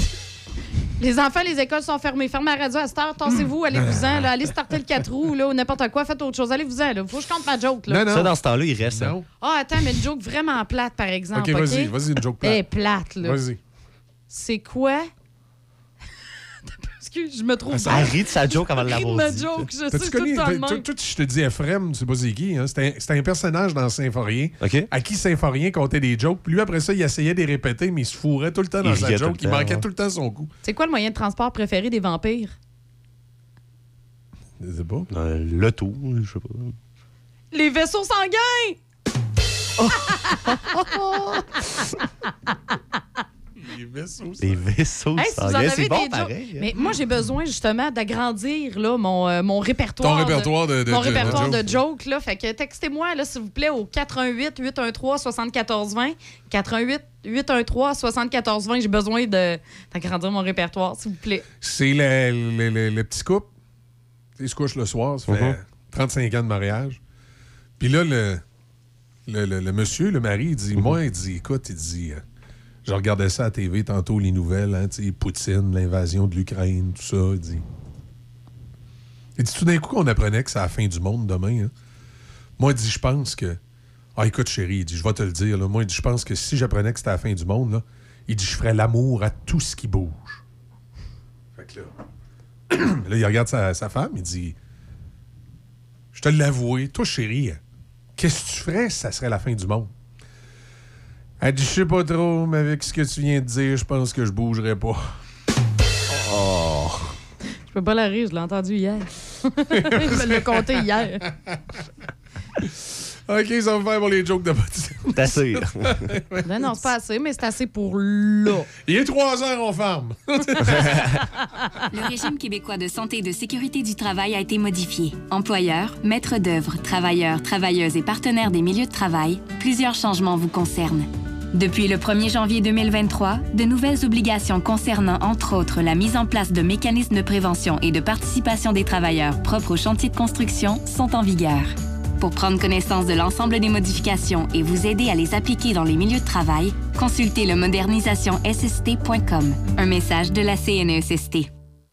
[SPEAKER 3] les enfants, les écoles sont fermées. Fermez la radio à cette heure. Tassez-vous, allez-vous-en. Allez starter le 4 roues là, ou n'importe quoi. Faites autre chose. Allez-vous-en. là. Faut que je compte ma joke. Là.
[SPEAKER 2] Non, non.
[SPEAKER 4] Ça, dans ce temps-là, il reste. hein.
[SPEAKER 2] Non.
[SPEAKER 3] Ah, attends, mais une joke vraiment plate, par exemple.
[SPEAKER 2] OK, vas-y, vas-y, une joke
[SPEAKER 3] Elle est
[SPEAKER 2] plate.
[SPEAKER 3] plate, là.
[SPEAKER 2] Vas-y.
[SPEAKER 3] C'est quoi? Excuse, je me trouve
[SPEAKER 4] Elle rit de sa joke avant de l'avoir
[SPEAKER 3] ma
[SPEAKER 4] dit.
[SPEAKER 3] joke. Je sais tout le
[SPEAKER 2] toi, je te dis Ephraim, tu sais pas c'est qui, hein? C'était un, personnage dans Symphorien
[SPEAKER 4] OK.
[SPEAKER 2] à qui Symphorien comptait des jokes. Puis lui, après ça, il essayait de les répéter, mais il se fourrait tout le temps dans sa joke.
[SPEAKER 4] le
[SPEAKER 2] Il manquait tout le temps son coup.
[SPEAKER 3] C'est quoi le moyen de transport préféré des vampires?
[SPEAKER 2] Je sais pas.
[SPEAKER 4] Euh, L'auto, je sais pas.
[SPEAKER 3] Les vaisseaux sanguins!
[SPEAKER 2] Les vaisseaux.
[SPEAKER 4] Vaisseaux
[SPEAKER 3] Hey,
[SPEAKER 4] sanguins,
[SPEAKER 3] avez
[SPEAKER 4] c'est
[SPEAKER 3] des
[SPEAKER 4] bon pareil. hein.
[SPEAKER 3] Mais moi, j'ai besoin justement d'agrandir là, mon, euh, mon répertoire.
[SPEAKER 2] Ton répertoire de- de-
[SPEAKER 3] Mon
[SPEAKER 2] de-
[SPEAKER 3] répertoire
[SPEAKER 2] de
[SPEAKER 3] de jokes. là. Fait que textez-moi, là, s'il vous plaît, au 88 813 7420 88 813 7420 J'ai besoin de- d'agrandir mon répertoire, s'il vous plaît.
[SPEAKER 2] C'est le, le, le- le petit couple. Ils se couchent le soir, ça fait
[SPEAKER 4] Mhm.
[SPEAKER 2] 35 ans de mariage. Puis là, le, le, le- le monsieur, le mari, il dit Moi, il dit, écoute, il dit, euh, je regardais ça à TV tantôt, les nouvelles, hein, Poutine, l'invasion de l'Ukraine, tout ça. Il dit. Dit tout d'un coup qu'on apprenait que c'est la fin du monde demain. hein. Moi, il dit, je pense que. Ah, écoute, chérie, il dit, je vais te le dire. Moi, il dit, je pense que si j'apprenais que c'était la fin du monde, il dit, je ferais l'amour à tout ce qui bouge. Fait que là. là, il regarde sa, sa femme, il dit Je te l'avoue, toi, chérie, qu'est-ce que tu ferais si ça serait la fin du monde? Elle dit Je sais pas trop, mais avec ce que tu viens de dire, je pense que je bougerais pas.
[SPEAKER 4] Oh.
[SPEAKER 3] Je peux pas la rire, je l'ai entendu hier. Il me l'a compté hier.
[SPEAKER 2] OK, ça va faire pour les jokes de Baptiste.
[SPEAKER 4] C'est assez.
[SPEAKER 3] Non, non, c'est pas assez, mais c'est assez pour là.
[SPEAKER 2] Il est 3 heures, on ferme.
[SPEAKER 13] Le régime québécois de santé et de sécurité du travail a été modifié. Employeurs, maîtres d'œuvre, travailleurs, travailleuses et partenaires des milieux de travail, plusieurs changements vous concernent. Depuis le 1er janvier 2023, de nouvelles obligations concernant entre autres la mise en place de mécanismes de prévention et de participation des travailleurs propres aux chantiers de construction sont en vigueur. Pour prendre connaissance de l'ensemble des modifications et vous aider à les appliquer dans les milieux de travail, consultez le modernisationsst.com. Un message de la CNESST.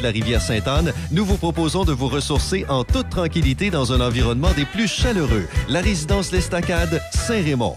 [SPEAKER 14] de la rivière Sainte-Anne, nous vous proposons de vous ressourcer en toute tranquillité dans un environnement des plus chaleureux. La résidence L'Estacade, Saint-Raymond.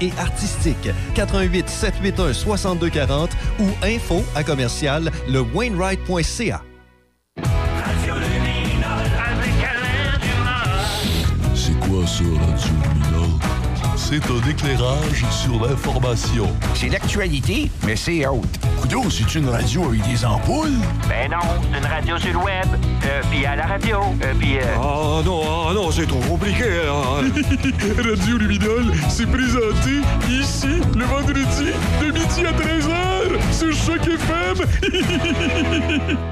[SPEAKER 14] et artistique. 88 781 6240 ou info à commercial le Wainwright.ca.
[SPEAKER 24] C'est quoi ça, Radio? C'est un éclairage sur l'information.
[SPEAKER 7] C'est l'actualité, mais c'est autre.
[SPEAKER 24] Coudon, c'est une radio avec des ampoules?
[SPEAKER 17] Ben non, c'est une radio sur le web. Euh, puis à la radio. Euh, puis. euh,
[SPEAKER 16] Ah non, ah non, c'est trop compliqué. hein. Radio Luminol, c'est présenté ici le vendredi de midi à 13h sur Choc FM.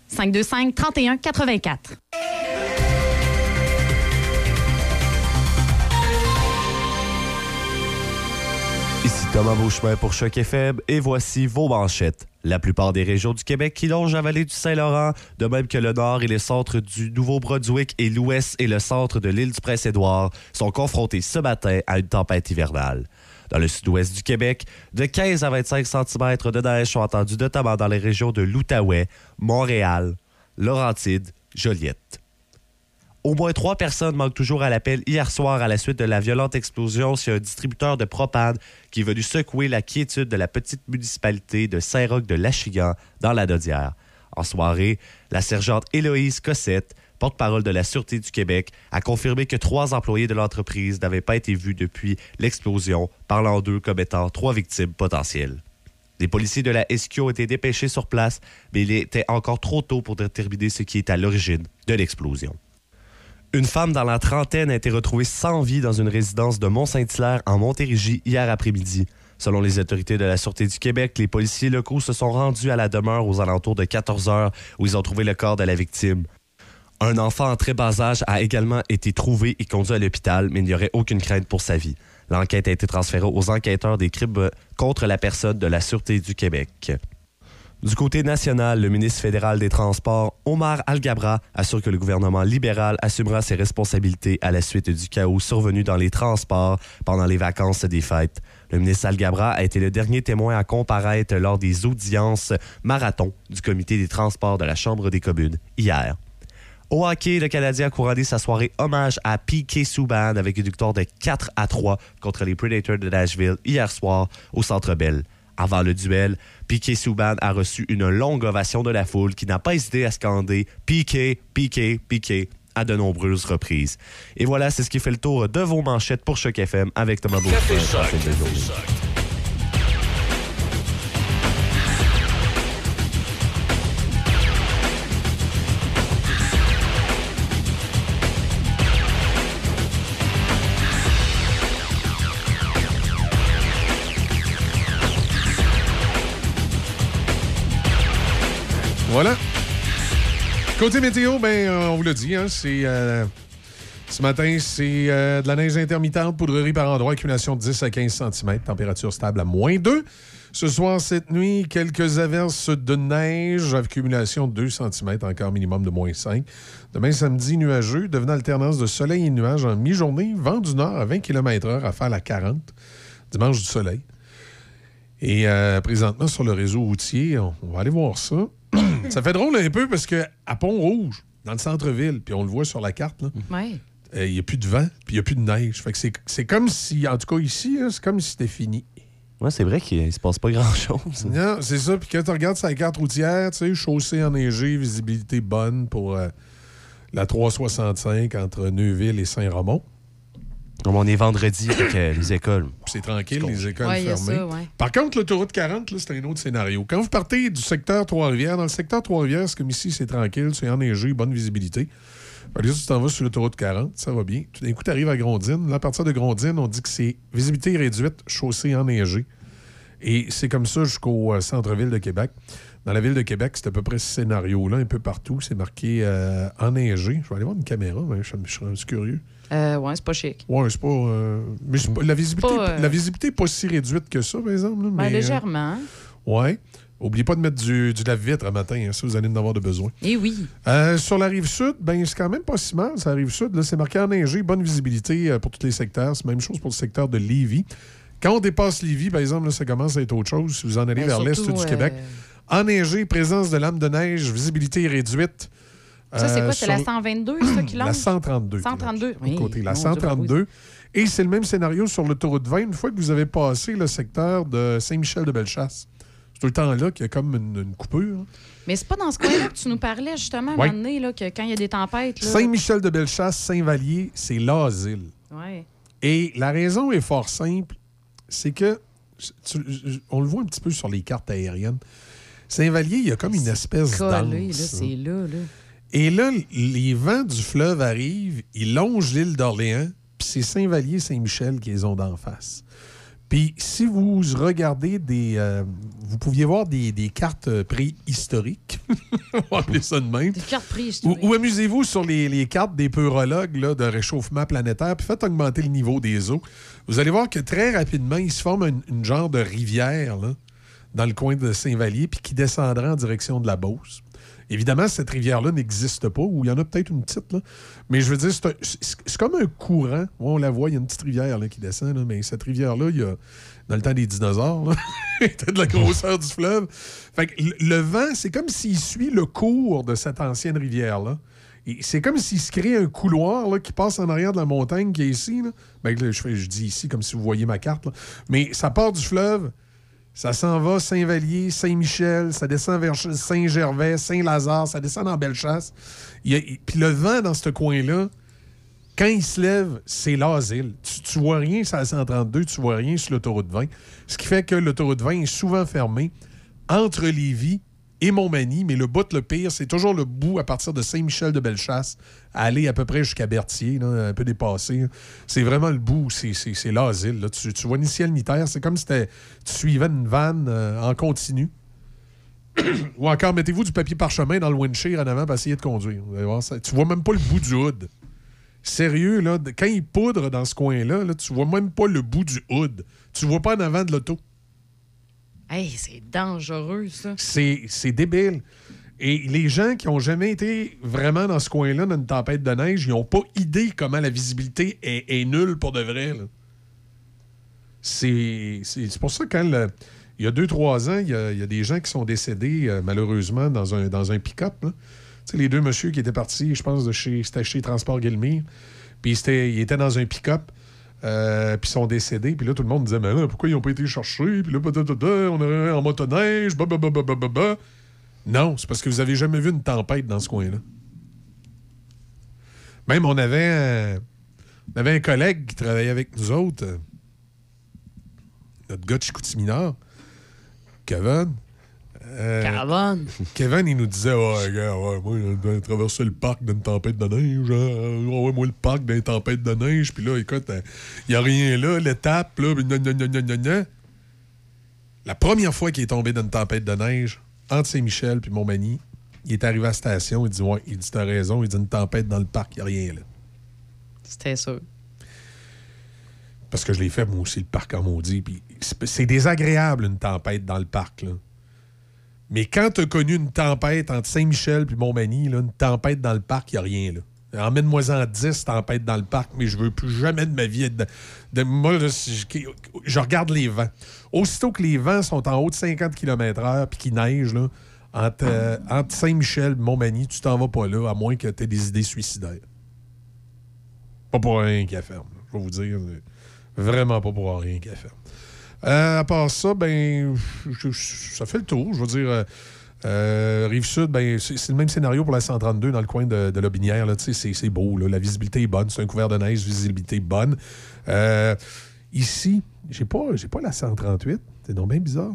[SPEAKER 10] 525 31 84.
[SPEAKER 4] Ici Thomas Beauchemin pour Choc FM et voici vos manchettes. La plupart des régions du Québec qui longent la vallée du Saint-Laurent, de même que le nord et les centres du Nouveau-Brunswick et l'ouest et le centre de l'île du Prince-Édouard, sont confrontés ce matin à une tempête hivernale. Dans le sud-ouest du Québec, de 15 à 25 cm de neige sont attendus notamment dans les régions de l'Outaouais, Montréal, Laurentides, Joliette. Au moins trois personnes manquent toujours à l'appel hier soir à la suite de la violente explosion sur un distributeur de propane qui est venu secouer la quiétude de la petite municipalité de Saint-Roch de Lachigan dans la Dodière. En soirée, la sergente Héloïse Cossette, porte-parole de la Sûreté du Québec, a confirmé que trois employés de l'entreprise n'avaient pas été vus depuis l'explosion, parlant d'eux comme étant trois victimes potentielles. Les policiers de la SQ ont été dépêchés sur place, mais il était encore trop tôt pour déterminer ce qui est à l'origine de l'explosion. Une femme dans la trentaine a été retrouvée sans vie dans une résidence de Mont-Saint-Hilaire en Montérégie hier après-midi. Selon les autorités de la Sûreté du Québec, les policiers locaux se sont rendus à la demeure aux alentours de 14 heures où ils ont trouvé le corps de la victime. Un enfant en très bas âge a également été trouvé et conduit à l'hôpital, mais il n'y aurait aucune crainte pour sa vie. L'enquête a été transférée aux enquêteurs des crimes contre la personne de la Sûreté du Québec. Du côté national, le ministre fédéral des Transports, Omar Al-Gabra, assure que le gouvernement libéral assumera ses responsabilités à la suite du chaos survenu dans les transports pendant les vacances des fêtes. Le ministre Al-Gabra a été le dernier témoin à comparaître lors des audiences marathon du comité des transports de la Chambre des communes hier. Au hockey, le Canadien a couronné sa soirée hommage à P.K. Subban avec une victoire de 4 à 3 contre les Predators de Nashville hier soir au Centre Bell. Avant le duel, Piqué Souban a reçu une longue ovation de la foule qui n'a pas hésité à scander Piqué, Piqué, Piqué à de nombreuses reprises. Et voilà, c'est ce qui fait le tour de vos manchettes pour Choc FM avec Thomas.
[SPEAKER 2] Voilà. Côté météo, ben, euh, on vous l'a dit, hein, c'est. euh, ce matin, c'est euh, de la neige intermittente, poudrerie par endroit, accumulation de 10 à 15 cm, température stable à moins 2. Ce soir, cette nuit, quelques averses de neige, accumulation de 2 cm, encore minimum de moins 5. Demain, samedi, nuageux, devenant alternance de soleil et nuages en mi-journée, vent du nord à 20 km/h à faire la 40. Dimanche du soleil. Et présentement, sur le réseau routier, on va aller voir ça. Ça fait drôle un peu parce que à Pont-Rouge, dans le centre-ville, puis on le voit sur la carte,
[SPEAKER 3] Ouais.
[SPEAKER 2] euh, il n'y a plus de vent, puis il n'y a plus de neige. Fait que c'est- c'est comme si, en tout cas ici, là, c'est comme si c'était fini.
[SPEAKER 4] Ouais, c'est vrai qu'il ne se passe pas grand-chose.
[SPEAKER 2] Non, c'est ça. Puis quand tu regardes sa carte routière, tu sais, chaussée enneigée, visibilité bonne pour euh, la 365 entre Neuville et Saint-Ramon.
[SPEAKER 4] Comme on est vendredi avec euh, les écoles.
[SPEAKER 2] C'est tranquille, les écoles
[SPEAKER 3] Ouais,
[SPEAKER 2] fermées.
[SPEAKER 3] ça, ouais.
[SPEAKER 2] Par contre, l'autoroute 40, là, c'est un autre scénario. Quand vous partez du secteur Trois-Rivières, dans le secteur Trois-Rivières, c'est comme ici, c'est tranquille, c'est enneigé, bonne visibilité. Là, tu t'en vas sur l'autoroute 40, ça va bien. Tout d'un coup, tu arrives à Grondine. Là, à partir de Grondine, on dit que c'est visibilité réduite, chaussée enneigée. Et c'est comme ça jusqu'au euh, centre-ville de Québec. Dans la ville de Québec, c'est à peu près ce scénario-là, un peu partout. C'est marqué euh, enneigé. Je vais aller voir une caméra, mais je, je serais curieux.
[SPEAKER 3] Euh, ouais, c'est pas chic.
[SPEAKER 2] Ouais, c'est pas. euh, mais pas- la visibilité,
[SPEAKER 3] Pas, euh,
[SPEAKER 2] la visibilité n'est pas si réduite que ça, par exemple. là,
[SPEAKER 3] Ben,
[SPEAKER 2] mais, euh,
[SPEAKER 3] légèrement.
[SPEAKER 2] ouais. Oubliez pas de mettre du, du lave-vitre à matin, hein, ça, vous allez en avoir de besoin.
[SPEAKER 3] Eh oui.
[SPEAKER 2] Euh, sur la rive sud, ben, c'est quand même pas si mal. Sur la rive sud, c'est marqué enneigé, bonne visibilité euh, pour tous les secteurs. C'est la même chose pour le secteur de Lévis. Quand on dépasse Lévis, par exemple, là, ça commence à être autre chose. Si vous en allez
[SPEAKER 3] Ben,
[SPEAKER 2] vers l'est du
[SPEAKER 3] euh,
[SPEAKER 2] Québec, enneigé, présence de lames de neige, visibilité réduite.
[SPEAKER 3] Ça, c'est
[SPEAKER 2] Euh,
[SPEAKER 3] quoi? C'est la
[SPEAKER 2] sur-
[SPEAKER 3] 122, ça, qui
[SPEAKER 2] La
[SPEAKER 3] longe?
[SPEAKER 2] 132.
[SPEAKER 3] 132.
[SPEAKER 2] de
[SPEAKER 3] Oui,
[SPEAKER 2] côté, la
[SPEAKER 3] mon Dieu, ben
[SPEAKER 2] 132. Et c'est le même scénario sur l'autoroute 20. Une fois que vous avez passé le secteur de Saint-Michel-de-Bellechasse, c'est tout le temps là qu'il y a comme une, une coupure.
[SPEAKER 3] Mais c'est pas dans ce coin-là que tu nous parlais, justement, à un moment donné, là, que quand il y a des tempêtes. Là...
[SPEAKER 2] Saint-Michel-de-Bellechasse, Saint-Vallier, c'est l'asile.
[SPEAKER 3] Ouais.
[SPEAKER 2] Et la raison est fort simple, c'est que, tu- on le voit un petit peu sur les cartes aériennes, Saint-Vallier, il y a comme une espèce d'anse.
[SPEAKER 3] c'est là, là.
[SPEAKER 2] Et là, les vents du fleuve arrivent, ils longent l'île d'Orléans, puis c'est Saint-Vallier, Saint-Michel qui les ont d'en face. Puis si vous regardez des... euh, vous pouviez voir des, des cartes préhistoriques, on va appeler ça de même.
[SPEAKER 3] Des cartes prises,
[SPEAKER 2] Ou, ou amusez-vous sur les, les cartes des peurologues là, de réchauffement planétaire, puis faites augmenter le niveau des eaux. Vous allez voir que très rapidement, il se forme une, une genre de rivière là, dans le coin de Saint-Vallier, puis qui descendra en direction de la Beauce. Évidemment, cette rivière-là n'existe pas, ou il y en a peut-être une petite, mais je veux dire, c'est comme un courant. On la voit, il y a une petite rivière qui descend, mais cette rivière-là, il y a, dans le temps des dinosaures, était de la grosseur du fleuve. Fait le, vent, c'est comme s'il suit le cours de cette ancienne rivière-là. C'est comme s'il se crée un couloir qui passe en arrière de la montagne qui est ici. Ben, je, dis ici comme si vous voyez ma carte. Mais ça part du fleuve, ça s'en va Saint-Vallier, Saint-Michel, ça descend vers Saint-Gervais, Saint-Lazare, ça descend dans Bellechasse. Puis le vent dans ce coin-là, quand il se lève, c'est l'asile. Tu, tu vois rien sur la 132, tu vois rien sur l'autoroute 20. Ce qui fait que l'autoroute 20 est souvent fermée entre Lévis et Montmagny, mais le bout le pire, c'est toujours le bout à partir de Saint-Michel-de-Bellechasse, aller à peu près jusqu'à Berthier, un peu dépassé. C'est vraiment le bout, c'est- l'asile. Tu, tu vois ni ciel ni terre. C'est comme si tu suivais une vanne euh, en continu. Ou encore, mettez-vous du papier parchemin dans le windshield en avant pour essayer de conduire. Vous allez. Tu vois même pas le bout du hood. Sérieux, là, quand il poudre dans ce coin-là, là, tu vois même pas le bout du hood. Tu vois pas en avant de l'auto.
[SPEAKER 3] Hey, c'est dangereux, ça.
[SPEAKER 2] C'est débile. Et les gens qui ont jamais été vraiment dans ce coin-là, dans une tempête de neige, ils n'ont pas idée comment la visibilité est, nulle pour de vrai. C'est pour ça que quand il y a deux, trois ans, il y a, il y a des gens qui sont décédés euh, malheureusement dans un, dans un pick-up. les deux messieurs qui étaient partis, je pense, de chez, chez Transport Guillemire. Puis ils étaient dans un pick-up. Euh, puis sont décédés. Puis là, tout le monde disait, mais là, pourquoi ils n'ont pas été cherchés? Puis là, on est en motoneige, bah. Non, c'est parce que vous avez jamais vu une tempête dans ce coin-là. Même, on avait, on avait un collègue qui travaillait avec nous autres, euh, notre gars de Chicoutimi-Nord, Kevin. Euh,
[SPEAKER 3] Kevin.
[SPEAKER 2] Kevin, il nous disait Ouais, gars, ouais, moi, j'ai traversé le parc d'une tempête de neige. hein. Ouais, moi, le parc d'une tempête de neige. Puis là, écoute, il n'y a rien là, l'étape, là. gna, gna, gna, gna, gna, gna. La première fois qu'il est tombé dans une tempête de neige, entre Saint-Michel puis Montmagny, il est arrivé à la station. Il dit Ouais, il dit T'as raison. Il dit Une tempête dans le parc, il n'y a rien là.
[SPEAKER 3] C'était sûr.
[SPEAKER 2] Parce que je l'ai fait, moi aussi, le parc en maudit. Puis c'est désagréable, une tempête dans le parc, là. Mais quand tu as connu une tempête entre Saint-Michel puis Montmagny, là, une tempête dans le parc, il n'y a rien, là. Emmène-moi en 10 tempêtes dans le parc, mais je veux plus jamais de ma vie être. moi, je, regarde les vents. Aussitôt que les vents sont en haut de 50 km/h puis qu'il neige, là, entre, euh, Saint-Michel et Montmagny, tu t'en vas pas là, à moins que tu aies des idées suicidaires. Pas pour rien qu'elle ferme. Je vais vous dire. Vraiment pas pour rien qu'elle ferme. Euh, à part ça, ben, ça fait le tour. Je veux dire, euh, Euh, Rive-Sud, ben, c'est le même scénario pour la 132 dans le coin de, de Lobinière. C'est beau. là. La visibilité est bonne. C'est un couvert de neige, visibilité bonne. Ici, j'ai pas, pas la 138. C'est donc bien bizarre.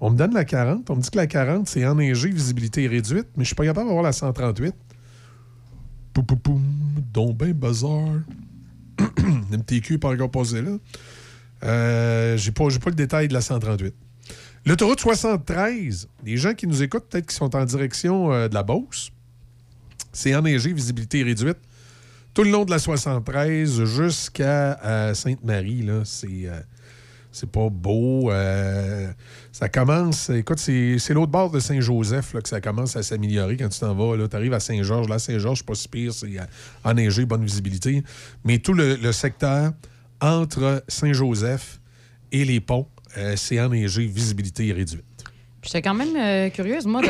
[SPEAKER 2] On me donne la 40. On me dit que la 40, c'est enneigé, visibilité réduite, mais je suis pas capable d'avoir la 138. Poum, poum, poum. Donc ben bazar. MTQ pas encore passé là. Euh, j'ai pas, pas le détail de la 138. L'autoroute 73, les gens qui nous écoutent, peut-être qui sont en direction euh, de la Beauce, c'est enneigé, visibilité réduite. Tout le long de la 73 jusqu'à euh, Sainte-Marie, c'est. c'est pas beau. ça commence. Écoute, c'est l'autre bord de Saint-Joseph que ça commence à s'améliorer quand tu t'en vas. Tu arrives à Saint-Georges. Là, Saint-Georges, pas si pire. C'est enneigé, bonne visibilité. Mais tout le secteur entre Saint-Joseph et les ponts, euh, c'est enneigé, visibilité réduite.
[SPEAKER 3] Puis J'étais quand même euh, curieuse, moi,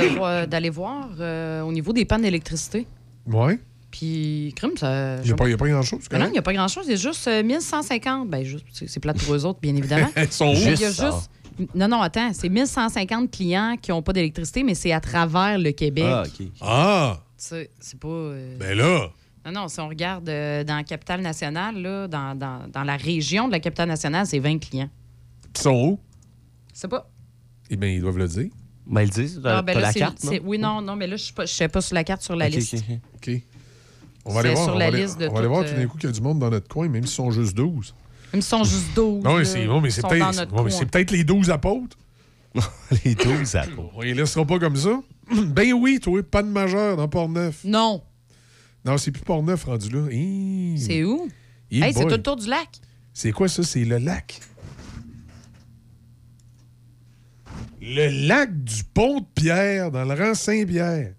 [SPEAKER 3] d'aller voir euh, au niveau des pannes d'électricité.
[SPEAKER 2] Ouais.
[SPEAKER 3] Puis, crime, ça.
[SPEAKER 2] Il n'y a, pas- y a pas grand-chose.
[SPEAKER 3] Ben non, il n'y a pas grand-chose. Il y a juste euh, 1150. Ben, juste, c'est c'est plate pour eux autres, bien évidemment.
[SPEAKER 2] Ils sont où?
[SPEAKER 3] Il y a
[SPEAKER 2] Juste.
[SPEAKER 3] Non, non, attends. C'est 1150 clients qui n'ont pas d'électricité, mais c'est à travers le Québec.
[SPEAKER 4] Ah, OK.
[SPEAKER 2] Ah!
[SPEAKER 3] Tu sais, C'est pas. euh,
[SPEAKER 2] Ben là!
[SPEAKER 3] Non, non, si on regarde euh, dans la capitale nationale, là, dans, dans- dans la région de la capitale nationale, c'est 20 clients.
[SPEAKER 2] Ils sont où?
[SPEAKER 3] C'est pas.
[SPEAKER 2] Eh bien, ils doivent le dire.
[SPEAKER 4] Ben, ils le disent.
[SPEAKER 3] Ah, ben
[SPEAKER 4] t'as
[SPEAKER 3] là,
[SPEAKER 4] la
[SPEAKER 3] c'est-
[SPEAKER 4] carte, non?
[SPEAKER 3] c'est- Oui, non, non, mais là, je ne sais pas sur la carte, sur la
[SPEAKER 4] Ok,
[SPEAKER 3] liste.
[SPEAKER 4] ok, ok.
[SPEAKER 2] OK. On va aller voir.
[SPEAKER 3] sur
[SPEAKER 2] on
[SPEAKER 3] la
[SPEAKER 2] va aller-
[SPEAKER 3] liste de
[SPEAKER 2] on va aller voir
[SPEAKER 3] toutes,
[SPEAKER 2] tout d'un
[SPEAKER 3] euh,
[SPEAKER 2] coup qu'il y a du monde dans notre coin, même s'ils sont juste 12.
[SPEAKER 3] Même si sont juste 12.
[SPEAKER 2] Non, mais
[SPEAKER 3] là,
[SPEAKER 2] c'est bon, mais c'est
[SPEAKER 3] ils
[SPEAKER 2] peut-être
[SPEAKER 3] dans notre
[SPEAKER 2] bon, mais
[SPEAKER 3] coin.
[SPEAKER 2] c'est peut-être les 12 apôtres.
[SPEAKER 4] les 12 apôtres.
[SPEAKER 2] On les laissera pas comme ça. ben oui, toi, pas de majeur dans Port-Neuf.
[SPEAKER 3] Non.
[SPEAKER 2] Non, c'est plus Port-Neuf rendu là.
[SPEAKER 3] C'est où? Hey, c'est tout le tour du lac.
[SPEAKER 2] C'est quoi ça? C'est le lac. Le lac du Pont de Pierre, dans le rang Saint-Pierre.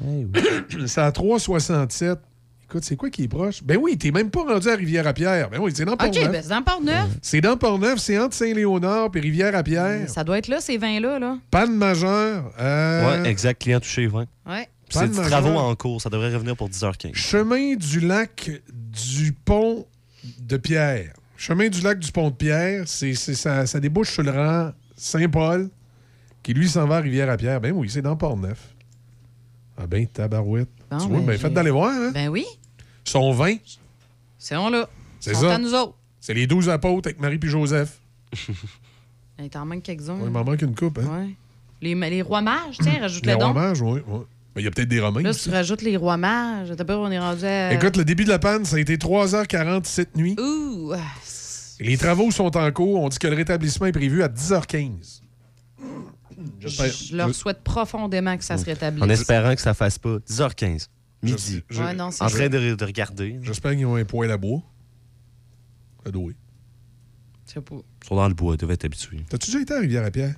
[SPEAKER 2] c'est à 3,67. Écoute, c'est quoi qui est proche? Ben oui, t'es même pas rendu à Rivière-à-Pierre. Ben oui, c'est dans
[SPEAKER 3] OK,
[SPEAKER 2] Port-Neuf.
[SPEAKER 3] ben c'est dans Port-Neuf.
[SPEAKER 2] C'est dans Port-Neuf, c'est entre Saint-Léonard et Rivière-à-Pierre.
[SPEAKER 3] Ça doit être là, ces vins-là. Là.
[SPEAKER 2] Panne majeure. euh,
[SPEAKER 4] Ouais, exact. Client touché, 20.
[SPEAKER 3] Ouais.
[SPEAKER 4] C'est
[SPEAKER 2] majeure.
[SPEAKER 4] travaux en cours. Ça devrait revenir pour 10h15.
[SPEAKER 2] Chemin du lac du pont de Pierre. Chemin du lac du pont de Pierre, c'est, ça, ça débouche sur le rang Saint-Paul, qui lui s'en va à Rivière-à-Pierre. Ben oui, c'est dans Port-Neuf. Ah ben, tabarouette.
[SPEAKER 3] Bon,
[SPEAKER 2] tu vois,
[SPEAKER 3] ben,
[SPEAKER 2] ben, faites d'aller voir, hein?
[SPEAKER 3] Ben oui.
[SPEAKER 2] Ils sont 20.
[SPEAKER 3] C'est on là.
[SPEAKER 2] C'est ça.
[SPEAKER 3] à nous autres.
[SPEAKER 2] C'est les 12 apôtres avec Marie puis Joseph.
[SPEAKER 3] Il t'en manque quelques-uns.
[SPEAKER 2] Ouais, il m'en manque une coupe, hein?
[SPEAKER 3] Ouais. Les, les rois mages, tiens,
[SPEAKER 2] Les
[SPEAKER 3] rajoute-le
[SPEAKER 2] rois
[SPEAKER 3] donc.
[SPEAKER 2] mages, oui. oui. Il y a peut-être des romains.
[SPEAKER 3] Là, si tu rajoutes les rois mages, peur, on est rendu à.
[SPEAKER 2] Écoute, le début de la panne, ça a été 3h40 cette nuit.
[SPEAKER 3] Ouh!
[SPEAKER 2] Les travaux sont en cours. On dit que le rétablissement est prévu à 10h15. J'espère-
[SPEAKER 3] Je leur souhaite profondément que ça se rétablisse.
[SPEAKER 4] En espérant que ça fasse pas 10h15, midi.
[SPEAKER 2] Je-
[SPEAKER 3] Ouais, non, c'est
[SPEAKER 4] en train de, de regarder.
[SPEAKER 2] J'espère qu'ils ont un poêle à bois. Ça doit.
[SPEAKER 3] Je sais pas.
[SPEAKER 4] Ils sont dans le bois, ils devaient être habitués.
[SPEAKER 2] T'as-tu déjà été à Rivière-à-Pierre?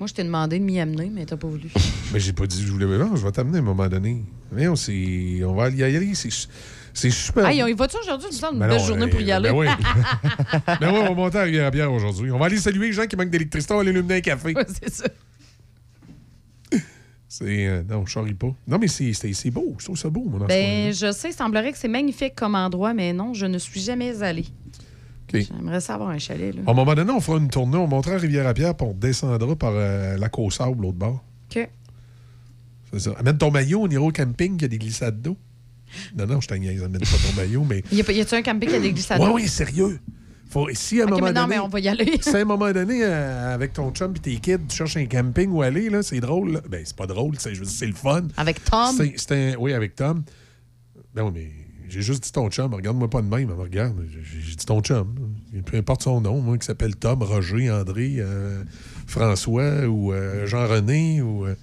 [SPEAKER 3] Moi, je t'ai demandé de m'y amener, mais t'as pas voulu.
[SPEAKER 2] Mais j'ai pas dit que je voulais. Non, je vais t'amener à un moment donné. Mais on, on va y aller. C'est, super.
[SPEAKER 3] Hey, on y va-tu aujourd'hui? Il me semble une
[SPEAKER 2] Ben
[SPEAKER 3] belle
[SPEAKER 2] non,
[SPEAKER 3] journée
[SPEAKER 2] euh,
[SPEAKER 3] pour y aller.
[SPEAKER 2] Ben oui. ben oui, on va monter à Rivière-à-Pierre aujourd'hui. On va aller saluer les gens qui manquent d'électricité. On va aller illuminer un café.
[SPEAKER 3] C'est ça.
[SPEAKER 2] C'est. euh, non, je charrie pas. Non, mais c'est, c'est, c'est beau. Je trouve ça beau, mon enfant.
[SPEAKER 3] Ben, je sais, il semblerait que c'est magnifique comme endroit, mais non, je ne suis jamais allée.
[SPEAKER 2] OK.
[SPEAKER 3] J'aimerais savoir un chalet, là.
[SPEAKER 2] À un moment donné, on fera une tournée. On montera à Rivière-à-Pierre, puis on descendra par euh, la au sable, l'autre bord.
[SPEAKER 3] OK.
[SPEAKER 2] C'est ça. Amène ton maillot, on ira au camping, il y a des glissades d'eau. Non, non, je t'agnise, amène pas ton maillot, mais.
[SPEAKER 3] Y a-tu un camping qui a des glissades?
[SPEAKER 2] Oui, oui, sérieux. Faut, si à un moment
[SPEAKER 3] mais non,
[SPEAKER 2] donné,
[SPEAKER 3] mais on va y aller.
[SPEAKER 2] si à un moment donné, euh, avec ton chum et tes kids, tu cherches un camping où aller, là, c'est drôle. là. Ben, c'est pas drôle, c'est, je c'est le fun.
[SPEAKER 3] Avec Tom?
[SPEAKER 2] C'est, c'est un- oui, avec Tom. Ben oui, mais j'ai juste dit ton chum. Regarde-moi pas de même. Elle me regarde. J'ai, dit ton chum. Peu importe son nom, moi, qui s'appelle Tom, Roger, André, euh, François ou euh, Jean-René ou, euh,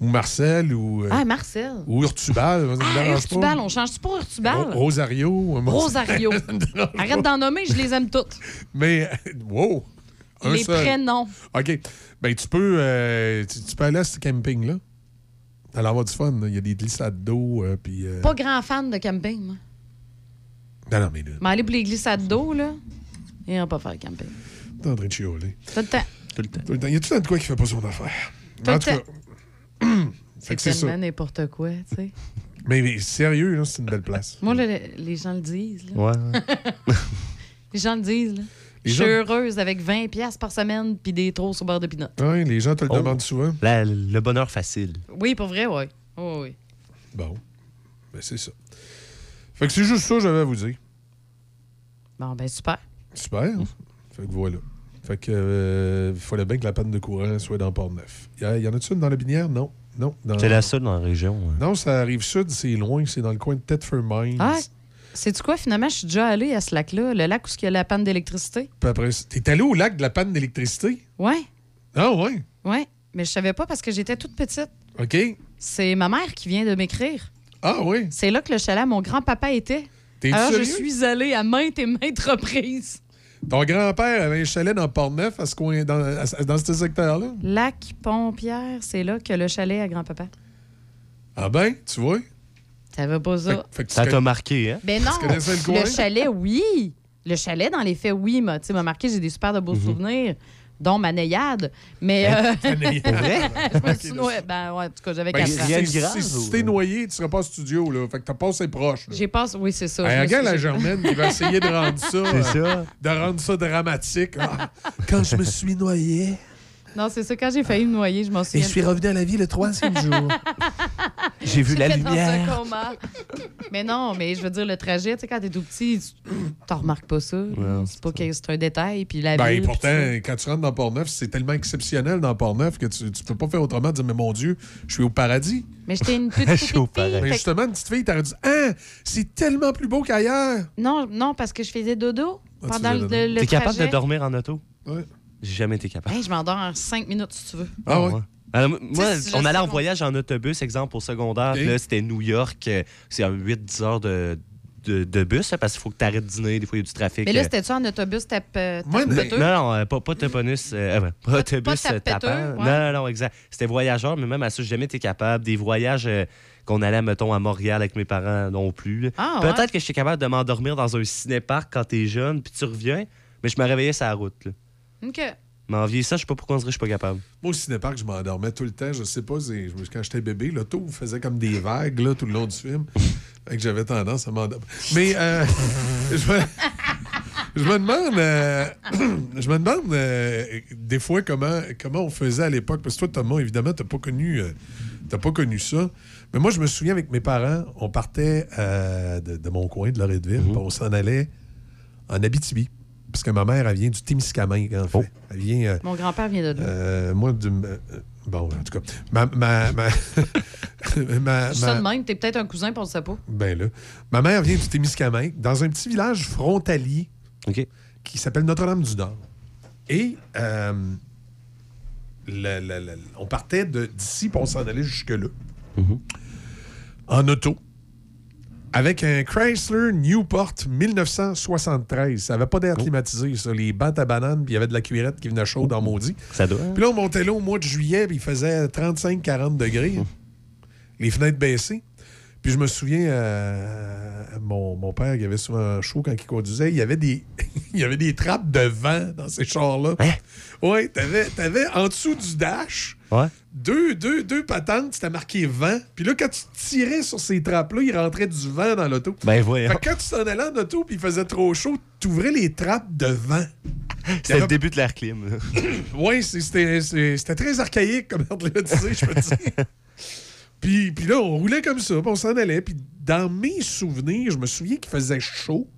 [SPEAKER 2] ou Marcel ou,
[SPEAKER 3] Ah, Marcel.
[SPEAKER 2] ou Urtubal. ça me
[SPEAKER 3] Ah, Urtubal,
[SPEAKER 2] pas.
[SPEAKER 3] on change-tu pour Urtubal?
[SPEAKER 2] Ro- Rosario.
[SPEAKER 3] Rosario. Arrête d'en nommer, je les aime toutes.
[SPEAKER 2] Mais, wow! Un
[SPEAKER 3] les
[SPEAKER 2] seul.
[SPEAKER 3] prénoms.
[SPEAKER 2] OK. Ben, tu peux, tu, tu peux aller à ce camping-là. Alors, avoir du fun. là. Il y a des glissades d'eau. euh, puis, euh,
[SPEAKER 3] Pas grand fan de camping, moi.
[SPEAKER 2] Non, non, mais là,
[SPEAKER 3] Mais aller pour les glissades d'eau, là, et on va pas faire camping.
[SPEAKER 2] t'es en train de chialer.
[SPEAKER 3] Tout le temps.
[SPEAKER 4] Tout le temps.
[SPEAKER 2] Tout le temps. Y a tout le temps de quoi qui fait pas son affaire?
[SPEAKER 3] Tout
[SPEAKER 2] en
[SPEAKER 3] le
[SPEAKER 2] tout cas.
[SPEAKER 3] C'est
[SPEAKER 2] fait que c'est
[SPEAKER 3] tellement
[SPEAKER 2] ça.
[SPEAKER 3] n'importe quoi, tu sais.
[SPEAKER 2] Mais, mais sérieux, là, c'est une belle place.
[SPEAKER 3] Moi, là, le- les gens le disent. Là.
[SPEAKER 4] Ouais.
[SPEAKER 3] Les gens le disent. Là.
[SPEAKER 2] Les
[SPEAKER 3] Je suis
[SPEAKER 2] gens-
[SPEAKER 3] heureuse avec 20$ piastres par semaine puis des trous au beurre de pinot.
[SPEAKER 2] Oui, les gens te le
[SPEAKER 4] Oh.
[SPEAKER 2] demandent souvent.
[SPEAKER 4] La- le bonheur facile.
[SPEAKER 3] Oui, pour vrai, oui. Oh, oui.
[SPEAKER 2] Bon. Ben, c'est ça. Fait que c'est juste ça que j'avais à vous dire.
[SPEAKER 3] Bon, ben super.
[SPEAKER 2] Super. Fait que voilà. Fait que euh, il fallait bien que la panne de courant soit dans Port-Neuf. Y, a- y en a-tu une dans la binière? Non. Non. dans-
[SPEAKER 4] C'est la seule dans la région. hein.
[SPEAKER 2] Non, ça arrive sud, c'est loin, c'est dans le coin de Thetford Mines.
[SPEAKER 3] Ah, sais-tu quoi? Finalement, je suis déjà allée à ce lac-là, le lac où il y a la panne d'électricité.
[SPEAKER 2] Puis après, t'es allé au lac de la panne d'électricité?
[SPEAKER 3] Ouais,
[SPEAKER 2] Ah, ouais?
[SPEAKER 3] ouais. Mais je savais pas parce que j'étais toute petite.
[SPEAKER 2] OK.
[SPEAKER 3] C'est ma mère qui vient de m'écrire.
[SPEAKER 2] Ah, oui.
[SPEAKER 3] C'est là que le chalet à mon grand-papa était.
[SPEAKER 2] T'es-tu
[SPEAKER 3] Alors, je suis allée à maintes et maintes reprises.
[SPEAKER 2] Ton grand-père avait un chalet dans Port-Neuf, à ce coin, dans, à- dans ce secteur-là?
[SPEAKER 3] Lac Pompierre, c'est là que le chalet à grand-papa.
[SPEAKER 2] Ah ben, tu vois?
[SPEAKER 3] T'avais pas ça?
[SPEAKER 2] Fait que tu
[SPEAKER 4] Ça t'a
[SPEAKER 2] connais-
[SPEAKER 4] marqué, hein?
[SPEAKER 3] Ben non,
[SPEAKER 2] Tu connaissais le coin?
[SPEAKER 3] le chalet, oui. Le chalet, dans les faits, oui, m'a tu sais, m'a marqué. J'ai des super de
[SPEAKER 2] Mhm.
[SPEAKER 3] beaux souvenirs, dont ma naillade. Mais.
[SPEAKER 2] Hein?
[SPEAKER 3] euh, je me suis noyée. Ben ouais, en tout cas, j'avais
[SPEAKER 2] Ben,
[SPEAKER 3] 4
[SPEAKER 2] si-
[SPEAKER 3] ans.
[SPEAKER 2] si- si- Si t'es noyé, tu seras pas au studio, là. Fait que t'as passé proche.
[SPEAKER 3] J'ai passé. Oui, c'est ça. Me
[SPEAKER 2] regarde la Germaine qui va essayer de rendre ça.
[SPEAKER 4] C'est
[SPEAKER 2] euh,
[SPEAKER 4] ça.
[SPEAKER 2] De rendre ça dramatique. Ah, quand je me suis noyé.
[SPEAKER 3] Non, c'est ça. Quand j'ai failli me noyer, je m'en
[SPEAKER 2] Et
[SPEAKER 3] souviens.
[SPEAKER 2] je suis revenu à la vie le troisième jour.
[SPEAKER 4] J'ai vu la
[SPEAKER 3] J'étais dans un
[SPEAKER 4] lumière.
[SPEAKER 3] coma. mais non, mais je veux dire, le trajet, tu sais, quand t'es tout petit, tu t'en remarques pas ça. c'est pas que c'est un détail. Puis la
[SPEAKER 2] Ben,
[SPEAKER 3] ville, puis
[SPEAKER 2] pourtant, quand tu rentres dans Port-Neuf, c'est tellement exceptionnel dans Port-Neuf que tu, tu peux pas faire autrement de dire, mais mon Dieu, je suis au paradis.
[SPEAKER 3] Mais j'étais une petite
[SPEAKER 4] Je suis au
[SPEAKER 3] fille.
[SPEAKER 4] paradis.
[SPEAKER 2] Mais justement, une petite fille, t'aurais dit, ah, c'est tellement plus beau qu'ailleurs.
[SPEAKER 3] Non, non, parce que je faisais dodo
[SPEAKER 2] Ah,
[SPEAKER 3] pendant
[SPEAKER 2] faisais
[SPEAKER 3] le,
[SPEAKER 2] dodo.
[SPEAKER 3] le
[SPEAKER 4] T'es capable de dormir en auto?
[SPEAKER 2] Ouais.
[SPEAKER 4] J'ai jamais été capable.
[SPEAKER 3] Hey, je m'endors en 5 minutes, si tu veux.
[SPEAKER 2] Ah ouais?
[SPEAKER 4] Alors, moi, on allait en voyage en autobus, exemple, au secondaire. Là, c'était New York. euh, C'est un 8-10 heures de, de, de bus, parce qu'il faut que tu arrêtes de dîner. Des fois, il y a du trafic.
[SPEAKER 3] Mais là,
[SPEAKER 4] euh.
[SPEAKER 3] c'était-tu en autobus tape, euh,
[SPEAKER 2] Moi, mais-?
[SPEAKER 4] Non, non, pas, pas toponus. euh, pas autobus
[SPEAKER 3] pas tapeteux,
[SPEAKER 4] tapant.
[SPEAKER 3] ouais.
[SPEAKER 4] Non, non, non, exact. C'était voyageur, mais même à ça, j'ai jamais été capable. Des voyages euh, qu'on allait, mettons, à Montréal avec mes parents non plus.
[SPEAKER 3] Ah,
[SPEAKER 4] Peut-être
[SPEAKER 3] ouais.
[SPEAKER 4] que j'étais capable de m'endormir dans un cinéparc quand t'es jeune, puis tu reviens, mais je me réveillais sur la route. Là.
[SPEAKER 3] OK.
[SPEAKER 4] Mais en vieillissant, je sais pas pourquoi on dirait que je suis pas capable.
[SPEAKER 2] Moi, au cinéparc, je m'endormais tout le temps. Je sais pas, quand j'étais bébé, l'auto faisait comme des vagues là, tout le long du film. Fait que j'avais tendance à m'endormir. Mais euh, je, me, je me demande, euh, je me demande euh, des fois comment, comment on faisait à l'époque. Parce que toi, Thomas, évidemment, t'as pas connu, euh, t'as pas connu ça. Mais moi, je me souviens avec mes parents, on partait euh, de, de mon coin, de Loretteville, puis on s'en allait en Abitibi. Parce que ma mère, elle vient du Témiscamingue, en fait. Elle vient. euh,
[SPEAKER 3] Mon grand-père vient de là.
[SPEAKER 2] euh, moi, du. euh, bon, en tout cas. Ma. Ma. Ma. ma-
[SPEAKER 3] ça de
[SPEAKER 2] ma-
[SPEAKER 3] même, t'es peut-être un cousin, on le sait pas.
[SPEAKER 2] ben là. Ma mère vient du Témiscamingue, dans un petit village frontalier qui s'appelle Notre-Dame-du-Nord. Et. euh, on partait d'ici, puis on s'en allait jusque-là. En auto. Avec un Chrysler Newport 1973. Ça n'avait pas d'air climatisé, ça. Les bancs à bananes, puis il y avait de la cuirette qui venait chaude en maudit.
[SPEAKER 4] Ça doit. hein?
[SPEAKER 2] Puis là, on montait là au mois de juillet, puis il faisait 35-40 degrés. Les fenêtres baissées. Puis je me souviens, euh, mon, mon père, qui avait souvent chaud quand il conduisait, il y avait des, il y avait des trappes de vent dans ces chars-là. Oui, t'avais, t'avais en dessous du dash
[SPEAKER 4] Ouais.
[SPEAKER 2] deux, deux, deux patentes, c'était marqué vent. Puis là, quand tu tirais sur ces trappes-là, il rentrait du vent dans l'auto.
[SPEAKER 4] Ben voyons.
[SPEAKER 2] Fait que quand tu t'en allais en auto puis il faisait trop chaud, tu ouvrais les trappes de vent.
[SPEAKER 4] C'était le début de l'air clim.
[SPEAKER 2] Oui, c'était très archaïque, comme on l'a dit, je peux dire. Puis, puis là, on roulait comme ça, puis on s'en allait. Puis dans mes souvenirs, je me souviens qu'il faisait chaud,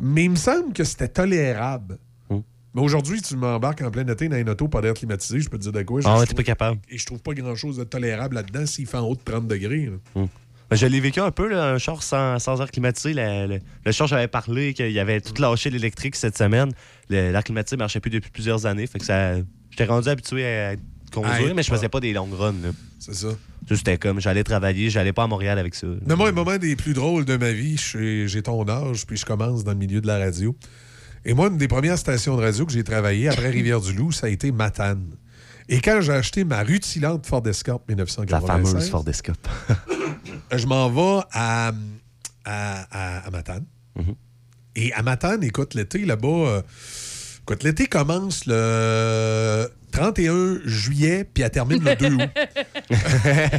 [SPEAKER 2] mais il me semble que c'était tolérable.
[SPEAKER 4] Hum.
[SPEAKER 2] Mais aujourd'hui, tu m'embarques en plein été dans une auto pas d'air climatisé, je peux te dire de quoi.
[SPEAKER 4] Ah ouais, t'es pas capable.
[SPEAKER 2] Et je trouve pas grand-chose de tolérable là-dedans s'il fait en haut de 30 degrés. là.
[SPEAKER 4] Ben, je l'ai vécu un peu, là, un char sans, sans air climatisé. Le, le- le char, j'avais parlé qu'il avait tout lâché l'électrique cette semaine. L'air climatisé marchait plus depuis plusieurs années. Fait que ça. J'étais rendu habitué à conduire, mais je faisais pas des longues runs.
[SPEAKER 2] C'est ça.
[SPEAKER 4] C'était comme, j'allais travailler, j'allais pas à Montréal avec ça.
[SPEAKER 2] Mais moi, un moment des plus drôles de ma vie, j'ai ton âge, puis je commence dans le milieu de la radio. Et moi, une des premières stations de radio que j'ai travaillé après Rivière-du-Loup, ça a été Matane. Et quand j'ai acheté ma rutilante Ford Escort
[SPEAKER 4] La
[SPEAKER 2] 1996,
[SPEAKER 4] fameuse Ford Escape.
[SPEAKER 2] je m'en vais à, à, à- à Matane.
[SPEAKER 4] Mhm.
[SPEAKER 2] Et à Matane, écoute, l'été, là-bas, euh, écoute, l'été commence le 31 juillet, puis elle termine le 2 août.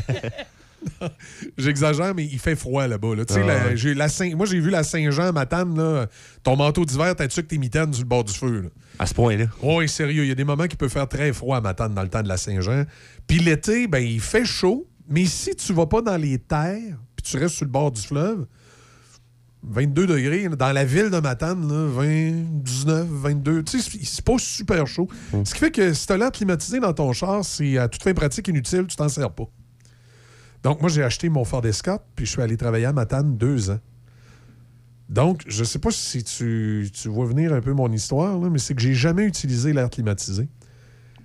[SPEAKER 2] J'exagère, mais il fait froid là-bas. là. Tu sais,
[SPEAKER 4] Ah
[SPEAKER 2] la- la Saint- moi, j'ai vu la Saint-Jean à Matane. Là, ton manteau d'hiver, t'as-tu que tes mitaines sur le bord du feu? Là?
[SPEAKER 4] À ce point-là.
[SPEAKER 2] Oui, sérieux. Il y a des moments qui peuvent faire très froid à Matane dans le temps de la Saint-Jean. Puis l'été, ben, il fait chaud, mais si tu vas pas dans les terres, puis tu restes sur le bord du fleuve, 22 degrés, là, dans la ville de Matane, là, 20, 19, 22, tu sais, c'est- pas super chaud. Ce qui fait que si t'as l'air climatisé dans ton char, c'est à toute fin pratique inutile, tu t'en sers pas. Donc, moi, j'ai acheté mon Ford Escort, puis je suis allé travailler à Matane deux ans. Donc, je sais pas si tu, tu vois venir un peu mon histoire, là, mais c'est que j'ai jamais utilisé l'air climatisé.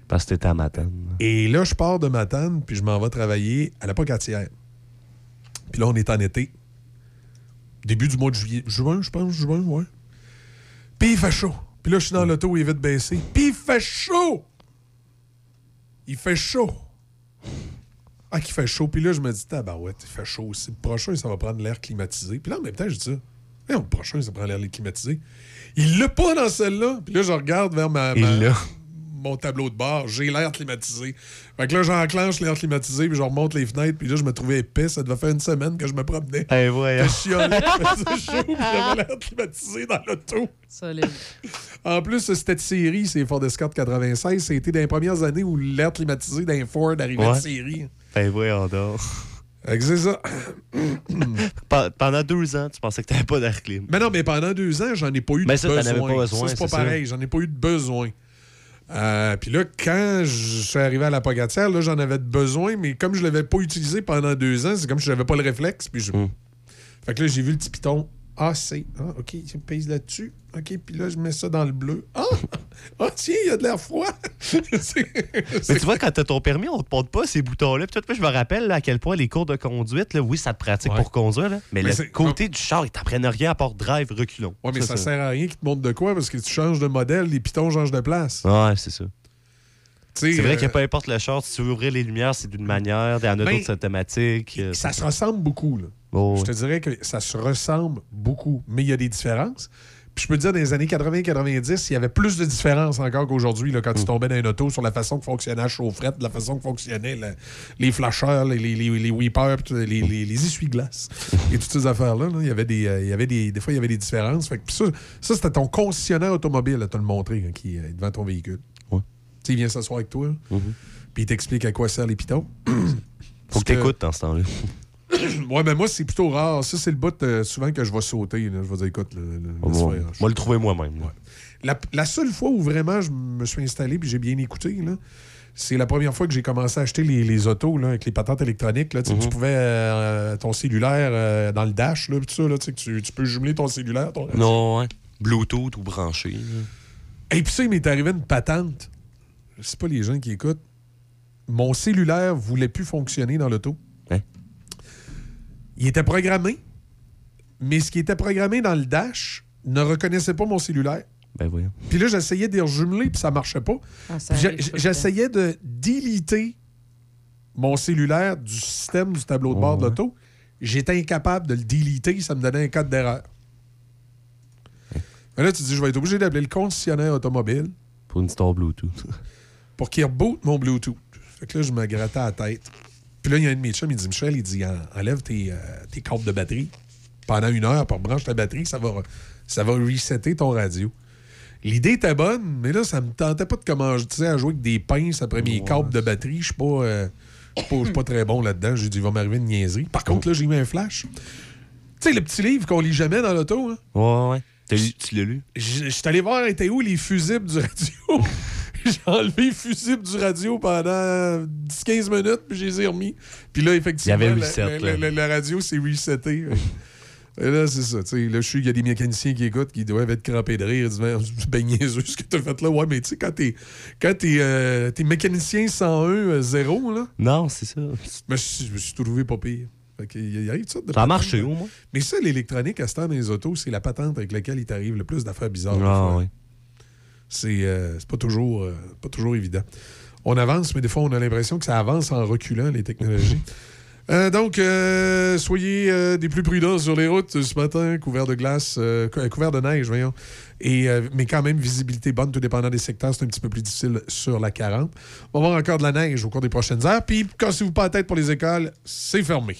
[SPEAKER 4] Parce que t'étais à Matane.
[SPEAKER 2] Et là, je pars de Matane, puis je m'en vais travailler à la Pocatière. Puis là, on est en été. Début du mois de juillet. Juin, je pense, juin, ouais. Puis il fait chaud. Puis là, je suis dans l'auto, il est vite baissé. Puis il fait chaud! Il fait chaud. Ah, qu'il fait chaud. Puis là, je me dis, tabarouette, il fait chaud aussi. Le prochain, ça va prendre l'air climatisé. Puis là, en même temps, je dis ça. Eh, le prochain, ça prend l'air climatisé. Il l'a pas dans celle-là. Puis là, je regarde vers ma,
[SPEAKER 4] Il
[SPEAKER 2] ma-
[SPEAKER 4] l'a.
[SPEAKER 2] Mon tableau de bord. J'ai l'air climatisé. Fait que là, j'enclenche l'air climatisé, puis je remonte les fenêtres. Puis là, je me trouvais épais. Ça devait faire une semaine que je me promenais.
[SPEAKER 4] Eh, voyons.
[SPEAKER 2] Que je chialais, qu'il faisait chaud, puis j'avais l'air climatisé dans l'auto.
[SPEAKER 3] Solide.
[SPEAKER 2] En plus, cette série, c'est Ford Escort 96. Ça a été dans les premières années où l'air climatisé d'un Ford arrivait de série.
[SPEAKER 4] Ben voyons donc.
[SPEAKER 2] Fait que c'est ça.
[SPEAKER 4] Pe- Pendant deux ans, tu pensais que t'avais pas d'air clim.
[SPEAKER 2] Mais non, mais pendant deux ans, j'en ai pas eu
[SPEAKER 4] Mais
[SPEAKER 2] de
[SPEAKER 4] ça, t'en
[SPEAKER 2] besoin.
[SPEAKER 4] avais pas besoin,
[SPEAKER 2] c'est pas pareil. J'en ai pas eu de besoin. Euh, Puis là, quand je suis arrivé à la Pogatière, là, j'en avais besoin, mais comme je l'avais pas utilisé pendant deux ans, c'est comme si j'avais pas le réflexe. Puis je...
[SPEAKER 4] Hmm.
[SPEAKER 2] Fait que là, j'ai vu le petit piton. Ah, c'est. Ah, OK, je pèse là-dessus. OK, puis là, je mets ça dans le bleu. Ah, ah tiens, il y a de l'air froid.
[SPEAKER 4] Mais tu vois, quand t'as ton permis, on te porte pas ces boutons-là. Puis toi, je me rappelle là, à quel point les cours de conduite, là, oui, ça te pratique
[SPEAKER 2] Ouais.
[SPEAKER 4] pour conduire, là, mais,
[SPEAKER 2] Mais
[SPEAKER 4] le côté du char, ils t'apprennent rien à part drive, reculons.
[SPEAKER 2] Ouais, mais ça, sert à rien qu'ils te montrent de quoi parce que tu changes de modèle, les pitons changent de place.
[SPEAKER 4] Ouais, c'est ça. C'est vrai
[SPEAKER 2] euh,
[SPEAKER 4] que peu importe le char, si tu veux ouvrir les lumières, c'est d'une manière, il y en a
[SPEAKER 2] Ben,
[SPEAKER 4] d'autres, c'est automatique. euh,
[SPEAKER 2] Ça se ressemble beaucoup. Là.
[SPEAKER 4] Oh,
[SPEAKER 2] Je te dirais que ça se ressemble beaucoup, mais il y a des différences. Puis je peux te dire, dans les années 80-90, il y avait plus de différences encore qu'aujourd'hui, quand
[SPEAKER 4] Mm.
[SPEAKER 2] tu tombais dans une auto sur la façon que fonctionnait la chaufferette, la façon que fonctionnaient les flasheurs, les, les, les, les weepers, les, les, les essuie-glaces et toutes ces affaires-là. là. Il y avait des, euh, il y avait des, des fois, il y avait des différences. Fait que, ça, ça c'était ton concessionnaire automobile à te le montrer hein, qui est devant ton véhicule.
[SPEAKER 4] Ouais.
[SPEAKER 2] Tu il vient s'asseoir avec toi,
[SPEAKER 4] Mhm.
[SPEAKER 2] puis il t'explique à quoi servent les pitons.
[SPEAKER 4] Faut que t'écoutes dans ce temps-là.
[SPEAKER 2] ouais, mais moi, c'est plutôt rare. Ça, c'est le bout euh, souvent que je vais sauter. là. Je vais dire, écoute, le, le-
[SPEAKER 4] moi, le trouver moi-même.
[SPEAKER 2] La, la seule fois où vraiment je me suis installé puis j'ai bien écouté, là, c'est la première fois que j'ai commencé à acheter les, les autos là, avec les patentes électroniques. Là, tu
[SPEAKER 4] Mhm.
[SPEAKER 2] Tu pouvais, euh, ton cellulaire euh, dans le dash, là, pis tout ça, là, tu sais, que tu, tu peux jumeler ton cellulaire. Ton.
[SPEAKER 4] Non. Bluetooth ou branché.
[SPEAKER 2] Et puis ça, il m'est arrivé une patente. Je sais pas les gens qui écoutent. Mon cellulaire voulait plus fonctionner dans l'auto.
[SPEAKER 4] Hein?
[SPEAKER 2] Il était programmé, mais ce qui était programmé dans le dash ne reconnaissait pas mon cellulaire.
[SPEAKER 4] Ben voyons.
[SPEAKER 2] Puis là, j'essayais de les rejumeler, puis ça marchait pas.
[SPEAKER 3] Ah.
[SPEAKER 2] J'essayais de déliter mon cellulaire du système du tableau de bord de
[SPEAKER 4] Ouais.
[SPEAKER 2] l'auto. J'étais incapable de le déliter, ça me donnait un code d'erreur. Mais là, tu te dis, je vais être obligé d'appeler le concessionnaire automobile
[SPEAKER 4] Pour une store Bluetooth.
[SPEAKER 2] pour qu'il reboot mon Bluetooth. Fait que là, je me grattais la tête. Puis là, il y a un de mes chums, il dit Michel, il dit en- enlève tes, euh, tes câbles de batterie pendant une heure, pour branche ta batterie, ça va, ça va resetter ton radio. L'idée était bonne, mais là, ça me tentait pas de commencer à jouer avec des pinces après mes câbles de batterie. Je suis pas, euh, je suis pas, pas très bon là-dedans. J'ai dit, il va m'arriver une niaiserie. Par contre, là, j'ai mis un flash. Tu sais, le petit livre qu'on lit jamais dans l'auto, hein?
[SPEAKER 4] Ouais, ouais. Lu- tu l'as lu?
[SPEAKER 2] Je suis allé voir, étaient où les fusibles du radio? J'ai enlevé les fusibles du radio pendant 10-15 minutes, puis je les ai remis. Puis là, effectivement,
[SPEAKER 4] Il y avait
[SPEAKER 2] la-
[SPEAKER 4] reset,
[SPEAKER 2] la,
[SPEAKER 4] là.
[SPEAKER 2] la- la radio s'est resetée. Et là, c'est ça. tu sais, Là, je suis, il y a des mécaniciens qui écoutent qui doivent être crampés de rire. Ils disent, Ben, c'est ben niaiseux ce que tu as fait là. Ouais, mais tu sais, quand t'es quand t'es, euh, t'es mécanicien 101 euh, 0, là,
[SPEAKER 4] Non, c'est ça.
[SPEAKER 2] suis, je me suis trouvé pas pire. Fait y a- y a de
[SPEAKER 4] Ça a
[SPEAKER 2] patentes,
[SPEAKER 4] marché,
[SPEAKER 2] là.
[SPEAKER 4] au moins.
[SPEAKER 2] Mais ça, l'électronique, à ce temps dans les autos, c'est la patente avec laquelle il t'arrive le plus d'affaires bizarres.
[SPEAKER 4] Ah,
[SPEAKER 2] fois. C'est euh, pas, toujours, euh, pas toujours évident. On avance, mais des fois, on a l'impression que ça avance en reculant, les technologies.
[SPEAKER 25] Euh, donc, euh, soyez des plus prudents sur les routes ce matin, couvert de glace, cou- couvert de neige, voyons. Et, mais quand même, visibilité bonne, tout dépendant des secteurs. C'est un petit peu plus difficile sur la 40. On va avoir encore de la neige au cours des prochaines heures. Puis, cassez-vous pas la tête pour les écoles, c'est fermé.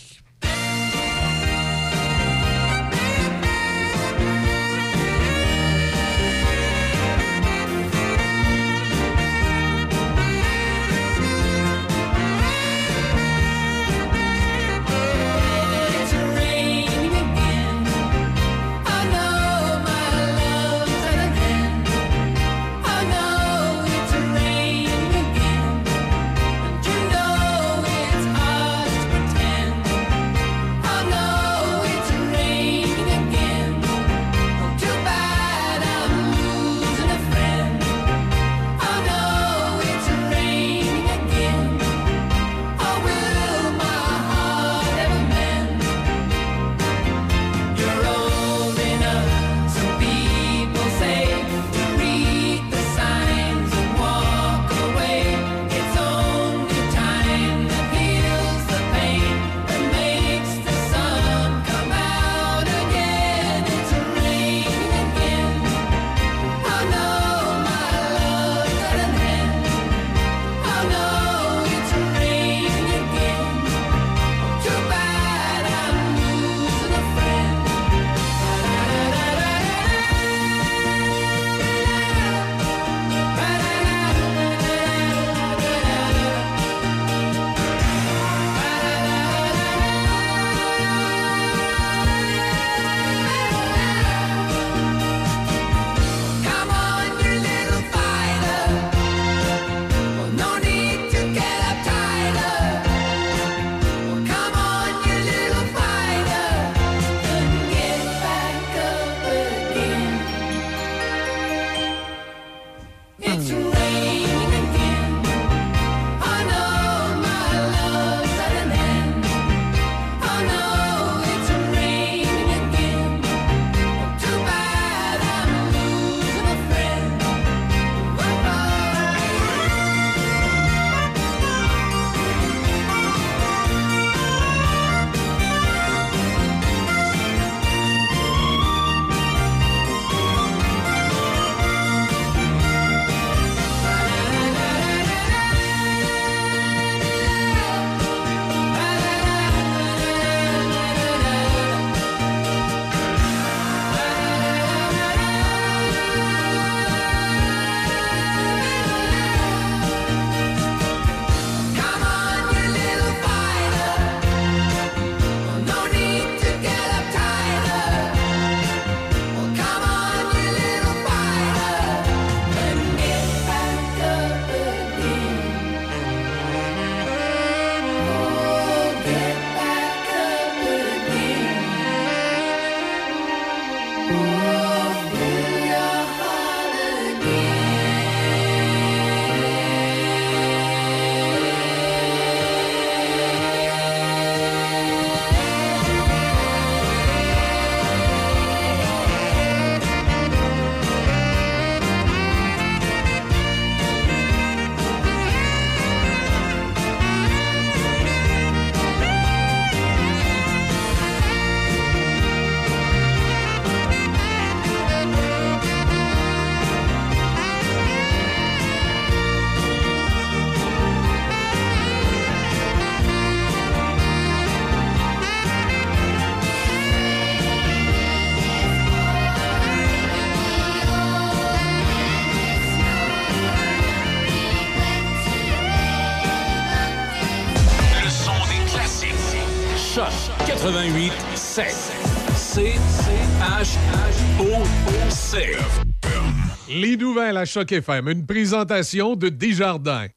[SPEAKER 25] Une présentation de Desjardins.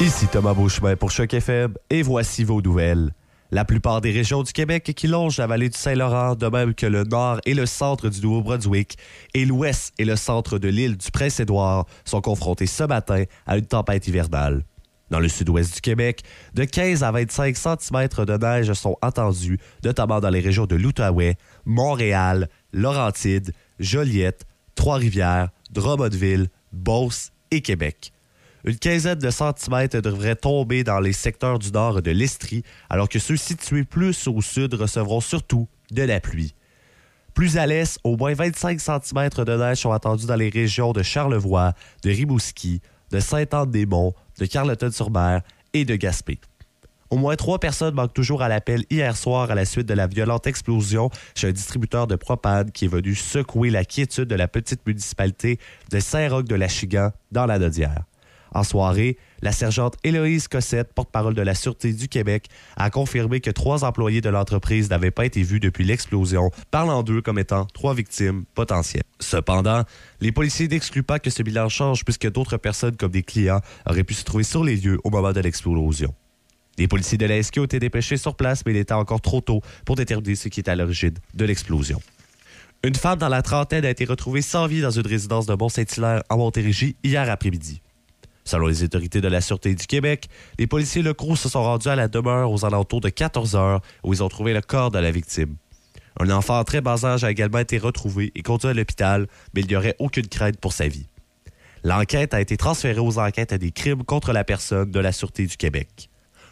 [SPEAKER 4] Ici Thomas Beauchemin pour Choc FM et voici vos nouvelles. La plupart des régions du Québec qui longent la vallée du Saint-Laurent, de même que le nord et le centre du Nouveau-Brunswick, et l'ouest et le centre de l'île du Prince-Édouard sont confrontés ce matin à une tempête hivernale. Dans le sud-ouest du Québec, de 15 à 25 cm de neige sont attendus, notamment dans les régions de l'Outaouais, Montréal, Laurentides, Joliette, Trois-Rivières, Drummondville, Beauce et Québec. Une quinzaine de centimètres devraient tomber dans les secteurs du nord de l'Estrie, alors que ceux situés plus au sud recevront surtout de la pluie. Plus à l'est, au moins 25 cm de neige sont attendus dans les régions de Charlevoix, de Rimouski, de Sainte-Anne-des-Monts, de Carleton-sur-Mer et de Gaspé. Au moins trois personnes manquent toujours à l'appel hier soir à la suite de la violente explosion chez un distributeur de propane qui est venu secouer la quiétude de la petite municipalité de Saint-Roch-de-la-Chigan dans la Nodière. En soirée, la sergente Héloïse Cossette, porte-parole de la Sûreté du Québec, a confirmé que trois employés de l'entreprise n'avaient pas été vus depuis l'explosion, parlant d'eux comme étant trois victimes potentielles. Cependant, les policiers n'excluent pas que ce bilan change puisque d'autres personnes comme des clients auraient pu se trouver sur les lieux au moment de l'explosion. Les policiers de la SQ ont été dépêchés sur place, mais il était encore trop tôt pour déterminer ce qui est à l'origine de l'explosion. Une femme dans la trentaine a été retrouvée sans vie dans une résidence de Mont-Saint-Hilaire en Montérégie hier après-midi. Selon les autorités de la Sûreté du Québec, les policiers locaux se sont rendus à la demeure aux alentours de 14 heures où ils ont trouvé le corps de la victime. Un enfant en très bas âge a également été retrouvé et conduit à l'hôpital, mais il n'y aurait aucune crainte pour sa vie. L'enquête a été transférée aux enquêtes à des crimes contre la personne de la Sûreté du Québec.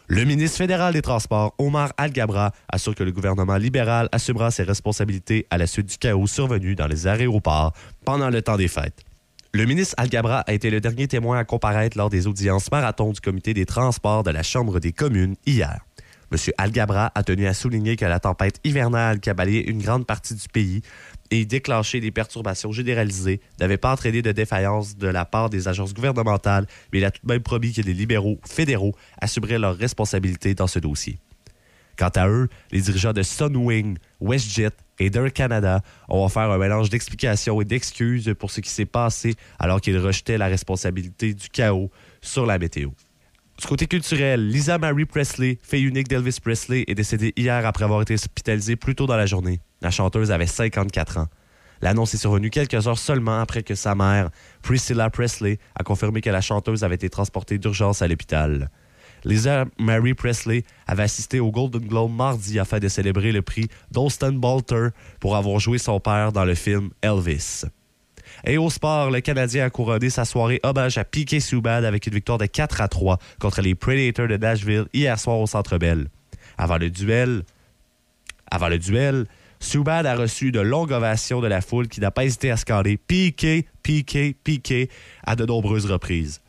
[SPEAKER 4] Le ministre fédéral des Transports, Omar Al-Gabra, assure que le gouvernement libéral assumera ses responsabilités à la suite du chaos survenu dans les aéroports pendant le temps des fêtes. Le ministre Al-Gabra a été le dernier témoin à comparaître lors des audiences marathon du comité des transports de la Chambre des communes hier. M. Al-Gabra a tenu à souligner que la tempête hivernale qui a balayé une grande partie du pays et déclenché des perturbations généralisées n'avait pas entraîné de défaillance de la part des agences gouvernementales, mais il a tout de même promis que les libéraux fédéraux assumeraient leurs responsabilités dans ce dossier. Quant à eux, les dirigeants de Sunwing, WestJet et Air Canada ont offert un mélange d'explications et d'excuses pour ce qui s'est passé alors qu'ils rejetaient la responsabilité du chaos sur la météo. Du côté culturel, Lisa Marie Presley, fille unique d'Elvis Presley, est décédée hier après avoir été hospitalisée plus tôt dans la journée. La chanteuse avait 54 ans. L'annonce est survenue quelques heures seulement après que sa mère, Priscilla Presley, a confirmé que la chanteuse avait été transportée d'urgence à l'hôpital. Lisa Marie Presley avait assisté au Golden Globe mardi afin de célébrer le prix d'Austin Balter pour avoir joué son père dans le film Elvis. Et au sport, le Canadien a couronné sa soirée hommage à Piquet Subban avec une victoire de 4 à 3 contre les Predators de Nashville hier soir au Centre Bell. Avant le duel, avant le duel, a reçu de longues ovations de la foule qui n'a pas hésité à scander Piquet, Piquet, Piquet à de nombreuses reprises.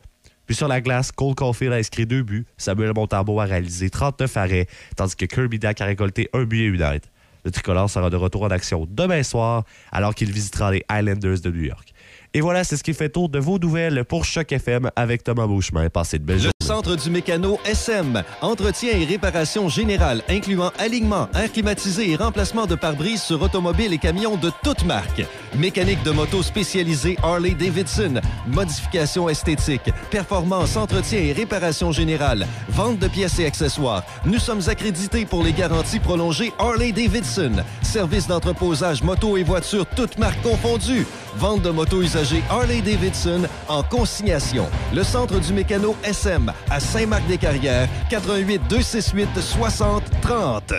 [SPEAKER 4] Puis sur la glace, Cole Caulfield a inscrit deux buts, Samuel Montarbo a réalisé 39 arrêts, tandis que Kirby Dack a récolté un but et une aide. Le tricolore sera de retour en action demain soir, alors qu'il visitera les Islanders de New York. Et voilà, c'est ce qui fait tour de vos nouvelles pour Choc FM avec Thomas Beauchemin. Passez de belles journées.
[SPEAKER 14] Centre du mécano SM. Entretien et réparation générale, incluant alignement, air climatisé et remplacement de pare-brise sur automobiles et camions de toutes marques. Mécanique de moto spécialisée Harley-Davidson. Modification esthétique. Performance, entretien et réparation générale. Vente de pièces et accessoires. Nous sommes accrédités pour les garanties prolongées Harley-Davidson. Service d'entreposage moto et voitures toutes marques confondues. Vente de motos usagées Harley-Davidson en consignation. Le Centre du mécano SM à Saint-Marc-des-Carrières, 88 268 60 30.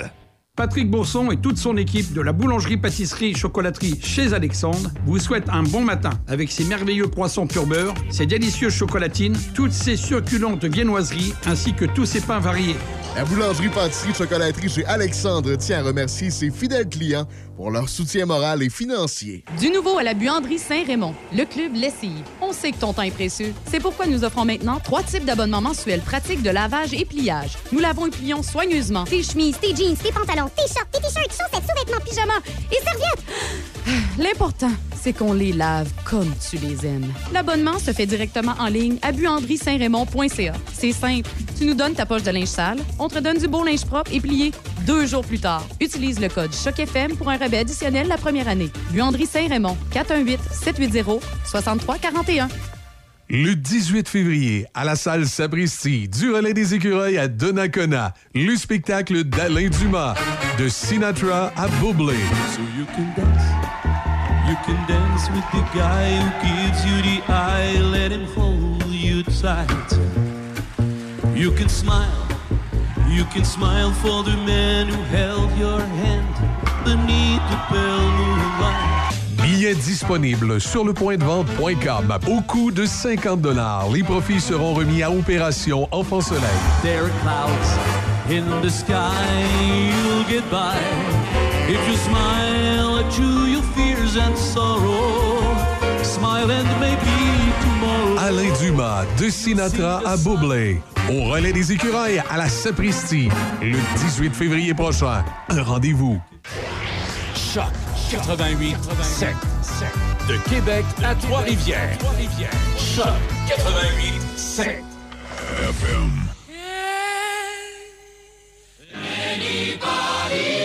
[SPEAKER 26] Patrick Bourson et toute son équipe de la boulangerie-pâtisserie-chocolaterie chez Alexandre vous souhaitent un bon matin avec ses merveilleux poissons pur beurre, ses délicieuses chocolatines, toutes ses succulentes viennoiseries ainsi que tous ses pains variés.
[SPEAKER 27] La boulangerie-pâtisserie-chocolaterie chez Alexandre tient à remercier ses fidèles clients pour leur soutien moral et financier.
[SPEAKER 10] Du nouveau à la buanderie Saint-Raymond, le club Lessive. On sait que ton temps est précieux. C'est pourquoi nous offrons maintenant trois types d'abonnements mensuels pratiques de lavage et pliage. Nous lavons et plions soigneusement
[SPEAKER 28] Tes chemises, tes jeans, tes pantalons, tes shorts, tes t-shirts, chaussettes, sous-vêtements, pyjamas et serviettes.
[SPEAKER 10] L'important, c'est qu'on les lave comme tu les aimes. L'abonnement se fait directement en ligne à buanderie-saint-raymond.ca. C'est simple. Tu nous donnes ta poche de linge sale, on te donne du beau linge propre et plié deux jours plus tard. Utilise le code CHOCFM pour un rabais additionnel la première année. Buanderie Saint-Raymond, 418-780-6341.
[SPEAKER 2] Le 18 février, à la salle Sabristi, du relais des écureuils à Donnacona, le spectacle d'Alain Dumas, de Sinatra à Bublé.
[SPEAKER 18] So you can dance, You can dance with the guy who gives you the eye, let him hold you tight. You can smile, you can smile for the man who held your hand beneath the pale moonlight.
[SPEAKER 2] Billets disponibles sur le point de vente.com au coût de 50 dollars. Les profits seront remis à Opération Enfant Soleil.
[SPEAKER 18] There are clouds in the sky, you'll get by. If you smile at you, you'll
[SPEAKER 2] Alain Dumas, de Sinatra à Boublé. Au relais des écureuils à la Sapristi. Le 18 février prochain. Un rendez-vous.
[SPEAKER 1] Choc 88 7. De Québec à Trois-Rivières. Choc 88 7. FM.
[SPEAKER 25] Anybody?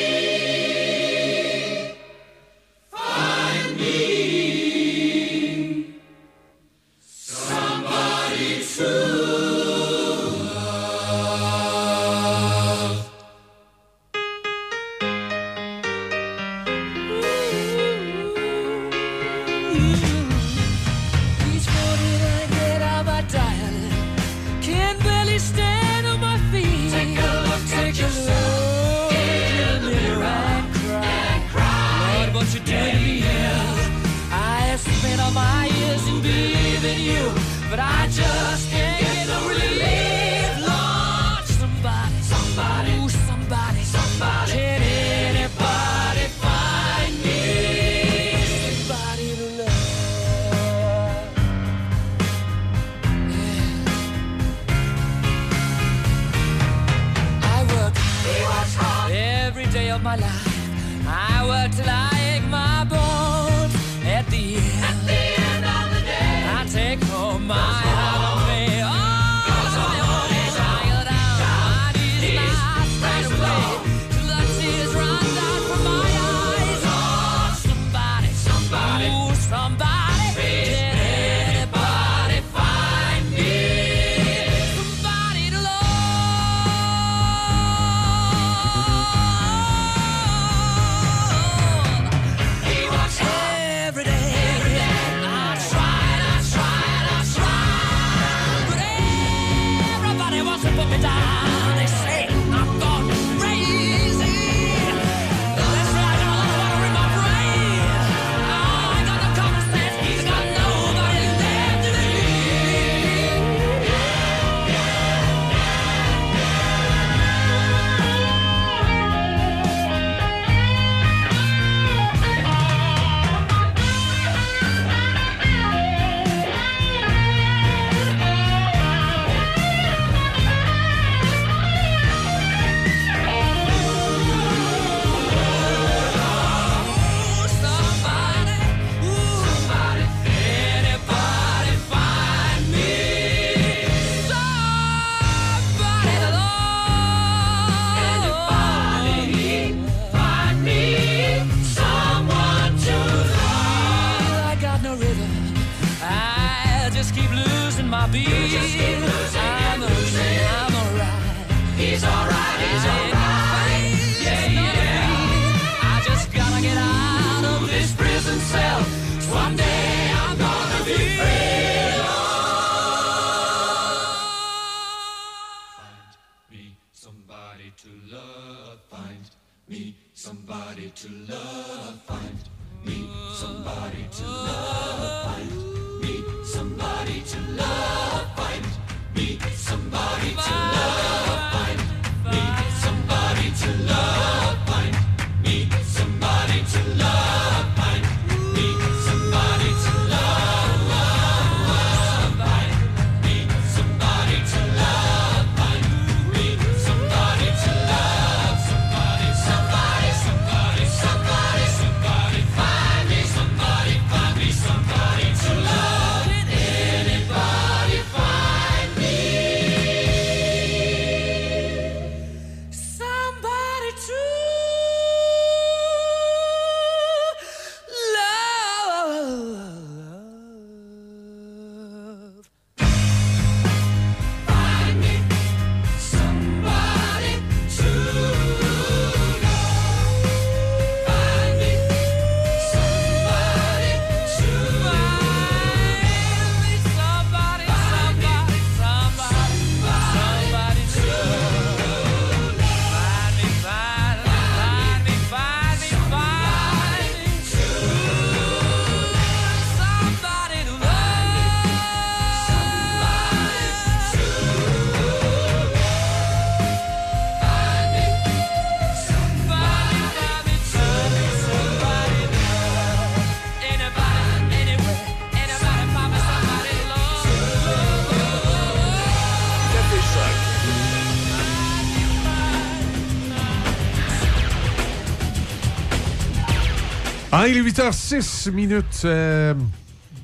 [SPEAKER 2] Il est 8h06 minutes. euh,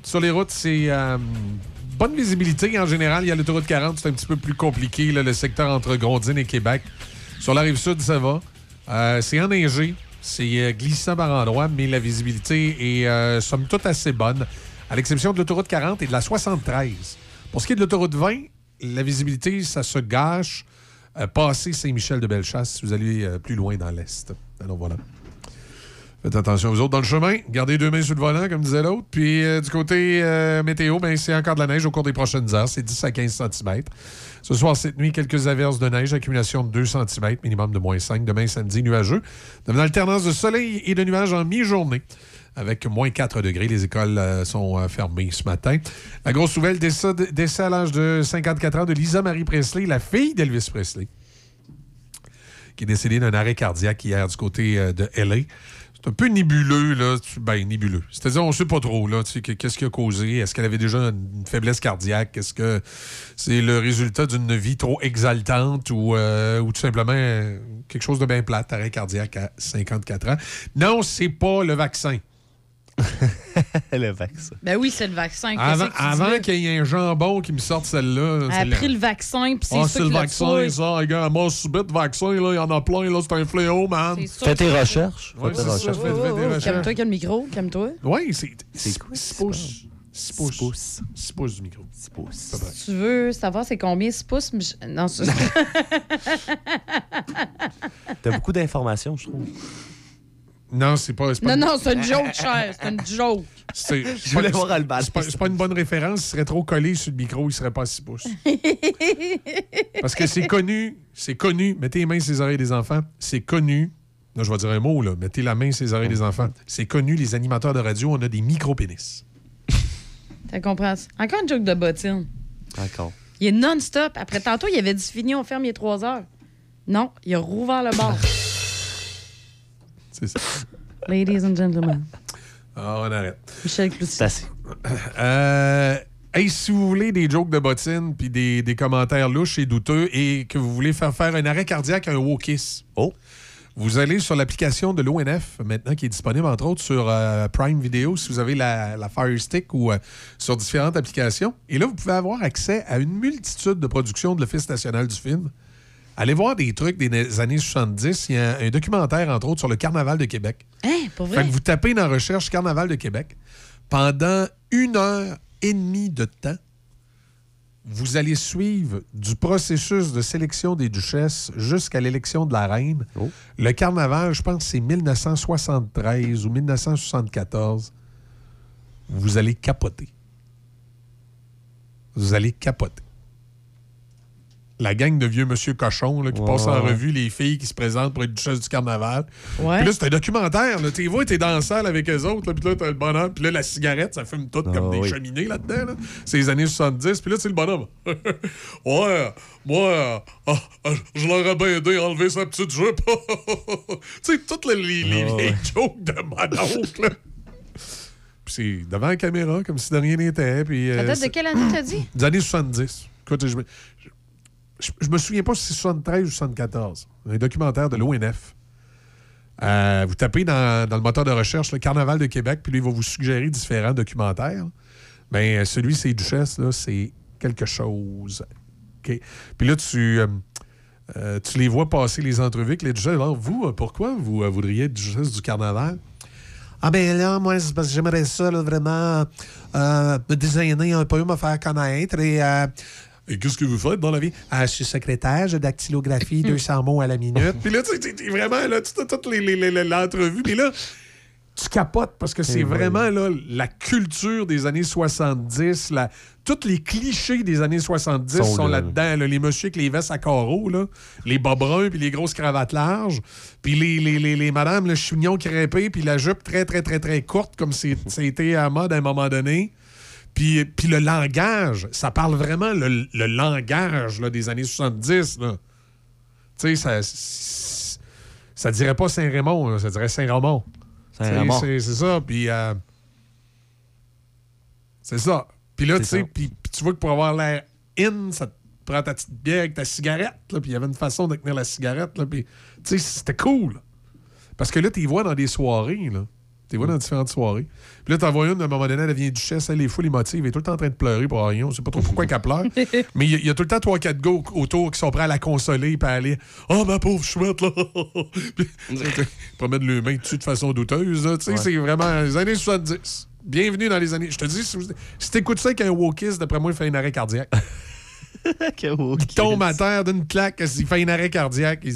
[SPEAKER 2] sur les routes, c'est euh, bonne visibilité en général. Il y a l'autoroute 40, c'est un petit peu plus compliqué, le secteur entre Grondine et Québec. Sur la rive sud, ça va. Euh, c'est enneigé, c'est glissant par endroits, mais la visibilité est, somme toute, assez bonne, à l'exception de l'autoroute 40 et de la 73. Pour ce qui est de l'autoroute 20, la visibilité, ça se gâche. Passé Saint-Michel de Bellechasse, si vous allez plus loin dans l'est. Alors voilà. Faites attention aux autres dans le chemin. Gardez deux mains sur le volant, comme disait l'autre. Puis euh, du côté euh, météo, ben, c'est encore de la neige au cours des prochaines heures. C'est 10 à 15 cm. Ce soir, cette nuit, quelques averses de neige, accumulation de 2 cm, minimum de moins 5. Demain, samedi, nuageux. Demain, alternance de soleil et de nuages en mi-journée. Avec moins 4 degrés, les écoles euh, sont fermées ce matin. La grosse nouvelle, décès, à l'âge de 54 ans de Lisa Marie Presley, la fille d'Elvis Presley qui est décédé d'un arrêt cardiaque hier du côté de LA. C'est un peu nébuleux, là. Ben, nébuleux. C'est-à-dire, on ne sait pas trop, là. tu sais, que- Qu'est-ce qui a causé? Est-ce qu'elle avait déjà une faiblesse cardiaque? Est-ce que c'est le résultat d'une vie trop exaltante ou, euh, ou tout simplement euh, quelque chose de bien plate, arrêt cardiaque à 54 ans? Non, c'est pas le vaccin.
[SPEAKER 4] le vaccin.
[SPEAKER 3] Ben oui, c'est le vaccin. Qu'est-ce
[SPEAKER 2] Avant,
[SPEAKER 3] que
[SPEAKER 2] avant qu'il y ait un jambon qui me sorte celle-là.
[SPEAKER 3] Elle a pris le vaccin, puis c'est
[SPEAKER 2] Ah,
[SPEAKER 3] ça
[SPEAKER 2] c'est le vaccin, ça. Regarde, moi, subite, vaccin, là, il y en a plein, là, c'est un fléau, man.
[SPEAKER 3] Fais tes
[SPEAKER 4] recherches.
[SPEAKER 2] Ouais, fais- fais
[SPEAKER 3] Oh,
[SPEAKER 2] tes
[SPEAKER 3] oh,
[SPEAKER 2] recherches.
[SPEAKER 3] Calme-toi, calme le micro, calme-toi.
[SPEAKER 2] Oui, c'est.
[SPEAKER 4] C'est
[SPEAKER 2] 6 pouces. 6 pouces. 6 pouces? Du micro. 6 pouces.
[SPEAKER 3] Si tu veux savoir c'est combien 6 pouces, mais je- non, c'est-
[SPEAKER 4] T'as beaucoup d'informations, je trouve.
[SPEAKER 2] Non, c'est pas. pas
[SPEAKER 3] non,
[SPEAKER 2] une-
[SPEAKER 3] non, c'est une joke, cher. C'est une joke.
[SPEAKER 2] C'est-
[SPEAKER 4] Je voulais
[SPEAKER 2] pas-
[SPEAKER 4] voir Alban.
[SPEAKER 2] C'est pas, c'est pas une bonne référence. Il serait trop collé sur le micro, il serait pas à 6 pouces. Parce que c'est connu, c'est connu. Mettez les mains sur les oreilles des enfants. C'est connu. Là, je vais dire un mot, là. Mettez la main sur les oreilles des enfants. C'est connu, les animateurs de radio, on a des micro-pénis.
[SPEAKER 3] T'as compris? Encore une joke de bottine.
[SPEAKER 4] D'accord.
[SPEAKER 3] Il est non-stop. Après, tantôt, il avait dit fini, on ferme, il est 3 heures. Non, il a rouvert le bar.
[SPEAKER 2] C'est ça.
[SPEAKER 3] Ladies and gentlemen,
[SPEAKER 2] Ah, on arrête.
[SPEAKER 3] Michel Cloutier.
[SPEAKER 2] Euh, hey, si vous voulez des jokes de bottine puis des, des commentaires louches et douteux et que vous voulez faire faire un arrêt cardiaque à un Wokis,
[SPEAKER 4] oh.
[SPEAKER 2] vous allez sur l'application de l'ONF maintenant qui est disponible entre autres sur euh, Prime Video si vous avez la, la Fire Stick ou euh, sur différentes applications. Et là, vous pouvez avoir accès à une multitude de productions de l'Office national du film. Allez voir des trucs des années 70. Il y a un documentaire, entre autres, sur le Carnaval de Québec.
[SPEAKER 3] Hein, pour
[SPEAKER 2] Fait que vous tapez dans Recherche Carnaval de Québec. Pendant une heure et demie de temps, vous allez suivre du processus de sélection des duchesses jusqu'à l'élection de la reine. Le carnaval, je pense, c'est 1973 ou 1974. Vous allez capoter. Vous allez capoter. La gang de vieux monsieur cochon là, qui passe en revue les filles qui se présentent pour être duchesse du carnaval.
[SPEAKER 3] Ouais.
[SPEAKER 2] Puis là, c'est un documentaire. Là. Tu les vois, t'es dans la salle avec eux autres. Là, puis là, t'as le bonhomme. Puis là, la cigarette, ça fume tout comme des
[SPEAKER 4] oui.
[SPEAKER 2] cheminées là-dedans. Là. C'est les années 70. Puis là, c'est le bonhomme. ouais, moi, ah, ah, je l'aurais bien aidé à enlever sa petite jupe. tu sais, toutes les, les, les
[SPEAKER 4] Ah, ouais.
[SPEAKER 2] jokes de mon oncle. Puis c'est devant la caméra, comme si de rien n'était. Puis,
[SPEAKER 3] Ça
[SPEAKER 2] euh,
[SPEAKER 3] date de quelle année, t'as dit?
[SPEAKER 2] des années 70. Écoute, je, me- je, je me souviens pas si c'est 73 ou 74. Un documentaire de l'ONF. Euh, vous tapez dans, dans le moteur de recherche le Carnaval de Québec, puis lui, il va vous suggérer différents documentaires. Ben, celui, c'est Duchesse, c'est quelque chose. Puis là, tu, euh, euh, tu les vois passer les entrevues avec les Duchesses. Alors, vous, euh, pourquoi vous euh, voudriez être Duchesse du Carnaval? Ah ben là, moi, c'est parce que j'aimerais ça, là, vraiment, euh, me designer un peu, me faire connaître et... euh, et qu'est-ce que vous faites dans la vie? Ah, je suis secrétaire, j'ai dactylographie, 200 mots à la minute. Puis là, tu sais, vraiment, là, tu as toute l'entrevue. Puis là, tu capotes parce que c'est vraiment là, la culture des années 70, la, tous les clichés des années 70
[SPEAKER 4] Sont
[SPEAKER 2] sont,
[SPEAKER 4] là.
[SPEAKER 2] là-dedans. là. Les messieurs avec les vestes à carreaux, là, les bas bruns, puis les grosses cravates larges, puis les, les, les, les madames, le chignon crêpé, puis la jupe très, très, très, très courte, comme c'était à mode à un moment donné. Puis, puis le langage, ça parle vraiment le, le langage là, des années 70. là. Tu sais, ça, ça dirait pas Saint-Raymond, ça dirait Saint-Ramon. Sais, C'est ça. Puis. euh, c'est ça. Puis là, tu sais, puis tu vois que pour avoir l'air in, ça te prend ta petite bière avec ta cigarette. là, Puis il y avait une façon de tenir la cigarette. là, Puis, tu sais, c'était cool. Parce que là, tu vois dans des soirées. Là. Tu les vois dans différentes soirées. Puis là, t'en vois une, à un moment donné, elle devient duchesse, elle est full émotive, elle est tout le temps en train de pleurer pour rien. On sait pas trop pourquoi qu'elle pleure. Mais il y, a- il y a tout le temps trois, quatre gars au- autour qui sont prêts à la consoler puis à aller Oh, ma pauvre chouette, là! Puis, ils promènent le main dessus de façon douteuse. là. Tu sais,
[SPEAKER 4] Ouais.
[SPEAKER 2] c'est vraiment les années 70. Bienvenue dans les années. Je te dis, si, vous- si t'écoutes ça avec un wokiste, d'après moi, il fait un arrêt cardiaque. il tombe à terre d'une claque, il fait un arrêt cardiaque. Il-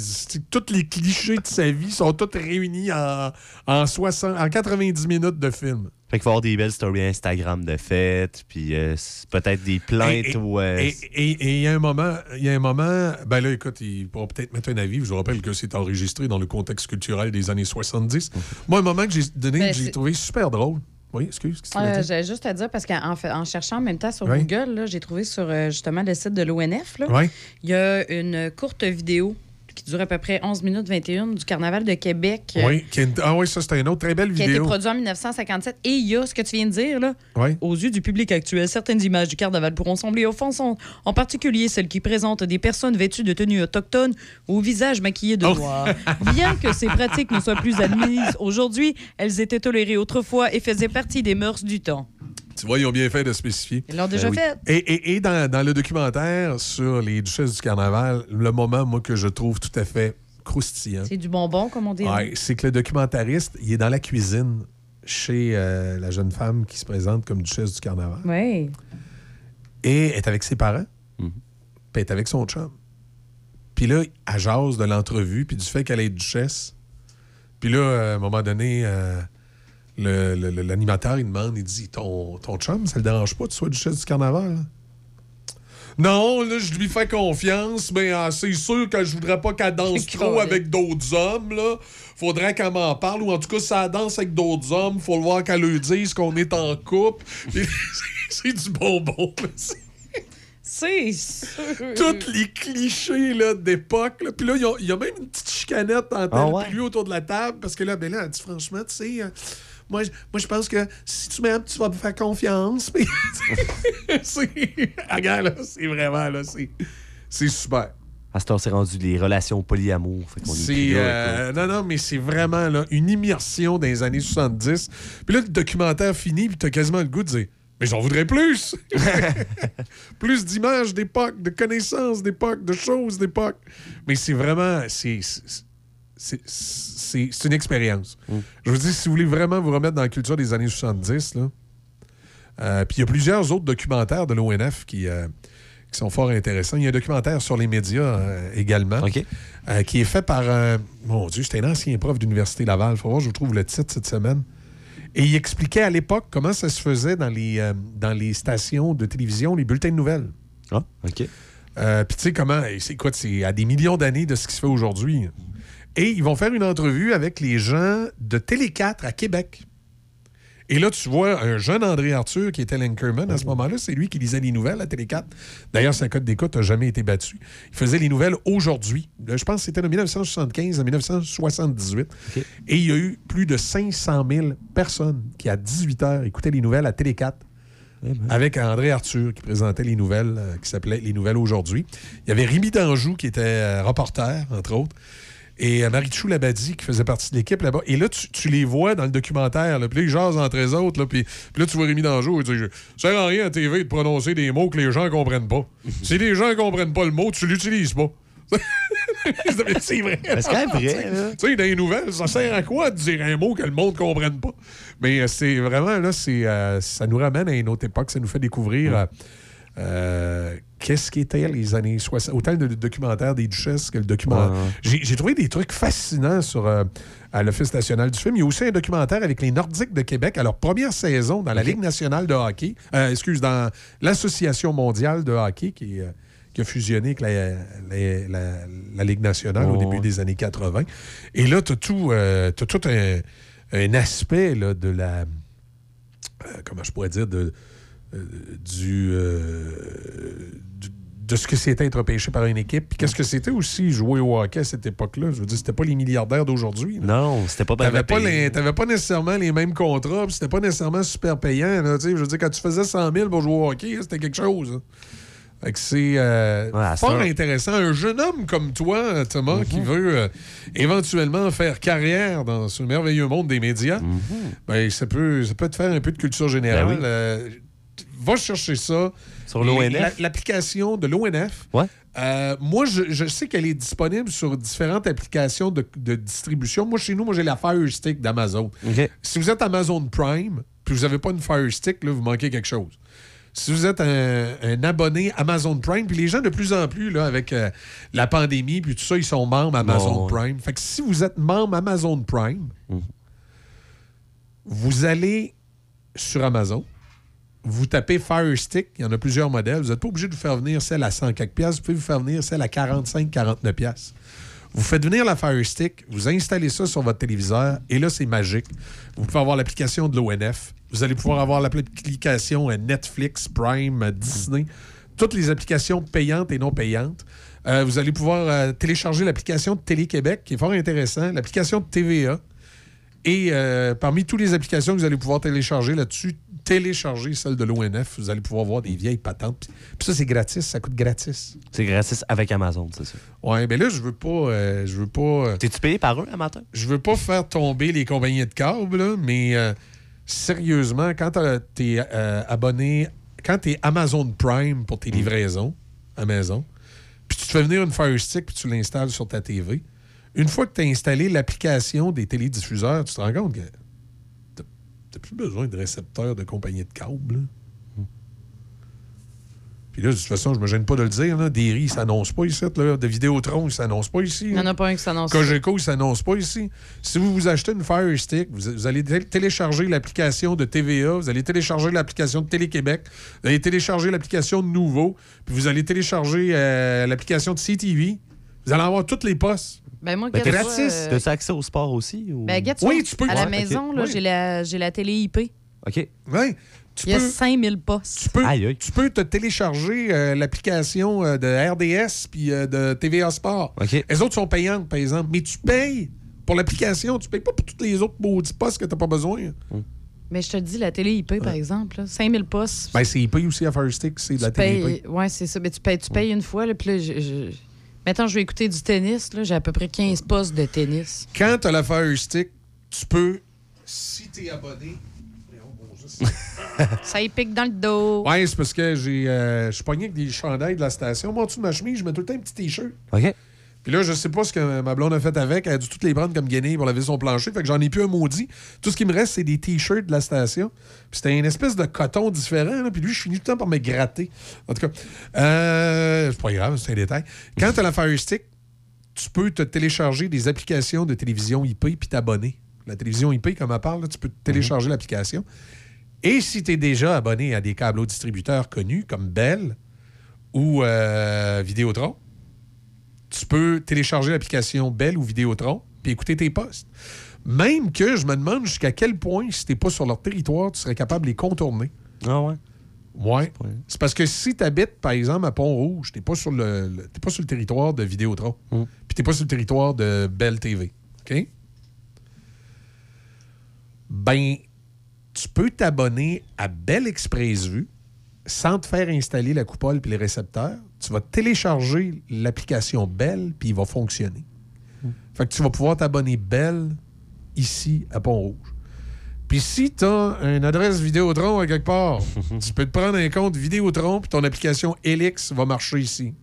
[SPEAKER 2] Tous les clichés de sa vie sont tous réunis en, en, 60, en 90 minutes de film.
[SPEAKER 4] Fait qu'il va y avoir des belles stories Instagram de fête, puis euh, peut-être des plaintes
[SPEAKER 2] Et-
[SPEAKER 4] euh,
[SPEAKER 2] Et et- et il y a un moment, il y a un moment, ben là, écoute, ils pourront peut-être mettre un avis. Je vous rappelle que c'est enregistré dans le contexte culturel des années 70. Moi, un moment que j'ai donné,
[SPEAKER 3] Ben,
[SPEAKER 2] que j'ai trouvé super drôle. Oui, excuse,
[SPEAKER 3] Euh? J'allais juste à dire, parce qu'en en cherchant en même temps sur
[SPEAKER 2] Oui.
[SPEAKER 3] Google, j'ai trouvé sur euh, justement le site de l'ONF,
[SPEAKER 2] Oui.
[SPEAKER 3] il y a une courte vidéo qui dure à peu près 11 minutes 21 du Carnaval de Québec.
[SPEAKER 2] Oui, qui ah oui, ça, c'était une autre très belle
[SPEAKER 3] qui a été
[SPEAKER 2] vidéo.
[SPEAKER 3] produit en 1957. Et il y a ce que tu viens de dire, là.
[SPEAKER 2] Oui.
[SPEAKER 3] Aux yeux du public actuel, certaines images du carnaval pourront sembler offensantes, en particulier celles qui présentent des personnes vêtues de tenues autochtones ou au visage maquillé de
[SPEAKER 2] Oh.
[SPEAKER 3] noir. Bien que ces pratiques ne soient plus admises aujourd'hui, elles étaient tolérées autrefois et faisaient partie des mœurs du temps.
[SPEAKER 2] Tu vois, ils ont bien fait de spécifier.
[SPEAKER 3] Ils l'ont déjà
[SPEAKER 2] Ben oui.
[SPEAKER 3] fait.
[SPEAKER 2] Et, et- et dans, dans le documentaire sur les duchesses du carnaval, le moment, moi, que je trouve tout à fait croustillant,
[SPEAKER 3] C'est du bonbon, comme on dit.
[SPEAKER 2] Ouais, c'est que le documentariste, il est dans la cuisine chez euh, la jeune femme qui se présente comme duchesse du carnaval.
[SPEAKER 3] Oui.
[SPEAKER 2] Et elle est avec ses parents, puis elle est avec son chum. Puis là, elle jase de l'entrevue, puis du fait qu'elle est duchesse. Puis là, à un moment donné, euh, l'animateur, il demande, il dit, ton, ton chum, ça le dérange pas que tu sois duchesse du carnaval? Non, là, je lui fais confiance, mais euh, c'est sûr que je voudrais pas qu'elle danse trop avec d'autres hommes, là. Faudrait qu'elle m'en parle, ou en tout cas, si elle danse avec d'autres hommes, faut le voir qu'elle lui dise qu'on est en couple. c'est- du bonbon. C'est-
[SPEAKER 3] sûr.
[SPEAKER 2] tous les clichés là, d'époque. là. Puis là, il y a- il y, a même une petite chicanette
[SPEAKER 4] Ah
[SPEAKER 2] elle
[SPEAKER 4] ouais?
[SPEAKER 2] et lui autour de la table. Parce que là, ben là, elle dit franchement, tu sais, euh, moi, je- moi, je pense que si tu m'aimes, tu vas me faire confiance. Regarde, là, c'est vraiment, là, c'est c'est super.
[SPEAKER 4] À ce temps, c'est rendu les relations polyamour. Fait qu'on est plus
[SPEAKER 2] C'est
[SPEAKER 4] là,
[SPEAKER 2] euh, non non mais c'est vraiment là, une immersion dans les années 70. Puis là le documentaire finit puis t'as quasiment le goût de dire mais j'en voudrais plus. plus d'images d'époque, de connaissances d'époque, de choses d'époque. Mais c'est vraiment c'est c'est- c'est une expérience. Je vous dis si vous voulez vraiment vous remettre dans la culture des années 70 là. euh, puis il y a plusieurs autres documentaires de l'ONF qui euh, qui sont fort intéressants. Il y a un documentaire sur les médias euh, également, qui est fait par, mon Dieu, c'était un ancien prof d'Université Laval. Il faut voir, je vous trouve le titre cette semaine. Et il expliquait à l'époque comment ça se faisait dans les, dans les stations de télévision, les bulletins de nouvelles.
[SPEAKER 4] Ah, OK.
[SPEAKER 2] Puis tu sais comment, c'est quoi, c'est à des millions d'années de ce qui se fait aujourd'hui. Et ils vont faire une entrevue avec les gens de Télé 4 à Québec. Et là, tu vois un jeune André Arthur qui était l'anchorman à ce moment-là. C'est lui qui lisait les nouvelles à Télé 4. D'ailleurs, sa cote d'écoute n'a jamais été battue. Il faisait les nouvelles aujourd'hui. Je pense que c'était de 1975 à 1978. Et il y a eu plus de 500 000 personnes qui, à 18 heures, écoutaient les nouvelles à Télé 4 avec André Arthur qui présentait les nouvelles, euh, qui s'appelait Les Nouvelles aujourd'hui. Il y avait Rémi Danjou qui était euh, reporter, entre autres. Et euh, Marichou Labadie qui faisait partie de l'équipe là-bas. Et là, tu, tu les vois dans le documentaire. Là, puis là, ils jasent entre eux autres. Là, puis, puis là, tu vois Rémi Danjou. Il dit Ça sert à rien à TV de prononcer des mots que les gens comprennent pas. si les gens comprennent pas le mot, tu l'utilises pas. c'est vrai.
[SPEAKER 4] C'est quand même vrai.
[SPEAKER 2] Tu sais, dans les nouvelles, ça sert à quoi de dire un mot que le monde ne comprenne pas? Mais euh, c'est vraiment, là, c'est, euh, ça nous ramène à une autre époque. Ça nous fait découvrir euh, euh, qu'est-ce qu'étaient les années 60. Autant le documentaire des duchesses que le documentaire.
[SPEAKER 4] Ouais.
[SPEAKER 2] J'ai, trouvé des trucs fascinants sur euh, à l'Office national du film. Il y a aussi un documentaire avec les Nordiques de Québec à leur première saison dans la Ligue nationale de hockey. Euh, excuse, dans l'Association mondiale de hockey qui, euh, qui a fusionné avec la, la- la- la Ligue nationale au début
[SPEAKER 4] ouais.
[SPEAKER 2] des années 80. Et là, tu as tout, euh, t'as tout un, un aspect là, de la. euh, comment je pourrais dire de, du, euh, du- de ce que c'était être pêché par une équipe. Puis qu'est-ce que c'était aussi jouer au hockey à cette époque-là? Je veux dire, c'était pas les milliardaires d'aujourd'hui.
[SPEAKER 4] Non, c'était pas bien
[SPEAKER 2] T'avais pas, les- pas nécessairement les mêmes contrats, puis c'était pas nécessairement super payant. là, je veux dire, quand tu faisais 100 000 pour jouer au hockey, c'était quelque chose. hein. Fait que c'est euh, fort intéressant. Un jeune homme comme toi, Thomas,
[SPEAKER 4] Mhm.
[SPEAKER 2] qui veut euh, éventuellement faire carrière dans ce merveilleux monde des médias, ben, ça, peut, ça peut te faire un peu de culture générale.
[SPEAKER 4] Mhm. Ben oui.
[SPEAKER 2] Euh, va chercher ça.
[SPEAKER 4] Sur l'ONF?
[SPEAKER 2] La- L'application de l'ONF.
[SPEAKER 4] Ouais.
[SPEAKER 2] Euh, moi, je, je sais qu'elle est disponible sur différentes applications de, de distribution. Moi, chez nous, moi, j'ai la Fire Stick d'Amazon. Si vous êtes Amazon Prime, puis vous n'avez pas une Fire Stick, là, vous manquez quelque chose. Si vous êtes un, un abonné Amazon Prime, puis les gens de plus en plus, là, avec euh, la pandémie, puis tout ça, ils sont membres Amazon
[SPEAKER 4] Bon.
[SPEAKER 2] Prime. Fait que si vous êtes membre Amazon Prime, vous allez sur Amazon, vous tapez Fire Stick, il y en a plusieurs modèles. Vous n'êtes pas obligé de vous faire venir celle à 100 quelques piastres, vous pouvez vous faire venir celle à 45, 49 piastres. Vous faites venir la Fire Stick, vous installez ça sur votre téléviseur, et là, c'est magique. Vous pouvez avoir l'application de l'ONF, vous allez pouvoir avoir l'application Netflix, Prime, Disney, toutes les applications payantes et non payantes. Euh, vous allez pouvoir euh, télécharger l'application de Télé-Québec, qui est fort intéressant, l'application de TVA. Et euh, parmi toutes les applications que vous allez pouvoir télécharger là-dessus, télécharger celle de l'ONF. Vous allez pouvoir voir des vieilles patentes. Puis ça, c'est gratis. Ça coûte gratis.
[SPEAKER 4] C'est gratis avec Amazon, c'est ça.
[SPEAKER 2] Ouais, mais là, je veux pas. euh, je veux pas.
[SPEAKER 4] T'es-tu payé par eux matin?
[SPEAKER 2] Je veux pas faire tomber les compagnies de câbles, là, mais euh, sérieusement, quand tu es abonné, quand tu es Amazon Prime pour tes livraisons à maison, puis tu te fais venir une Fire Stick puis tu l'installes sur ta TV, une fois que tu as installé l'application des télédiffuseurs, tu te rends compte que t'as plus besoin de récepteurs de compagnie de câbles. Puis là, de toute façon, je me gêne pas de le dire, là, des riz, ils s'annoncent pas ici. Là, de Vidéotron, ils s'annoncent pas ici.
[SPEAKER 3] Il n'y en a pas un qui s'annonce.
[SPEAKER 2] Cogeco, il ne s'annonce pas ici. Si vous vous achetez une Fire Stick, vous, vous allez té- télécharger l'application de TVA, vous allez télécharger l'application de Télé-Québec, vous allez télécharger l'application de Nouveau, puis vous allez télécharger euh, l'application de CTV. Vous allez avoir toutes les postes.
[SPEAKER 3] Ben, moi,
[SPEAKER 4] Ben, t'as-
[SPEAKER 3] ça, euh,
[SPEAKER 4] T'as-tu accès au sport aussi? Ou...
[SPEAKER 3] Ben, regarde
[SPEAKER 2] Oui, tu peux.
[SPEAKER 3] À la
[SPEAKER 2] Ouais,
[SPEAKER 3] maison, là,
[SPEAKER 2] Oui.
[SPEAKER 3] j'ai la, j'ai la télé IP.
[SPEAKER 4] OK.
[SPEAKER 2] Oui.
[SPEAKER 3] Il y a 5000 postes.
[SPEAKER 2] Tu peux, tu peux te télécharger euh, l'application euh, de RDS puis euh, de TVA Sport. Les autres sont payantes, par exemple. Mais tu payes pour l'application. Tu payes pas pour toutes les autres maudits postes que tu n'as pas besoin.
[SPEAKER 3] Mais je te dis, la télé IP, par exemple, là, 5000 postes.
[SPEAKER 2] Ben, c'est IP aussi à Fire Stick, c'est de la
[SPEAKER 3] tu
[SPEAKER 2] télé IP.
[SPEAKER 3] ouais, c'est ça. Mais tu payes, tu payes une fois, puis là, je, je- Mettons, je vais écouter du tennis, j'ai à peu près 15 postes de tennis.
[SPEAKER 2] Quand tu as la Fire Stick, tu peux, si tu es abonné.
[SPEAKER 3] ça y pique dans le dos.
[SPEAKER 2] Ouais, c'est parce que j'ai, euh, je suis pogné avec des chandails de la station. Moi, en dessous de ma chemise, je mets tout le temps un petit T-shirt.
[SPEAKER 4] OK.
[SPEAKER 2] Puis là, je sais pas ce que ma blonde a fait avec. Elle a dû toutes les prendre comme guenilles pour laver son plancher. Fait que j'en ai plus un maudit. Tout ce qui me reste, c'est des T-shirts de la station. Puis c'était une espèce de coton différent. là. Puis lui, je finis tout le temps par me gratter. En tout cas, euh, c'est pas grave, c'est un détail. Quand tu as la Fire Stick, tu peux te télécharger des applications de télévision IP puis t'abonner. La télévision IP, comme elle parle, là, tu peux télécharger l'application. Et si tu es déjà abonné à des câbles distributeurs connus comme Bell ou euh, Vidéotron, tu peux télécharger l'application Bell ou Vidéotron puis écouter tes postes. Même que je me demande jusqu'à quel point, si tu n'es pas sur leur territoire, tu serais capable de les contourner.
[SPEAKER 4] Ah ouais?
[SPEAKER 2] Ouais. C'est parce que si tu habites, par exemple, à Pont-Rouge, tu n'es pas, sur le, le- t'es pas sur le territoire de Vidéotron, puis tu n'es pas sur le territoire de Bell TV. OK? Ben, tu peux t'abonner à Bell Express Vue sans te faire installer la coupole puis les récepteurs. Tu vas télécharger l'application Bell puis il va fonctionner. Fait que tu vas pouvoir t'abonner Bell ici à Pont-Rouge. Puis si tu as une adresse Vidéotron à quelque part, tu peux te prendre un compte Vidéotron puis ton application Helix va marcher ici.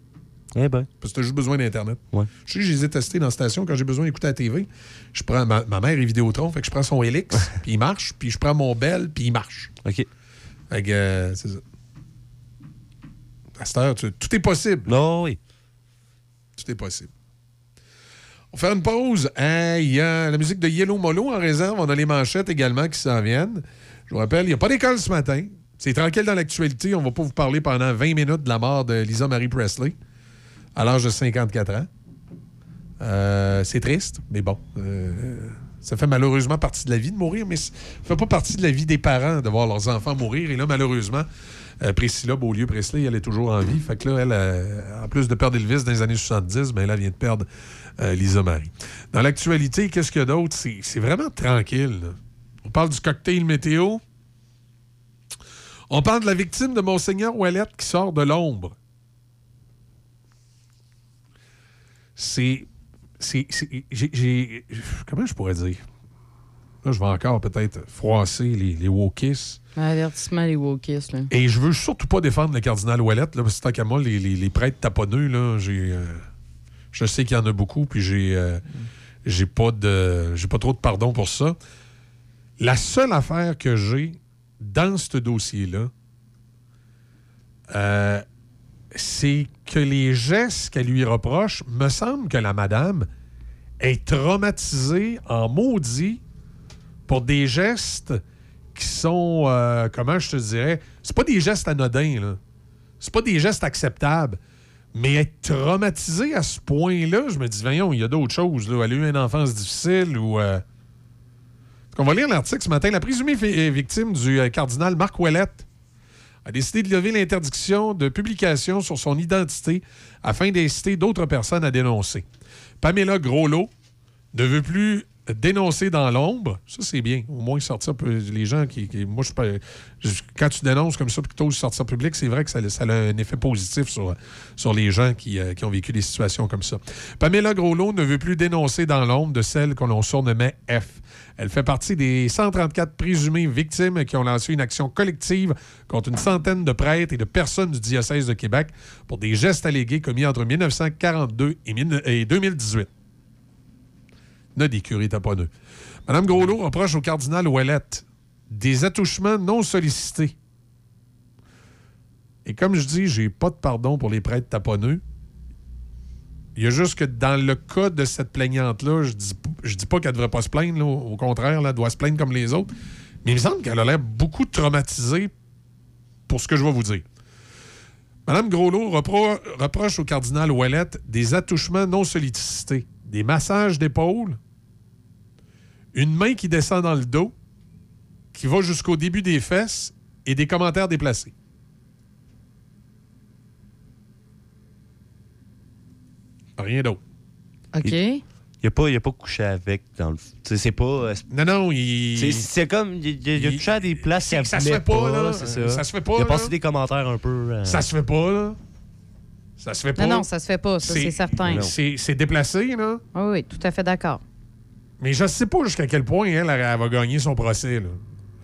[SPEAKER 4] Eh ben.
[SPEAKER 2] Parce que tu as juste besoin d'Internet.
[SPEAKER 4] Ouais.
[SPEAKER 2] Je sais, je les ai testés dans la station quand j'ai besoin d'écouter la TV. Je prends, ma, ma mère est Vidéotron, fait que je prends son Helix, puis il marche, puis je prends mon Bell, puis il marche.
[SPEAKER 4] OK.
[SPEAKER 2] Fait que, euh, c'est ça. À cette heure, tu- tout est possible.
[SPEAKER 4] Non, oui.
[SPEAKER 2] Tout est possible. On va faire une pause. Hein, Il y a la musique de Yellow Molo en réserve. On a les manchettes également qui s'en viennent. Je vous rappelle, il n'y a pas d'école ce matin. C'est tranquille dans l'actualité. On ne va pas vous parler pendant 20 minutes de la mort de Lisa Marie Presley à l'âge de 54 ans. Euh, c'est triste, mais bon. euh, ça fait malheureusement partie de la vie de mourir, mais ça fait pas partie de la vie des parents de voir leurs enfants mourir. Et là, malheureusement, euh, Priscilla Beaulieu Presley, elle est toujours en vie. Fait que là, elle, euh, en plus de perdre Elvis dans les années 70, mais ben, elle vient de perdre euh, Lisa Marie. Dans l'actualité, qu'est-ce qu'il y a d'autre? C'est vraiment tranquille. On parle du cocktail météo. On parle de la victime de Monseigneur Ouellette qui sort de l'ombre. C'est c'est- j'ai- Comment je pourrais dire? Là, je vais encore peut-être froisser les, les wokistes.
[SPEAKER 3] Avertissement, les wokistes, là.
[SPEAKER 2] Et je veux surtout pas défendre le cardinal Ouellette, là, parce que tant qu'à moi, les, les, les prêtres taponneux, là, j'ai. euh, je sais qu'il y en a beaucoup, puis j'ai. euh, j'ai pas de. J'ai pas trop de pardon pour ça. La seule affaire que j'ai dans ce dossier-là, euh, c'est que les gestes qu'elle lui reproche, me semble que la madame est traumatisée en maudit pour des gestes qui sont, euh, comment je te dirais, c'est pas des gestes anodins, là. C'est pas des gestes acceptables. Mais être traumatisé à ce point-là, je me dis, voyons, il y a d'autres choses. Là. Elle a eu une enfance difficile ou. euh, On va lire l'article ce matin. La présumée euh, victime du cardinal Marc Ouellette a décidé de lever l'interdiction de publication sur son identité afin d'inciter d'autres personnes à dénoncer. Pamela Groslot ne veut plus dénoncer dans l'ombre. Ça, c'est bien. Au moins, sortir les gens qui. moi, je, quand tu dénonces comme ça, plutôt sortir public, c'est vrai que ça, a un effet positif sur, les gens qui, euh, qui ont vécu des situations comme ça. Pamela Groslot ne veut plus dénoncer dans l'ombre de celle que l'on surnommait F. Elle fait partie des 134 présumées victimes qui ont lancé une action collective contre une centaine de prêtres et de personnes du diocèse de Québec pour des gestes allégués commis entre 1942 et mille- et 2018. Il y en a des curés taponneux. Mme Groslot reproche au cardinal Ouellette des attouchements non sollicités. Et comme je dis, j'ai pas de pardon pour les prêtres taponneux. Il y a juste que dans le cas de cette plaignante-là, je dis, je dis pas qu'elle devrait pas se plaindre. Au contraire, là, elle doit se plaindre comme les autres. Mais il me semble qu'elle a l'air beaucoup traumatisée pour ce que je vais vous dire. Mme Groslot repro- reproche au cardinal Ouellette des attouchements non sollicités, des massages d'épaule, une main qui descend dans le dos, qui va jusqu'au début des fesses et des commentaires déplacés. Rien d'autre.
[SPEAKER 3] OK.
[SPEAKER 4] Il n'a pas, il a pas couché avec dans le. tu sais, C'est pas. euh,
[SPEAKER 2] Non, non, il.
[SPEAKER 4] C'est- comme. Il, il- a
[SPEAKER 2] il-
[SPEAKER 4] touché à des places
[SPEAKER 2] ça se fait pas, là.
[SPEAKER 4] c'est ça.
[SPEAKER 2] Ça se fait pas,
[SPEAKER 4] Il a
[SPEAKER 2] là.
[SPEAKER 4] passé des commentaires un peu. euh,
[SPEAKER 2] Ça se fait pas, là. Ça se fait pas.
[SPEAKER 3] Non, non, ça se fait pas, ça, c'est certain.
[SPEAKER 2] C'est déplacé, là.
[SPEAKER 3] Oui, oui, tout à fait d'accord.
[SPEAKER 2] Mais je sais pas jusqu'à quel point elle, elle va gagner son procès. Là.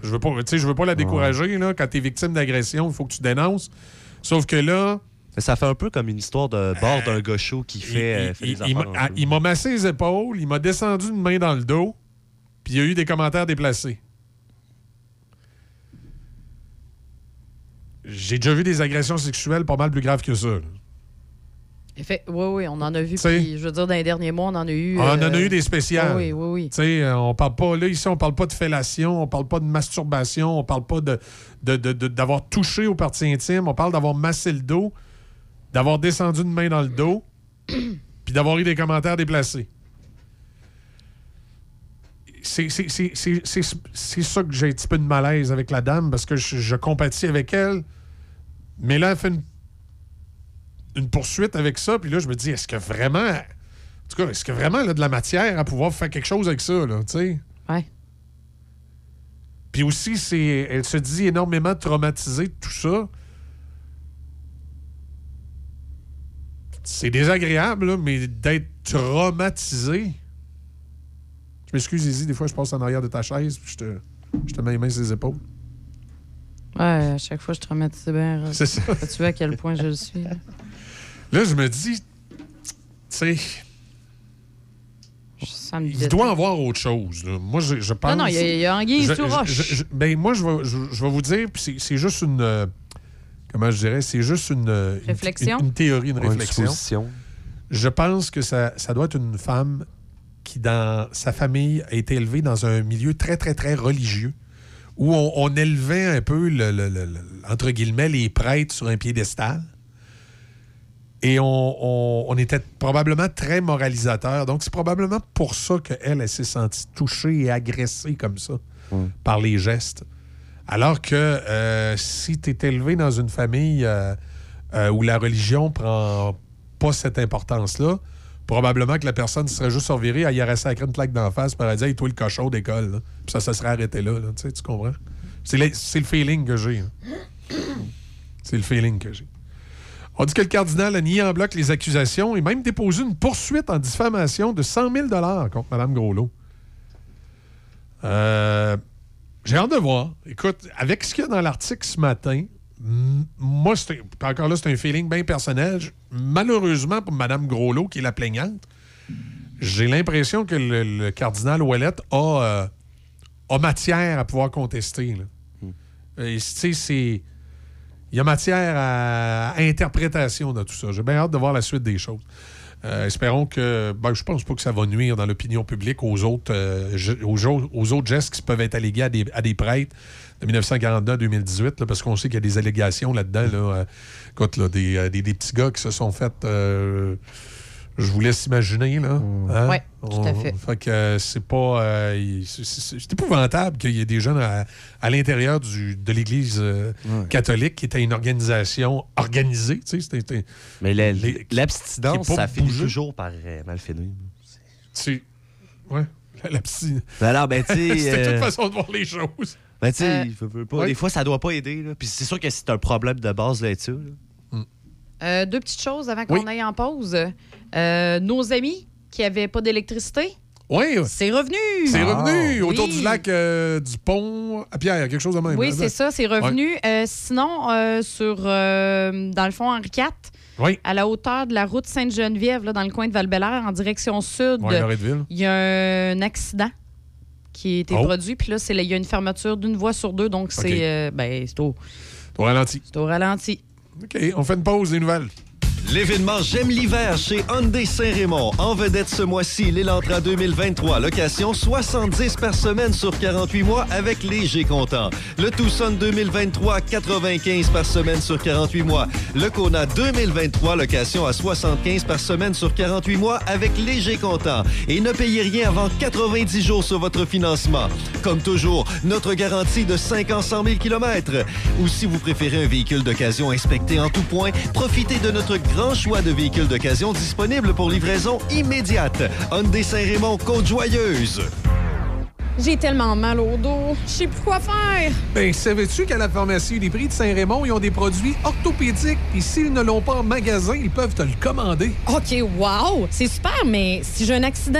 [SPEAKER 2] Je veux pas, tu sais, je veux pas la décourager. Là. Quand tu es victime d'agression, il faut que tu dénonces. Sauf que là.
[SPEAKER 4] Ça fait un peu comme une histoire de bord d'un gaucho qui fait, euh,
[SPEAKER 2] il,
[SPEAKER 4] des
[SPEAKER 2] il m'a- ah, il massé les épaules, il m'a descendu une main dans le dos, puis il y a eu des commentaires déplacés. J'ai déjà vu des agressions sexuelles pas mal plus graves que ça. là.
[SPEAKER 3] Oui, oui, on en a vu. Je veux dire, dans les derniers mois, on en a eu.
[SPEAKER 2] On en a
[SPEAKER 3] euh,
[SPEAKER 2] eu des spéciales.
[SPEAKER 3] Oui, oui, oui.
[SPEAKER 2] Tu sais, euh, on parle pas, là, ici, on parle pas de fellation, on parle pas de masturbation, on parle pas de, de- de- de- d'avoir touché aux parties intimes, on parle d'avoir massé le dos, d'avoir descendu une main dans le dos, puis d'avoir eu des commentaires déplacés. C'est, ça que j'ai un petit peu de malaise avec la dame, parce que je, je compatis avec elle, mais là, elle fait une, une poursuite avec ça, puis là, je me dis, est-ce que vraiment... En tout cas, est-ce que vraiment elle a de la matière à pouvoir faire quelque chose avec ça, là, tu sais?
[SPEAKER 3] Ouais.
[SPEAKER 2] Puis aussi, c'est, elle se dit énormément traumatisée de tout ça. C'est désagréable, là, mais d'être traumatisé. Je m'excuse, Izzy, des fois, je passe en arrière de ta chaise, puis je te, je te mets les mains sur les épaules.
[SPEAKER 3] Ouais, à chaque fois, je traumatise bien.
[SPEAKER 2] C'est ça.
[SPEAKER 3] Tu vois à quel point je le suis. là?
[SPEAKER 2] Là, je me dis, tu sais, il doit y avoir autre chose. là. Moi, je, je pense.
[SPEAKER 3] Non, non, il y a- il y a anguille
[SPEAKER 2] Je-
[SPEAKER 3] sous roche.
[SPEAKER 2] je- ben, moi, je vais, je, je vais vous dire, c'est- c'est juste une. Comment je dirais? C'est juste une. une-
[SPEAKER 3] Réflexion?
[SPEAKER 2] Une, une théorie, une
[SPEAKER 4] Ouais,
[SPEAKER 2] réflexion. Je pense que ça, ça doit être une femme qui, dans sa famille, a été élevée dans un milieu très, très, très religieux, où on, on élevait un peu, le, le- le- le- entre guillemets, les prêtres sur un piédestal. Et on, on- on était probablement très moralisateur. Donc, c'est probablement pour ça qu'elle, elle s'est sentie touchée et agressée comme ça par les gestes. Alors que euh, si tu es élevé dans une famille euh, euh, où la religion prend pas cette importance-là, probablement que la personne serait juste survirée, elle y aurait sacré une plaque d'en face, aurait dit Hey, toi le cochon d'école. Puis ça se serait arrêté là. Tu comprends? C'est le, c'est le feeling que j'ai. hein. C'est le feeling que j'ai. On dit que le cardinal a nié en bloc les accusations et même déposé une poursuite en diffamation de 100 000 contre Mme Groslot. Euh, J'ai hâte de voir. Écoute, avec ce qu'il y a dans l'article ce matin, moi, encore là, c'est un feeling bien personnel. Je- Malheureusement pour Mme Groslot, qui est la plaignante, j'ai l'impression que le, le cardinal Ouellette a, euh, a matière à pouvoir contester. là. Tu sais, c'est. Il y a matière à, à interprétation de tout ça. J'ai bien hâte de voir la suite des choses. Euh, espérons que. Ben, je pense pas que ça va nuire dans l'opinion publique aux autres, euh, aux, autres gestes qui peuvent être allégués à des, à des prêtres de 1942 à 2018, là, parce qu'on sait qu'il y a des allégations là-dedans. Là, euh, écoute, là, des, des- des petits gars qui se sont fait. Je vous laisse imaginer, là. Hein?
[SPEAKER 3] Ouais, tout à
[SPEAKER 2] On-
[SPEAKER 3] fait.
[SPEAKER 2] Fait que euh, c'est pas. euh, c'est- épouvantable qu'il y ait des jeunes à, à l'intérieur du- de l'Église euh, catholique qui était une organisation organisée. tu sais, c'était-
[SPEAKER 4] Mais l'abstinence,
[SPEAKER 2] qui est pas
[SPEAKER 4] ça finit toujours par euh, mal finir.
[SPEAKER 2] C'est. Ouais. La, la psy-
[SPEAKER 4] Ben ben tu.
[SPEAKER 2] C'était
[SPEAKER 4] euh,
[SPEAKER 2] toute façon de voir les choses.
[SPEAKER 4] Ben tu sais,
[SPEAKER 3] Euh,
[SPEAKER 2] ouais.
[SPEAKER 4] des fois, ça doit pas aider. là. Puis c'est sûr que c'est un problème de base là-dessus. là.
[SPEAKER 3] Euh, deux petites choses avant qu'on aille en pause. Euh, nos amis qui n'avaient pas d'électricité,
[SPEAKER 2] Oui.
[SPEAKER 3] c'est revenu.
[SPEAKER 2] C'est revenu autour
[SPEAKER 3] Oui.
[SPEAKER 2] du lac euh, du pont à Pierre, quelque chose de même.
[SPEAKER 3] Oui,
[SPEAKER 2] hein?
[SPEAKER 3] c'est ça, c'est revenu.
[SPEAKER 2] Ouais.
[SPEAKER 3] Euh, sinon, euh, sur, euh, dans le fond, Henri IV,
[SPEAKER 2] Oui.
[SPEAKER 3] à la hauteur de la route Sainte-Geneviève, là, dans le coin de val en direction sud, il y a un accident qui a été
[SPEAKER 2] Oh.
[SPEAKER 3] produit. Puis là, c'est là, il y a une fermeture d'une voie sur deux. Donc, c'est euh, ben, Au
[SPEAKER 2] ralenti.
[SPEAKER 3] c'est au ralenti.
[SPEAKER 2] OK, on fait une pause des nouvelles.
[SPEAKER 14] L'événement J'aime l'hiver chez Hyundai Saint-Raymond. En vedette ce mois-ci, l'Elantra 2023. Location 70 par semaine sur 48 mois avec léger comptant. Le Tucson 2023, 95 par semaine sur 48 mois. Le Kona 2023, location à 75 par semaine sur 48 mois avec léger comptant. Et ne payez rien avant 90 jours sur votre financement. Comme toujours, notre garantie de 5 ans 100 000 km. Ou si vous préférez un véhicule d'occasion inspecté en tout point, profitez de notre grand choix de véhicules d'occasion disponibles pour livraison immédiate. Hyundai Saint-Raymond, Côte-Joyeuse.
[SPEAKER 28] J'ai tellement mal au dos. Je sais plus quoi faire.
[SPEAKER 2] Ben, savais-tu qu'à la pharmacie des prix de Saint-Raymond, ils ont des produits orthopédiques, puis s'ils ne l'ont pas en magasin, ils peuvent te le commander.
[SPEAKER 28] OK, wow! C'est super, mais si j'ai un accident,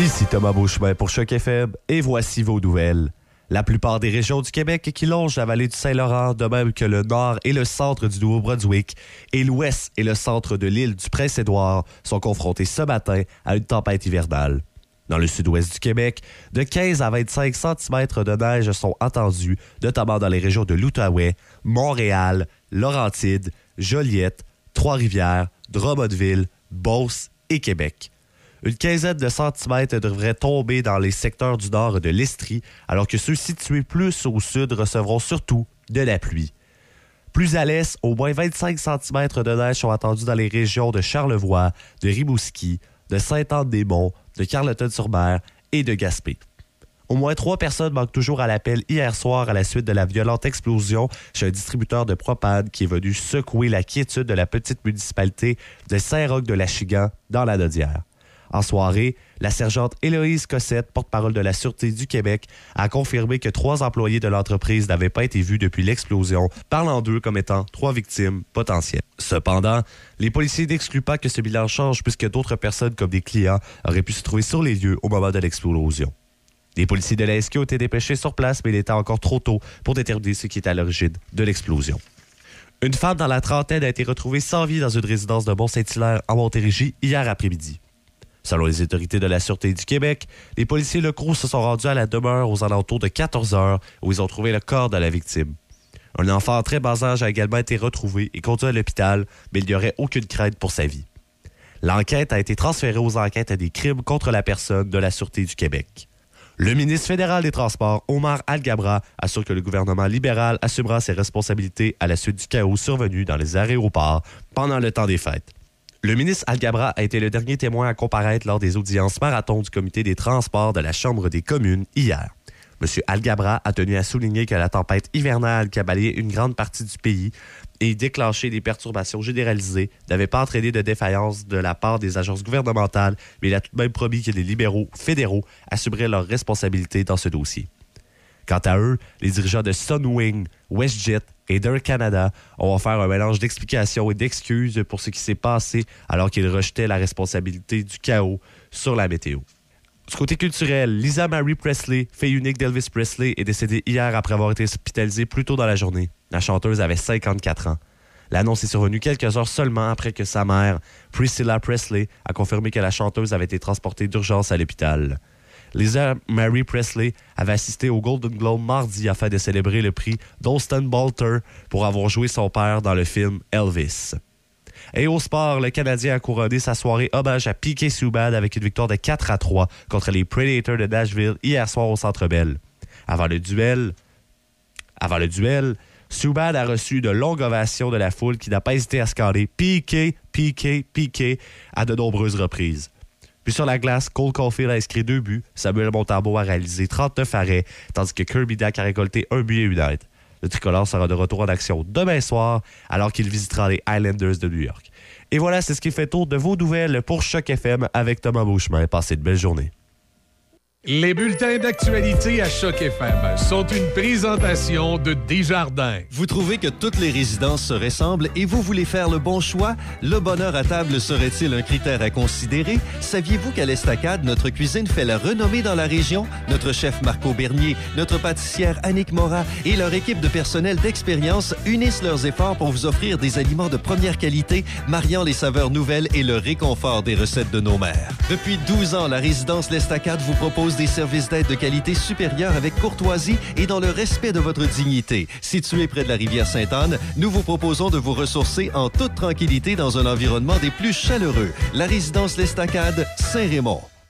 [SPEAKER 4] Ici Thomas Beauchemin pour Choc FM et voici vos nouvelles. La plupart des régions du Québec qui longent la vallée du Saint-Laurent, de même que le nord et le centre du Nouveau-Brunswick, et l'ouest et le centre de l'île du Prince-Édouard sont confrontés ce matin à une tempête hivernale. Dans le sud-ouest du Québec, de 15 à 25 cm de neige sont attendus, notamment dans les régions de l'Outaouais, Montréal, Laurentides, Joliette, Trois-Rivières, Drummondville, Beauce et Québec. Une quinzaine de centimètres devraient tomber dans les secteurs du nord de l'Estrie, alors que ceux situés plus au sud recevront surtout de la pluie. Plus à l'est, au moins 25 cm de neige sont attendus dans les régions de Charlevoix, de Rimouski, de Sainte-Anne-des-Monts, de Carleton-sur-Mer et de Gaspé. Au moins trois personnes manquent toujours à l'appel hier soir à la suite de la violente explosion chez un distributeur de propane qui est venu secouer la quiétude de la petite municipalité de Saint-Roch-de-la-Chigan dans la Nodière. En soirée, la sergente Héloïse Cossette, porte-parole de la Sûreté du Québec, a confirmé que trois employés de l'entreprise n'avaient pas été vus depuis l'explosion, parlant d'eux comme étant trois victimes potentielles. Cependant, les policiers n'excluent pas que ce bilan change puisque d'autres personnes comme des clients auraient pu se trouver sur les lieux au moment de l'explosion. Les policiers de la SQ ont été dépêchés sur place, mais il était encore trop tôt pour déterminer ce qui est à l'origine de l'explosion. Une femme dans la trentaine a été retrouvée sans vie dans une résidence de Mont-Saint-Hilaire en Montérégie hier après-midi. Selon les autorités de la Sûreté du Québec, les policiers locaux se sont rendus à la demeure aux alentours de 14 heures où ils ont trouvé le corps de la victime. Un enfant en très bas âge a également été retrouvé et conduit à l'hôpital, mais il n'y aurait aucune crainte pour sa vie. L'enquête a été transférée aux enquêtes des crimes contre la personne de la Sûreté du Québec. Le ministre fédéral des Transports, Omar Al-Gabra, assure que le gouvernement libéral assumera ses responsabilités à la suite du chaos survenu dans les aéroports pendant le temps des fêtes. Le ministre Al-Gabra a été le dernier témoin à comparaître lors des audiences marathon du comité des transports de la Chambre des communes hier. M. Al-Gabra a tenu à souligner que la tempête hivernale qui a balayé une grande partie du pays et déclenché des perturbations généralisées n'avait pas entraîné de défaillance de la part des agences gouvernementales, mais il a tout de même promis que les libéraux fédéraux assumeraient leurs responsabilités dans ce dossier. Quant à eux, les dirigeants de Sunwing, WestJet et Air Canada ont offert un mélange d'explications et d'excuses pour ce qui s'est passé alors qu'ils rejetaient la responsabilité du chaos sur la météo. Du côté culturel, Lisa Marie Presley, fille unique d'Elvis Presley, est décédée hier après avoir été hospitalisée plus tôt dans la journée. La chanteuse avait 54 ans. L'annonce est survenue quelques heures seulement après que sa mère, Priscilla Presley, a confirmé que la chanteuse avait été transportée d'urgence à l'hôpital. Lisa Marie Presley avait assisté au Golden Globe mardi afin de célébrer le prix d'Austin Balter pour avoir joué son père dans le film Elvis. Et au sport, le Canadien a couronné sa soirée hommage à Piquet Subban avec une victoire de 4 à 3 contre les Predators de Nashville hier soir au Centre Bell. Avant le duel, avant le duel, a reçu de longues ovations de la foule qui n'a pas hésité à scander Piquet, Piquet, Piquet à de nombreuses reprises. Puis sur la glace, Cole Caulfield a inscrit deux buts, Samuel Montambeau a réalisé 39 arrêts, tandis que Kirby Dack a récolté un but et une aide. Le tricolore sera de retour en action demain soir, alors qu'il visitera les Islanders de New York. Et voilà, c'est ce qui fait tour de vos nouvelles pour Choc FM avec Thomas Beauchemin. Passez de belles journées.
[SPEAKER 2] Les bulletins d'actualité à Choc FM sont une présentation de Desjardins.
[SPEAKER 14] Vous trouvez que toutes les résidences se ressemblent et vous voulez faire le bon choix? Le bonheur à table serait-il un critère à considérer? Saviez-vous qu'à l'Estacade, notre cuisine fait la renommée dans la région? Notre chef Marco Bernier, notre pâtissière Annick Morat et leur équipe de personnel d'expérience unissent leurs efforts pour vous offrir des aliments de première qualité, mariant les saveurs nouvelles et le réconfort des recettes de nos mères. Depuis 12 ans, la résidence L'Estacade vous propose des services d'aide de qualité supérieure avec courtoisie et dans le respect de votre dignité. Situé près de la rivière Sainte-Anne, nous vous proposons de vous ressourcer en toute tranquillité dans un environnement des plus chaleureux. La résidence L'Estacade, Saint-Raymond.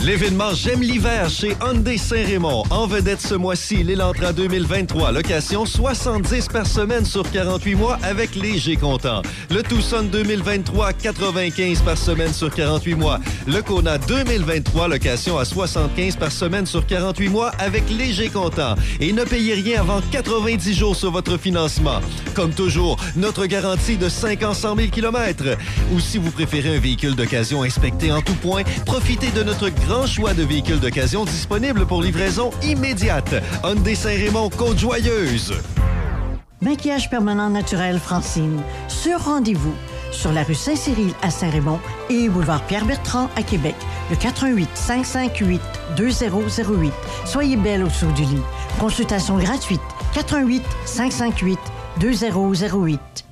[SPEAKER 14] L'événement J'aime l'hiver chez Hyundai Saint-Raymond. En vedette ce mois-ci, l'Elantra 2023. Location 70 par semaine sur 48 mois avec léger comptant. Le Tucson 2023, 95 par semaine sur 48 mois. Le Kona 2023, location à 75 par semaine sur 48 mois avec léger comptant. Et ne payez rien avant 90 jours sur votre financement. Comme toujours, notre garantie de 5 ans 100 000 km. Ou si vous préférez un véhicule d'occasion inspecté en tout point, profitez de notre grand choix de véhicules d'occasion disponibles pour livraison immédiate. Hyundai Saint-Raymond, Côte-Joyeuse.
[SPEAKER 23] Maquillage permanent naturel Francine. Sur rendez-vous. Sur la rue Saint-Cyril à Saint-Raymond et boulevard Pierre-Bertrand à Québec. Le 88 558 2008. Soyez belle au-dessous du lit. Consultation gratuite. 88 558 2008.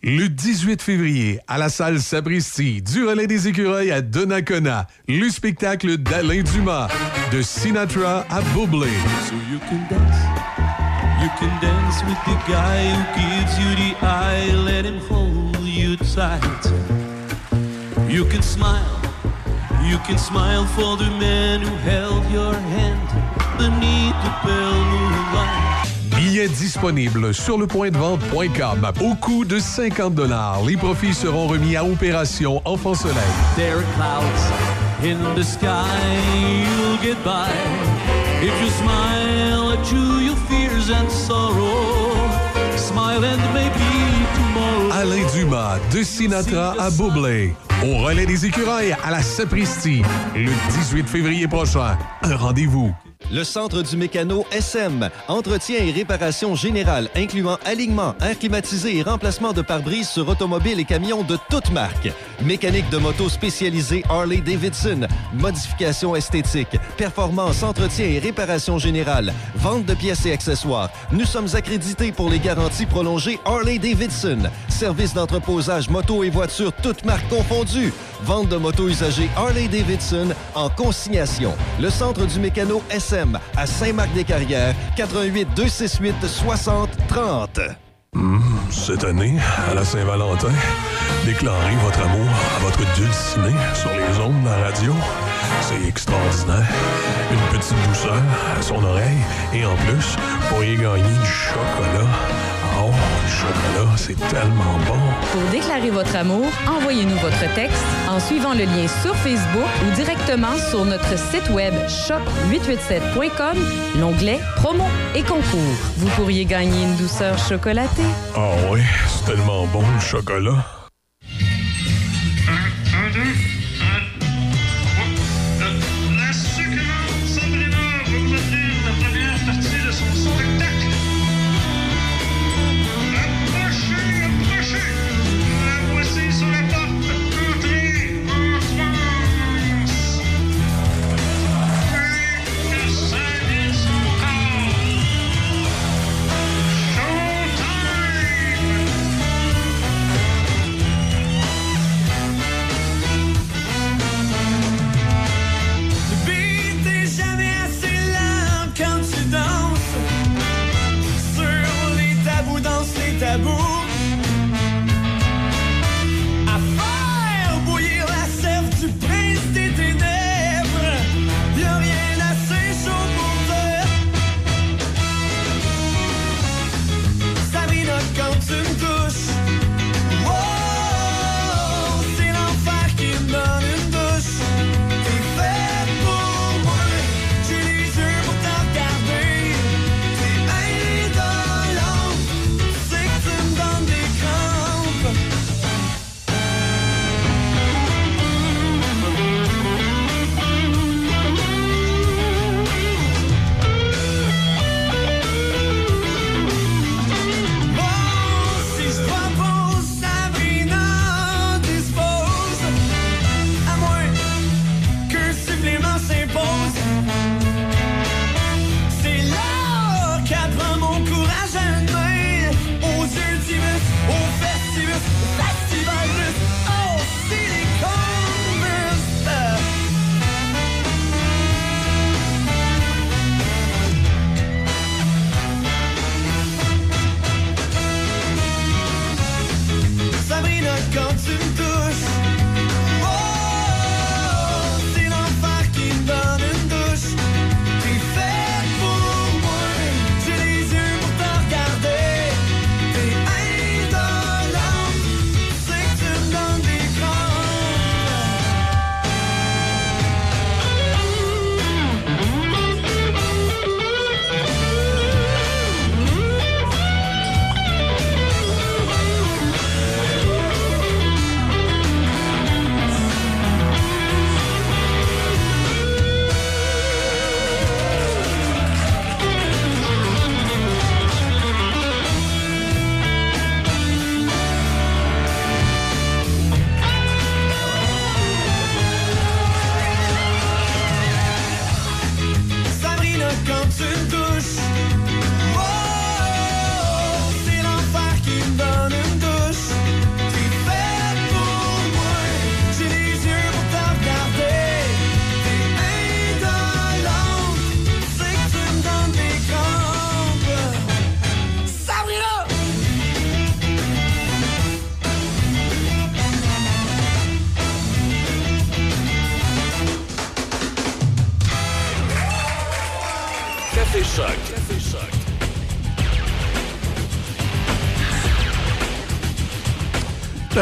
[SPEAKER 2] Le 18 février, à la salle Sabristi, du relais des écureuils à Donnacona, le spectacle d'Alain Dumas, de Sinatra à Bublé.
[SPEAKER 18] So you can dance, you can dance with the guy who gives you the eye, let him hold you tight. You can smile, you can smile for the man who held your hand beneath the pale moonlight.
[SPEAKER 2] Billets disponibles sur lepointdevente.com au coût de 50 Les profits seront remis à Opération Enfant Soleil.
[SPEAKER 18] There are clouds in the sky, you'll get by. If you smile at you, your fears and sorrow. Smile and maybe tomorrow.
[SPEAKER 2] Alain Dumas, de Sinatra à Bublé. Au relais des écureuils à la Sapristi. Le 18 février prochain. Un rendez-vous.
[SPEAKER 14] Le Centre du Mécano SM. Entretien et réparation générale, incluant alignement, air climatisé et remplacement de pare-brise sur automobiles et camions de toutes marques. Mécanique de moto spécialisée Harley-Davidson. Modification esthétique. Performance, entretien et réparation générale. Vente de pièces et accessoires. Nous sommes accrédités pour les garanties prolongées Harley-Davidson. Service d'entreposage moto et voitures toutes marques confondues. Vente de motos usagées Harley-Davidson en consignation. Le Centre du Mécano SM à Saint-Marc-des-Carrières, 88 268 60 30.
[SPEAKER 24] Hum, cette année, à la Saint-Valentin, déclarez votre amour à votre dulciné sur les ondes de la radio. C'est extraordinaire. Une petite douceur à son oreille et en plus, pourriez gagner du chocolat. Oh, le chocolat, c'est tellement bon.
[SPEAKER 10] Pour déclarer votre amour, envoyez-nous votre texte en suivant le lien sur Facebook ou directement sur notre site web choc887.com, l'onglet Promo et concours. Vous pourriez gagner une douceur chocolatée.
[SPEAKER 24] Ah oui, c'est tellement bon le chocolat.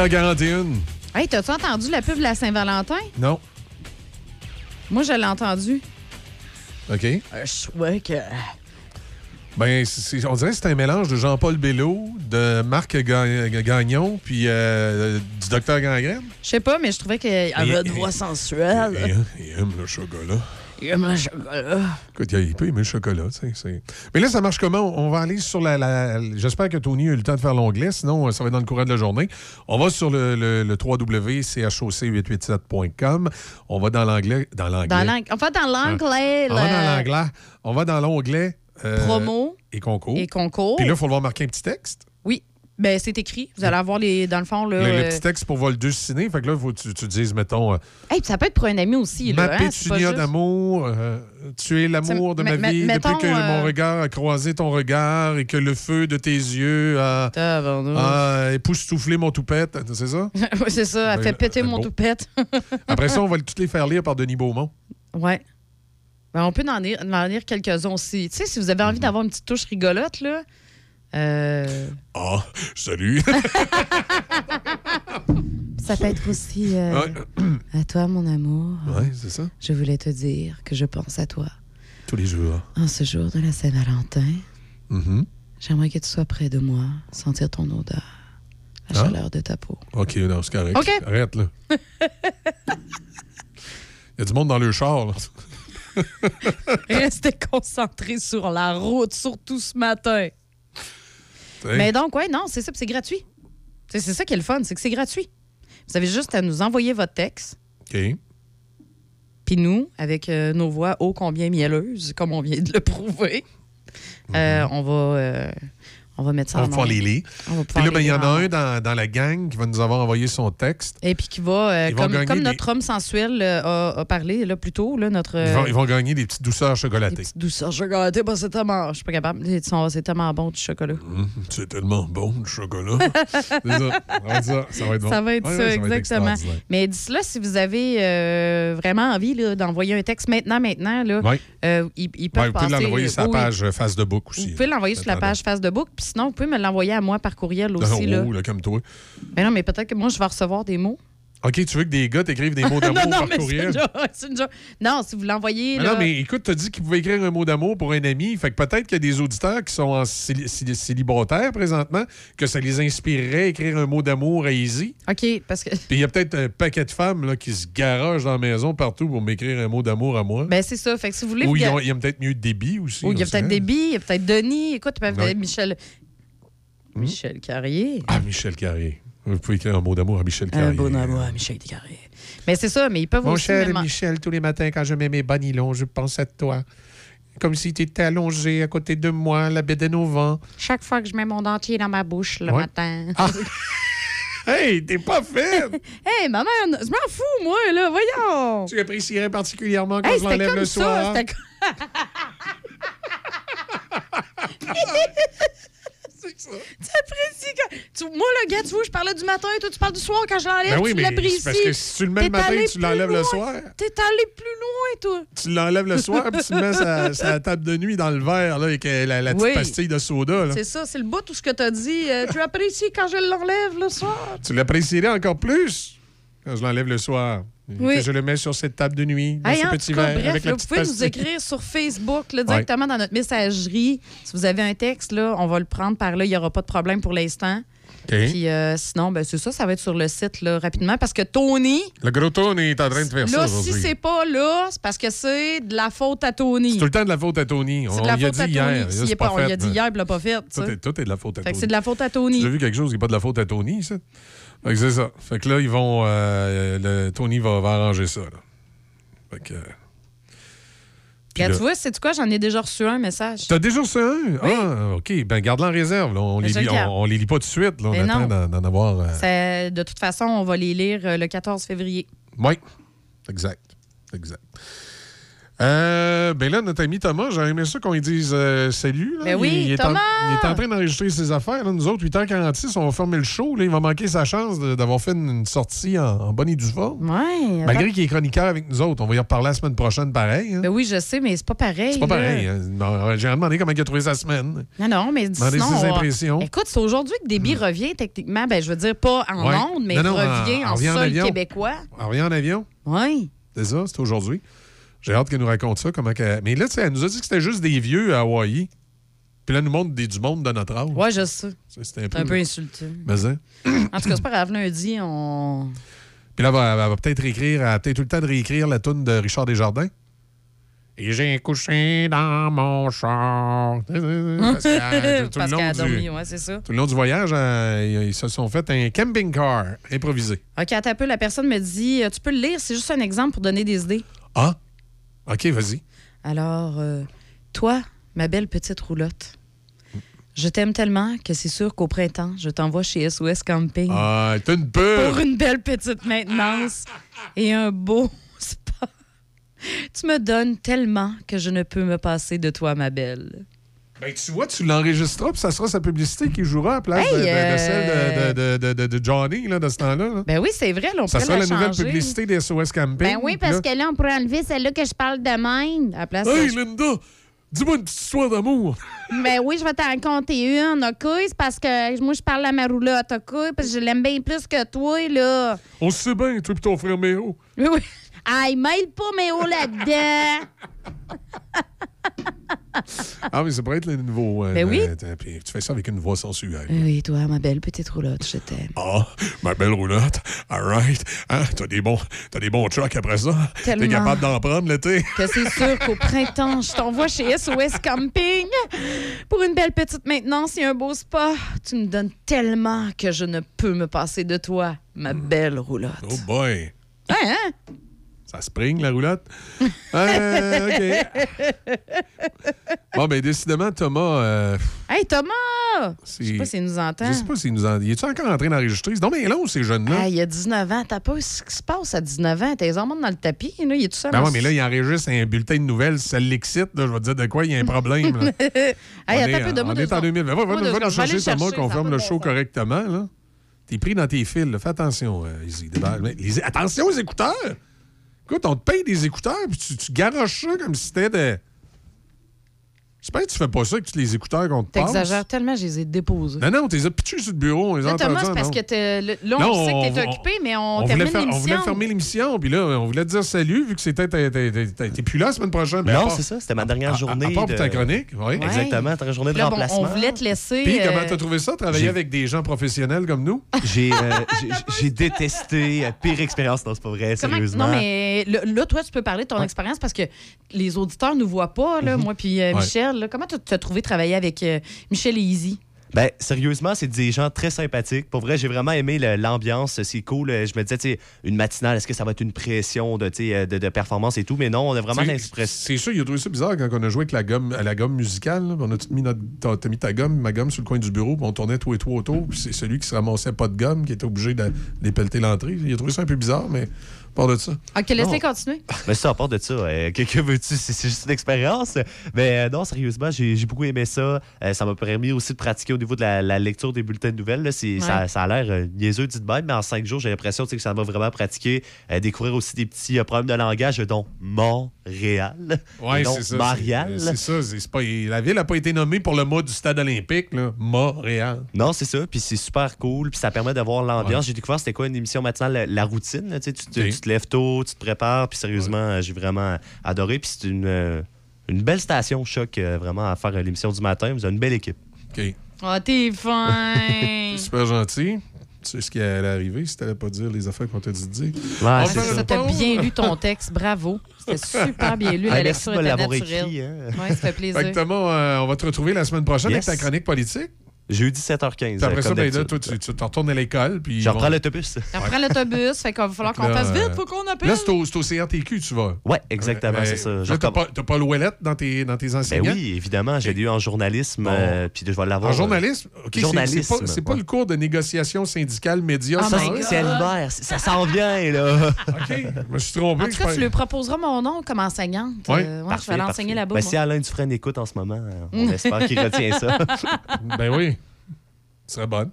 [SPEAKER 2] T'as 41?
[SPEAKER 3] Hey, t'as-tu entendu la pub de la Saint-Valentin?
[SPEAKER 2] Non.
[SPEAKER 3] Moi, je l'ai entendu.
[SPEAKER 2] OK.
[SPEAKER 3] Euh, je souhaite que
[SPEAKER 2] Ben, c'est- c'est- on dirait que c'est un mélange de Jean-Paul Bello, de Marc Ga- Gagnon, puis euh, du docteur Gangrène.
[SPEAKER 3] Je sais pas, mais je trouvais qu'il avait une voix sensuelle.
[SPEAKER 2] Il, il aime le chocolat.
[SPEAKER 3] Il aime le chocolat.
[SPEAKER 2] Écoute, il peut aimer le chocolat, tu sais. c'est- Mais là, ça marche comment? On va aller sur la... la- J'espère que Tony a eu le temps de faire l'onglet, sinon euh, ça va être dans le courant de la journée. On va sur le, le, le www.choc887.com. On va dans l'anglais... Dans l'anglais.
[SPEAKER 3] On va dans l'anglais.
[SPEAKER 2] On va dans l'anglais. On va dans l'onglet... euh,
[SPEAKER 3] Promo
[SPEAKER 2] Et concours.
[SPEAKER 3] et concours.
[SPEAKER 2] Puis là, il faut le voir marquer un petit texte.
[SPEAKER 3] Oui. Ben, c'est écrit. Vous allez avoir les. Dans le fond, là.
[SPEAKER 2] Le, le
[SPEAKER 3] euh,
[SPEAKER 2] petit texte pour vol 2 ciné. Fait que là, il faut que tu, tu dises, mettons, euh,
[SPEAKER 3] hey, puis ça peut être pour un ami aussi.
[SPEAKER 2] ma
[SPEAKER 3] Là, hein,
[SPEAKER 2] pétunia
[SPEAKER 3] juste-
[SPEAKER 2] d'amour, euh, tu es l'amour de ma vie
[SPEAKER 3] mettons,
[SPEAKER 2] depuis que
[SPEAKER 3] euh,
[SPEAKER 2] mon regard a croisé ton regard et que le feu de tes yeux a, a époustouflé mon toupette. C'est ça?
[SPEAKER 3] Oui, c'est ça. Elle
[SPEAKER 2] Ben,
[SPEAKER 3] fait péter
[SPEAKER 2] euh,
[SPEAKER 3] mon
[SPEAKER 2] bon.
[SPEAKER 3] toupette.
[SPEAKER 2] Après ça, on va toutes les faire lire par Denis Beaumont.
[SPEAKER 3] Ouais. Ben, on peut en lire, en lire quelques-uns aussi. Tu sais, si vous avez
[SPEAKER 2] Mhm.
[SPEAKER 3] envie d'avoir une petite touche rigolote, là. Euh,
[SPEAKER 2] Ah, salut!
[SPEAKER 3] Ça peut être aussi euh,
[SPEAKER 2] Ouais.
[SPEAKER 3] à toi, mon amour.
[SPEAKER 2] Ouais, c'est ça.
[SPEAKER 3] Je voulais te dire que je pense à toi.
[SPEAKER 2] Tous les jours.
[SPEAKER 3] En ce jour de la Saint-Valentin,
[SPEAKER 2] Mhm.
[SPEAKER 3] j'aimerais que tu sois près de moi, sentir ton odeur, la
[SPEAKER 2] Ah.
[SPEAKER 3] chaleur de ta peau.
[SPEAKER 2] OK, non, c'est correct.
[SPEAKER 3] OK.
[SPEAKER 2] Arrête, là. Il y a du monde dans le char, là.
[SPEAKER 3] Restez concentrés sur la route, surtout ce matin.
[SPEAKER 2] T'sais.
[SPEAKER 3] Mais donc, ouais, non, c'est ça, c'est gratuit. C'est ça qui est le fun, c'est que c'est gratuit. Vous avez juste à nous envoyer votre texte,
[SPEAKER 2] OK.
[SPEAKER 3] puis nous, avec euh, nos voix ô combien mielleuses, comme on vient de le prouver, euh, on va euh, on va mettre ça
[SPEAKER 2] On
[SPEAKER 3] en
[SPEAKER 2] va pouvoir les lire. Puis là, ben, il y
[SPEAKER 3] les
[SPEAKER 2] en a un dans, dans la gang qui va nous avoir envoyé son texte.
[SPEAKER 3] Et puis qui va, euh, comme,
[SPEAKER 2] des-
[SPEAKER 3] notre homme sensuel euh, a, a parlé là, plus tôt, là, notre.
[SPEAKER 2] Ils, vont, ils vont gagner des petites douceurs chocolatées.
[SPEAKER 3] douceur chocolatée, bah, c'est tellement. Je suis pas capable. C'est tellement bon du chocolat.
[SPEAKER 2] Hum, c'est tellement bon, le chocolat. ça. Ça va être ça. Ça va être bon.
[SPEAKER 3] Ça va être ça,
[SPEAKER 2] ouais, va être
[SPEAKER 3] exactement. Mais d'ici là, si vous avez euh, vraiment envie là, d'envoyer un texte maintenant, maintenant, là,
[SPEAKER 2] Ouais.
[SPEAKER 3] euh, ils, ils peuvent
[SPEAKER 2] Ouais, vous pouvez
[SPEAKER 3] passer.
[SPEAKER 2] l'envoyer sur la page Face de Book aussi.
[SPEAKER 3] Vous pouvez l'envoyer sur la page Facebook, puis sinon, vous pouvez me l'envoyer à moi par courriel aussi.
[SPEAKER 2] Oh,
[SPEAKER 3] là.
[SPEAKER 2] là, comme toi.
[SPEAKER 3] Mais non, mais peut-être que moi, je vais recevoir des mots.
[SPEAKER 2] OK, tu veux que des gars t'écrivent des mots d'amour
[SPEAKER 3] non, non,
[SPEAKER 2] par
[SPEAKER 3] mais c'est
[SPEAKER 2] courriel?
[SPEAKER 3] une joke, c'est une. Non, si vous l'envoyez. Là-
[SPEAKER 2] non, mais écoute, t'as dit qu'il pouvait écrire un mot d'amour pour un ami. Fait que peut-être qu'il y a des auditeurs qui sont en céli- céli- célibataires présentement, que ça les inspirerait à écrire un mot d'amour à Easy.
[SPEAKER 3] OK, parce que.
[SPEAKER 2] Puis il y a peut-être un paquet de femmes là, qui se garagent dans la maison partout pour m'écrire un mot d'amour à moi.
[SPEAKER 3] Ben, c'est ça. Fait que si vous voulez.
[SPEAKER 2] Ou il y a peut-être mieux débit aussi.
[SPEAKER 3] Ou il y a peut-être billes, il y a peut-être Denis. Écoute,
[SPEAKER 2] Ouais.
[SPEAKER 3] Michel. Michel Carrier.
[SPEAKER 2] Ah, Michel Carré. Vous pouvez écrire un mot d'amour à Michel Carré.
[SPEAKER 3] Un bon amour à Michel Carré. Mais c'est ça, mais ils peuvent
[SPEAKER 2] Mon
[SPEAKER 3] aussi.
[SPEAKER 2] cher
[SPEAKER 3] me demander-
[SPEAKER 2] Michel, tous les matins quand je mets mes bas nylons, je pense à toi. Comme si tu étais allongé à côté de moi, la bédaine au vent.
[SPEAKER 3] Chaque fois que je mets mon dentier dans ma bouche le
[SPEAKER 2] Ouais.
[SPEAKER 3] matin.
[SPEAKER 2] Ah. Hey, t'es pas faite!
[SPEAKER 3] hey, maman, je m'en fous, moi, là, voyons!
[SPEAKER 2] Tu apprécierais particulièrement quand
[SPEAKER 3] Hey,
[SPEAKER 2] je l'enlève le
[SPEAKER 3] ça,
[SPEAKER 2] soir?
[SPEAKER 3] c'était comme- Tu apprécies quand... tu- Moi, le gars, tu vois, je parlais du matin, toi, tu parles du soir quand je l'enlève,
[SPEAKER 2] Ben oui,
[SPEAKER 3] tu l'apprécies.
[SPEAKER 2] parce que si tu le mets le matin, tu l'enlèves le soir.
[SPEAKER 3] T'es allé plus loin, toi.
[SPEAKER 2] Tu l'enlèves le soir, puis tu le mets sa, sa table de nuit dans le verre, là, avec euh, la, la petite
[SPEAKER 3] Oui.
[SPEAKER 2] pastille de soda.
[SPEAKER 3] C'est ça, c'est le bout, tout ce que t'as dit. Euh, tu apprécies quand je l'enlève le soir?
[SPEAKER 2] Tu l'apprécierais encore plus quand je l'enlève le soir.
[SPEAKER 3] Oui.
[SPEAKER 2] Que je le mets sur cette table de nuit, dans
[SPEAKER 3] Hey,
[SPEAKER 2] ce petit
[SPEAKER 3] cas,
[SPEAKER 2] verre,
[SPEAKER 3] bref,
[SPEAKER 2] avec
[SPEAKER 3] là,
[SPEAKER 2] la
[SPEAKER 3] vous pouvez nous
[SPEAKER 2] pastille.
[SPEAKER 3] écrire sur Facebook, là, directement dans notre messagerie. Si vous avez un texte, là, on va le prendre par là. Il n'y aura pas de problème pour l'instant. Puis euh, sinon, ben, c'est ça, ça va être sur le site là, rapidement parce que Tony,
[SPEAKER 2] Le gros Tony est en train de faire ça
[SPEAKER 3] là, si c'est pas là, c'est parce que c'est de la faute à Tony.
[SPEAKER 2] C'est tout le temps de la faute à Tony.
[SPEAKER 3] C'est
[SPEAKER 2] On
[SPEAKER 3] la
[SPEAKER 2] dit
[SPEAKER 3] Tony.
[SPEAKER 2] hier. Là, c'est
[SPEAKER 3] pas-
[SPEAKER 2] pas
[SPEAKER 3] on y a
[SPEAKER 2] fait,
[SPEAKER 3] dit
[SPEAKER 2] là.
[SPEAKER 3] hier, il l'a pas fait.
[SPEAKER 2] Tout est, tout est de la faute à
[SPEAKER 3] Fait
[SPEAKER 2] Tony.
[SPEAKER 3] c'est de la faute à Tony.
[SPEAKER 2] J'ai vu quelque chose qui n'est pas de la faute à Tony, ça. Fait que c'est ça. Fait que là, ils vont. euh, le, Tony va, va arranger ça. Là. Fait que. Là-
[SPEAKER 3] tu vois, c'est quoi? J'en ai déjà reçu un message.
[SPEAKER 2] T'as déjà reçu un? Ah, OK. Ben, garde-le en réserve. là. On, les lit, on, on les lit pas tout de suite. Là. On
[SPEAKER 3] Mais
[SPEAKER 2] attend d'en, avoir. euh,
[SPEAKER 3] de toute façon, on va les lire euh, le 14 février.
[SPEAKER 2] Oui, exact. Exact. Euh, ben là, notre ami Thomas, j'aurais aimé ça qu'on lui dise euh, salut. là.
[SPEAKER 3] Ben oui,
[SPEAKER 2] il, est
[SPEAKER 3] Thomas!
[SPEAKER 2] En, il est en train d'enregistrer ses affaires. là. Nous autres, 8h46, on va fermer le show. Là. Il va manquer sa chance d'avoir fait une, une sortie en, en bonne et due forme.
[SPEAKER 3] Ouais.
[SPEAKER 2] Malgré qu'il est chroniqueur avec nous autres. On va y reparler la semaine prochaine pareil. hein.
[SPEAKER 3] Ben oui, je sais, mais c'est pas pareil.
[SPEAKER 2] C'est pas pareil. hein. Non, J'ai demandé comment il a trouvé sa semaine.
[SPEAKER 3] Non, non, mais
[SPEAKER 2] Demandez
[SPEAKER 3] sinon,
[SPEAKER 2] ses
[SPEAKER 3] on va-
[SPEAKER 2] impressions.
[SPEAKER 3] Écoute, c'est aujourd'hui que Déby revient techniquement. Ben, je veux dire, pas en
[SPEAKER 2] Ouais.
[SPEAKER 3] ondes, mais
[SPEAKER 2] Non, non,
[SPEAKER 3] revient
[SPEAKER 2] en-
[SPEAKER 3] en, sol
[SPEAKER 2] avion.
[SPEAKER 3] québécois.
[SPEAKER 2] On revient en avion?
[SPEAKER 3] Oui.
[SPEAKER 2] C'est ça, c'est aujourd'hui. J'ai hâte qu'elle nous raconte ça. Comment qu'elle- Mais là, elle nous a dit que c'était juste des vieux à Hawaï. Puis là, nous montre des, du monde de notre âge.
[SPEAKER 3] Ouais, je sais.
[SPEAKER 2] C'est un peu,
[SPEAKER 3] un peu insultant.
[SPEAKER 2] Mais hein?
[SPEAKER 3] En tout cas, c'est pas grave. Lundi, on.
[SPEAKER 2] Puis là, elle va, elle va peut-être réécrire, elle a peut-être eu le temps de réécrire la toune de Richard Desjardins. Et j'ai couché dans mon char. Parce que, tout le
[SPEAKER 3] Parce
[SPEAKER 2] long
[SPEAKER 3] qu'elle a
[SPEAKER 2] du-
[SPEAKER 3] dormi, ouais, c'est ça.
[SPEAKER 2] Tout le long du voyage, euh, ils, se sont fait un camping car improvisé.
[SPEAKER 3] OK, attends un peu. La personne me dit euh, Tu peux le lire, c'est juste un exemple pour donner des idées.
[SPEAKER 2] Ah, OK, vas-y.
[SPEAKER 3] Alors, euh, toi, ma belle petite roulotte, je t'aime tellement que c'est sûr qu'au printemps, je t'envoie chez SOS Camping
[SPEAKER 2] Ah, t'as une peur.
[SPEAKER 3] pour une belle petite maintenance et un beau spa. Tu me donnes tellement que je ne peux me passer de toi, ma belle.
[SPEAKER 2] Ben, tu vois, tu l'enregistreras, puis ça sera sa publicité qui jouera à la place
[SPEAKER 3] Hey,
[SPEAKER 2] de,
[SPEAKER 3] euh,
[SPEAKER 2] celle de, Johnny, là, de ce temps-là. là.
[SPEAKER 3] Ben oui, c'est vrai, là, on
[SPEAKER 2] ça sera la nouvelle publicité des SOS Camping.
[SPEAKER 3] Ben oui, parce que là, on pourrait enlever celle-là que je parle de même. À la place
[SPEAKER 2] Hey,
[SPEAKER 3] de-
[SPEAKER 2] Linda, dis-moi une petite histoire d'amour.
[SPEAKER 3] Ben oui, je vais t'en raconter une, OK? C'est parce que moi, je parle à ma roulotte, OK? Parce que je l'aime bien plus que toi, là.
[SPEAKER 2] On se sait bien, toi et ton frère Méo.
[SPEAKER 3] Oui, oui. Aïe, mêle pas Méo là-dedans.
[SPEAKER 2] Ah, mais ça pourrait être le nouveau. euh,
[SPEAKER 3] Ben oui.
[SPEAKER 2] euh, puis tu fais ça avec une voix sensuelle.
[SPEAKER 3] Oui, toi, ma belle petite roulotte, je t'aime.
[SPEAKER 2] Ah, ma belle roulotte. All right. Hein, t'as des bons, t'as des bons trucks après ça. T'es capable d'en prendre l'été.
[SPEAKER 3] Que c'est sûr qu'au printemps, je t'envoie chez SOS Camping pour une belle petite maintenance et un beau spa. Tu me donnes tellement que je ne peux me passer de toi, ma belle roulotte.
[SPEAKER 2] Oh boy.
[SPEAKER 3] Hein, hein?
[SPEAKER 2] Ça spring, la roulotte? Euh, OK. Bon, ben décidément, Thomas... euh,
[SPEAKER 3] Hey, Thomas! Je sais pas s'il nous entend.
[SPEAKER 2] Je sais pas s'il nous en... Il est-tu encore en train d'enregistrer? Donc bien long, ces jeunes-là.
[SPEAKER 3] Ah, il y a 19 ans. T'as pas ce qui se passe à 19 ans? T'es vraiment dans le tapis. Là. Il est tout seul.
[SPEAKER 2] Ben ouais, mais là, il enregistre un bulletin de nouvelles. Ça l'excite, là, je vais te dire de quoi il y a un problème. là.
[SPEAKER 3] hey,
[SPEAKER 2] on est,
[SPEAKER 3] peu,
[SPEAKER 2] on est en
[SPEAKER 3] secondes.
[SPEAKER 2] 2000. Va, va, va, chercher, Thomas, qu'on ferme le show correctement. Là. T'es pris dans tes fils. là. Fais attention, euh, Izzy. Mais les- Attention aux écouteurs! Écoute, on te paye des écouteurs, puis tu, tu garoches ça comme si c'était de... J'espère que tu fais pas ça avec tous les écouteurs qu'on te passe.
[SPEAKER 3] T'exagères tellement, je les ai déposés.
[SPEAKER 2] Non, non, t'es as pitchés sur le bureau. On les
[SPEAKER 3] Là, Thomas, c'est parce
[SPEAKER 2] non?
[SPEAKER 3] que t'es- là, on
[SPEAKER 2] Non,
[SPEAKER 3] sait que t'es
[SPEAKER 2] on-
[SPEAKER 3] occupé, mais on,
[SPEAKER 2] On voulait,
[SPEAKER 3] termine
[SPEAKER 2] faire- on
[SPEAKER 3] l'émission.
[SPEAKER 2] voulait fermer l'émission, puis là, on voulait te dire salut, vu que c'était. t'es- plus là la semaine prochaine. mais
[SPEAKER 4] Non, c'est ça. C'était ma dernière
[SPEAKER 2] à- à-
[SPEAKER 4] journée.
[SPEAKER 2] À part pour ta chronique, oui.
[SPEAKER 3] Ouais.
[SPEAKER 4] Exactement, ta journée de
[SPEAKER 3] Là, bon,
[SPEAKER 4] remplacement.
[SPEAKER 3] on voulait te laisser.
[SPEAKER 2] Puis,
[SPEAKER 3] euh,
[SPEAKER 2] comment t'as trouvé ça, travailler avec des gens professionnels comme nous?
[SPEAKER 4] J'ai euh, j'ai- détesté. euh, Pire expérience. Non, c'est pas vrai,
[SPEAKER 3] comment-
[SPEAKER 4] sérieusement.
[SPEAKER 3] Non, mais là, toi, tu peux parler de ton expérience parce que les auditeurs nous voient pas, là, moi puis euh. Michel. Là. comment tu as trouvé travailler avec euh, Michel et Izzy?
[SPEAKER 4] Ben, sérieusement, c'est des gens très sympathiques. Pour vrai, j'ai vraiment aimé le- l'ambiance. C'est cool. Je me disais, tu sais, une matinale, est-ce que ça va être une pression de, de, de performance et tout? Mais non, on a vraiment l'impression.
[SPEAKER 2] C'est sûr, il a trouvé ça bizarre quand on a joué avec la gomme, à la gomme musicale. là, on a tout mis notre. Mis ta gomme, ma gomme sur le coin du bureau, puis on tournait tout et tout autour. Puis c'est celui qui se ramassait pas de gomme qui était obligé de dépelleter l'entrée. Il a trouvé ça un peu bizarre, mais pas de ça.
[SPEAKER 3] OK, laisse-les continuer.
[SPEAKER 4] Mais ça, à part de ça, euh, que, que veux-tu? C'est c'est juste une expérience. Mais euh, non, sérieusement, j'ai j'ai beaucoup aimé ça. Euh, ça m'a permis aussi de pratiquer au niveau de la, la lecture des bulletins de nouvelles. là. C'est- Ça,
[SPEAKER 3] Ouais.
[SPEAKER 4] ça a l'air euh, niaiseux, dit de même, mais en cinq jours, j'ai l'impression que ça m'a vraiment pratiqué. euh, découvrir aussi des petits euh, problèmes de langage, dont Montréal. Non
[SPEAKER 2] c'est ça.
[SPEAKER 4] Marial.
[SPEAKER 2] c'est- C'est ça. pas- la ville n'a pas été nommée pour le mot du stade olympique, là. Montréal.
[SPEAKER 4] Non, c'est ça. Puis c'est super cool. Puis ça permet d'avoir l'ambiance.
[SPEAKER 2] Ouais.
[SPEAKER 4] J'ai découvert c'était quoi une émission matinale, la, la routine. là, tu, tu, te-
[SPEAKER 2] Ok.
[SPEAKER 4] tu te lèves tôt, tu te prépares. Puis sérieusement, euh, j'ai vraiment adoré. Puis c'est une, euh, une belle station, Choc, euh, vraiment, à faire l'émission du matin. Vous avez une belle équipe.
[SPEAKER 2] OK.
[SPEAKER 3] Oh, t'es fin!
[SPEAKER 2] Super gentil. Tu sais ce qui allait arriver si t'allais pas dire les affaires qu'on t'a dit de dire?
[SPEAKER 4] Ouais, ça.
[SPEAKER 2] tour.
[SPEAKER 3] bien lu ton texte, bravo. C'était super bien lu. La lecture était naturelle.
[SPEAKER 4] écrit, hein.
[SPEAKER 3] Ouais, ça fait plaisir.
[SPEAKER 2] Fait que Thomas, euh, on va te retrouver la semaine prochaine
[SPEAKER 4] Yes.
[SPEAKER 2] avec ta chronique politique.
[SPEAKER 4] Jeudi 7h15.
[SPEAKER 2] Puis après
[SPEAKER 4] euh,
[SPEAKER 2] ça, ben, là, toi, tu, tu te retournes à l'école. puis
[SPEAKER 4] Je reprends
[SPEAKER 2] vont-
[SPEAKER 4] l'autobus.
[SPEAKER 3] On prend l'autobus, fait qu'il va falloir qu'on fasse vite,
[SPEAKER 2] euh,
[SPEAKER 3] faut qu'on appelle.
[SPEAKER 2] Là, c'est au, c'est au CRTQ, tu vas.
[SPEAKER 4] Ouais, exactement, c'est ça. Je
[SPEAKER 2] Là, t'as pas, t'as pas l'ouellette dans tes, dans tes
[SPEAKER 4] Ben
[SPEAKER 2] enseignants?
[SPEAKER 4] oui, évidemment, j'ai lu en journalisme,
[SPEAKER 2] Bon.
[SPEAKER 4] euh, puis je vais l'avoir.
[SPEAKER 2] En journalisme? OK, c'est-
[SPEAKER 4] Journalisme,
[SPEAKER 2] C'est pas, c'est pas
[SPEAKER 4] ouais.
[SPEAKER 2] le cours de négociation syndicale média.
[SPEAKER 3] Oh
[SPEAKER 2] ça,
[SPEAKER 3] my
[SPEAKER 4] C'est
[SPEAKER 3] God.
[SPEAKER 4] à l'hiver, c'est- ça s'en vient, là.
[SPEAKER 2] OK, je me suis trompé.
[SPEAKER 3] En tout cas, tu lui proposeras mon nom comme enseignante.
[SPEAKER 2] Ouais.
[SPEAKER 3] Euh, ouais, je
[SPEAKER 4] Parfait,
[SPEAKER 3] vais
[SPEAKER 4] parfait.
[SPEAKER 3] l'enseigner là-bas.
[SPEAKER 4] Ben,
[SPEAKER 3] moi.
[SPEAKER 4] si Alain Dufresne écoute en ce moment, euh, on espère qu'il retient ça.
[SPEAKER 2] Ben oui. Ce serait bonne.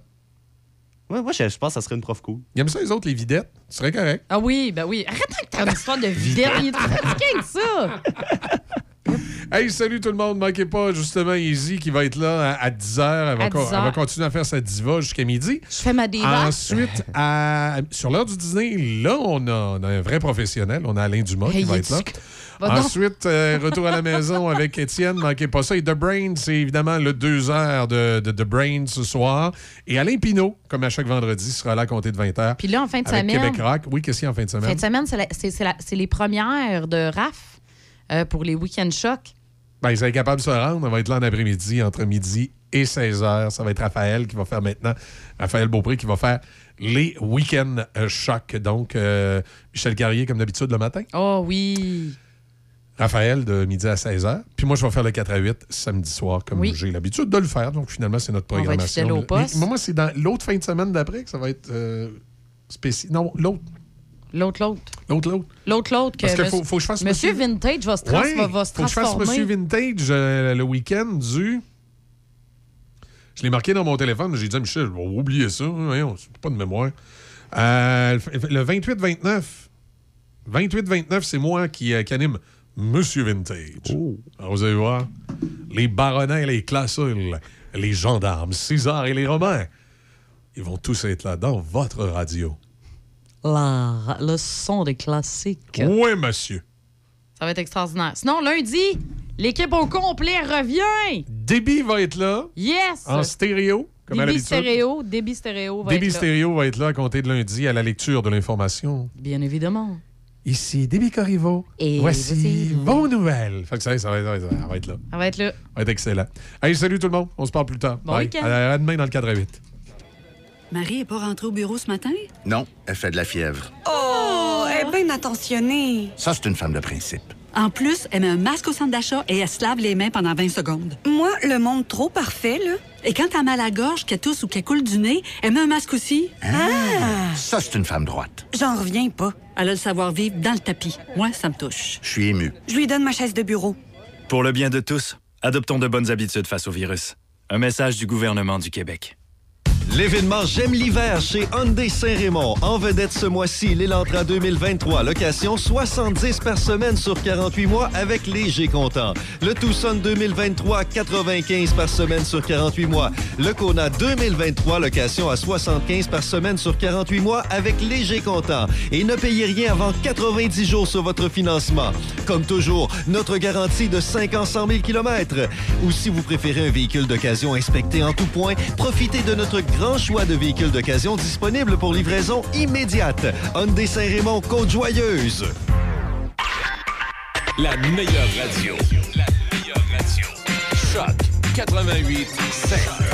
[SPEAKER 4] Ouais, moi, je, je pense que ça serait une prof cool.
[SPEAKER 2] Il aime ça, les autres, les videttes. Ce serait correct.
[SPEAKER 3] Ah oui, ben oui. Arrête avec ton histoire de vidette. Il est trop fatigué avec ça.
[SPEAKER 2] Hey, salut tout le monde. Manquez pas, justement, Izzy qui va être là à, 10h. Elle, va
[SPEAKER 3] À
[SPEAKER 2] co-
[SPEAKER 3] 10
[SPEAKER 2] elle va continuer à faire sa diva jusqu'à midi.
[SPEAKER 3] Je fais ma diva.
[SPEAKER 2] Ensuite, à- sur l'heure du dîner, là, on a, on a un vrai professionnel. On a Alain Dumas qui va être là.
[SPEAKER 3] Va.
[SPEAKER 2] Ensuite, euh, retour à la maison avec Étienne. Manquez pas ça. Et The Brain, c'est évidemment le 2 heures de, de The Brain ce soir. Et Alain Pinault, comme à chaque vendredi, sera là à compter de 20 h.
[SPEAKER 3] Puis là, en fin de
[SPEAKER 2] avec
[SPEAKER 3] semaine-
[SPEAKER 2] Québec Rock. Oui, qu'est-ce qu'il y a en fin de semaine?
[SPEAKER 3] Fin de semaine, c'est les premières de RAF euh, pour les week-end chocs.
[SPEAKER 2] Ben, ils sont capables de se rendre. On va être là en après-midi, entre midi et 16 h. Ça va être Raphaël qui va faire maintenant, Raphaël Beaupré qui va faire les week-ends euh, chocs. Donc, euh, Michel Carrier, comme d'habitude, le matin.
[SPEAKER 3] Oh oui.
[SPEAKER 2] Raphaël de midi à 16 h. Puis moi, je vais faire le 4 à 8 samedi soir, comme
[SPEAKER 3] Oui.
[SPEAKER 2] j'ai l'habitude de le faire. Donc, finalement, c'est notre
[SPEAKER 3] On va être
[SPEAKER 2] programmation.
[SPEAKER 3] fidèle au poste.
[SPEAKER 2] Mais moi, c'est dans l'autre fin de semaine d'après que ça va être euh, spécial. Non, l'autre.
[SPEAKER 3] L'autre, l'autre.
[SPEAKER 2] L'autre, l'autre.
[SPEAKER 3] L'autre, l'autre.
[SPEAKER 2] Parce que
[SPEAKER 3] Monsieur-
[SPEAKER 2] faut- faut que je fasse
[SPEAKER 3] Monsieur
[SPEAKER 2] Monsieur-
[SPEAKER 3] Vintage va se, trans-
[SPEAKER 2] Ouais,
[SPEAKER 3] va, va se
[SPEAKER 2] faut que je fasse
[SPEAKER 3] transformer.
[SPEAKER 2] Monsieur Vintage euh, le week-end du. Je l'ai marqué dans mon téléphone. J'ai dit à Michel, on va oublier ça. hein, Voyons, c'est pas de mémoire. Euh, le 28-29. 28-29, c'est moi qui, euh, qui anime Monsieur Vintage. Alors, vous allez voir, les baronnets, les classeuls, les gendarmes, César et les Romains, ils vont tous être là dans votre radio.
[SPEAKER 3] La- le son des classiques.
[SPEAKER 2] Oui, monsieur.
[SPEAKER 3] Ça va être extraordinaire. Sinon, lundi, l'équipe au complet revient.
[SPEAKER 2] Déby va être là.
[SPEAKER 3] Yes!
[SPEAKER 2] En stéréo, comme à
[SPEAKER 3] Débit stéréo, débit stéréo va
[SPEAKER 2] Déby
[SPEAKER 3] être là.
[SPEAKER 2] Stéréo va être là à compter de lundi à la lecture de l'information.
[SPEAKER 3] Bien évidemment.
[SPEAKER 2] Ici Déby Corriveau.
[SPEAKER 3] Et
[SPEAKER 2] Voici vos nouvelles. Fait que ça, ça va, être- ça va être là.
[SPEAKER 3] Ça va être là.
[SPEAKER 2] Ça va être excellent. Hey, salut tout le monde. On se parle plus tard.
[SPEAKER 3] Bon
[SPEAKER 2] Bye. À, à demain dans le cadre à 8.
[SPEAKER 29] Marie est pas rentrée au bureau ce matin?
[SPEAKER 7] Non, elle fait de la fièvre.
[SPEAKER 29] Oh, elle est bien attentionnée.
[SPEAKER 7] Ça, c'est une femme de principe.
[SPEAKER 29] En plus, elle met un masque au centre d'achat et elle se lave les mains pendant 20 secondes.
[SPEAKER 30] Moi, le monde trop parfait, là.
[SPEAKER 29] Et quand elle a mal à la gorge, qu'elle tousse ou qu'elle coule du nez, elle met un masque aussi.
[SPEAKER 7] Ah! Ça, c'est une femme droite.
[SPEAKER 30] J'en reviens pas.
[SPEAKER 29] Elle a le savoir-vivre dans le tapis. Moi, ça me touche.
[SPEAKER 7] Je suis ému.
[SPEAKER 30] Je lui donne ma chaise de bureau.
[SPEAKER 31] Pour le bien de tous, adoptons de bonnes habitudes face au virus. Un message du gouvernement du Québec.
[SPEAKER 14] L'événement J'aime l'hiver chez Hyundai Saint-Raymond. En vedette ce mois-ci, l'Elantra 2023. Location 70 par semaine sur 48 mois avec léger comptant. Le Tucson 2023, 95 par semaine sur 48 mois. Le Kona 2023, location à 75 par semaine sur 48 mois avec léger comptant. Et ne payez rien avant 90 jours sur votre financement. Comme toujours, notre garantie de 5 ans 100 000 km. Ou si vous préférez un véhicule d'occasion inspecté en tout point, profitez de notre grand choix de véhicules d'occasion disponibles pour livraison immédiate. Hyundai Saint-Raymond, Côte-Joyeuse.
[SPEAKER 1] La meilleure radio. La meilleure radio. Choc 88 7.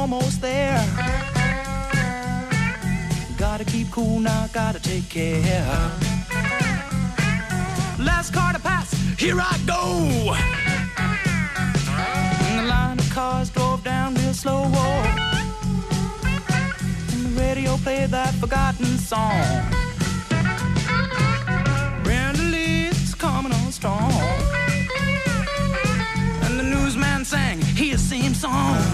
[SPEAKER 25] Almost there. Gotta keep cool now, gotta take care. Last car to pass, here I go. And the line of cars drove down real slow. And the radio played that forgotten song. Brenda Lee's coming on strong. And the newsman sang his same song.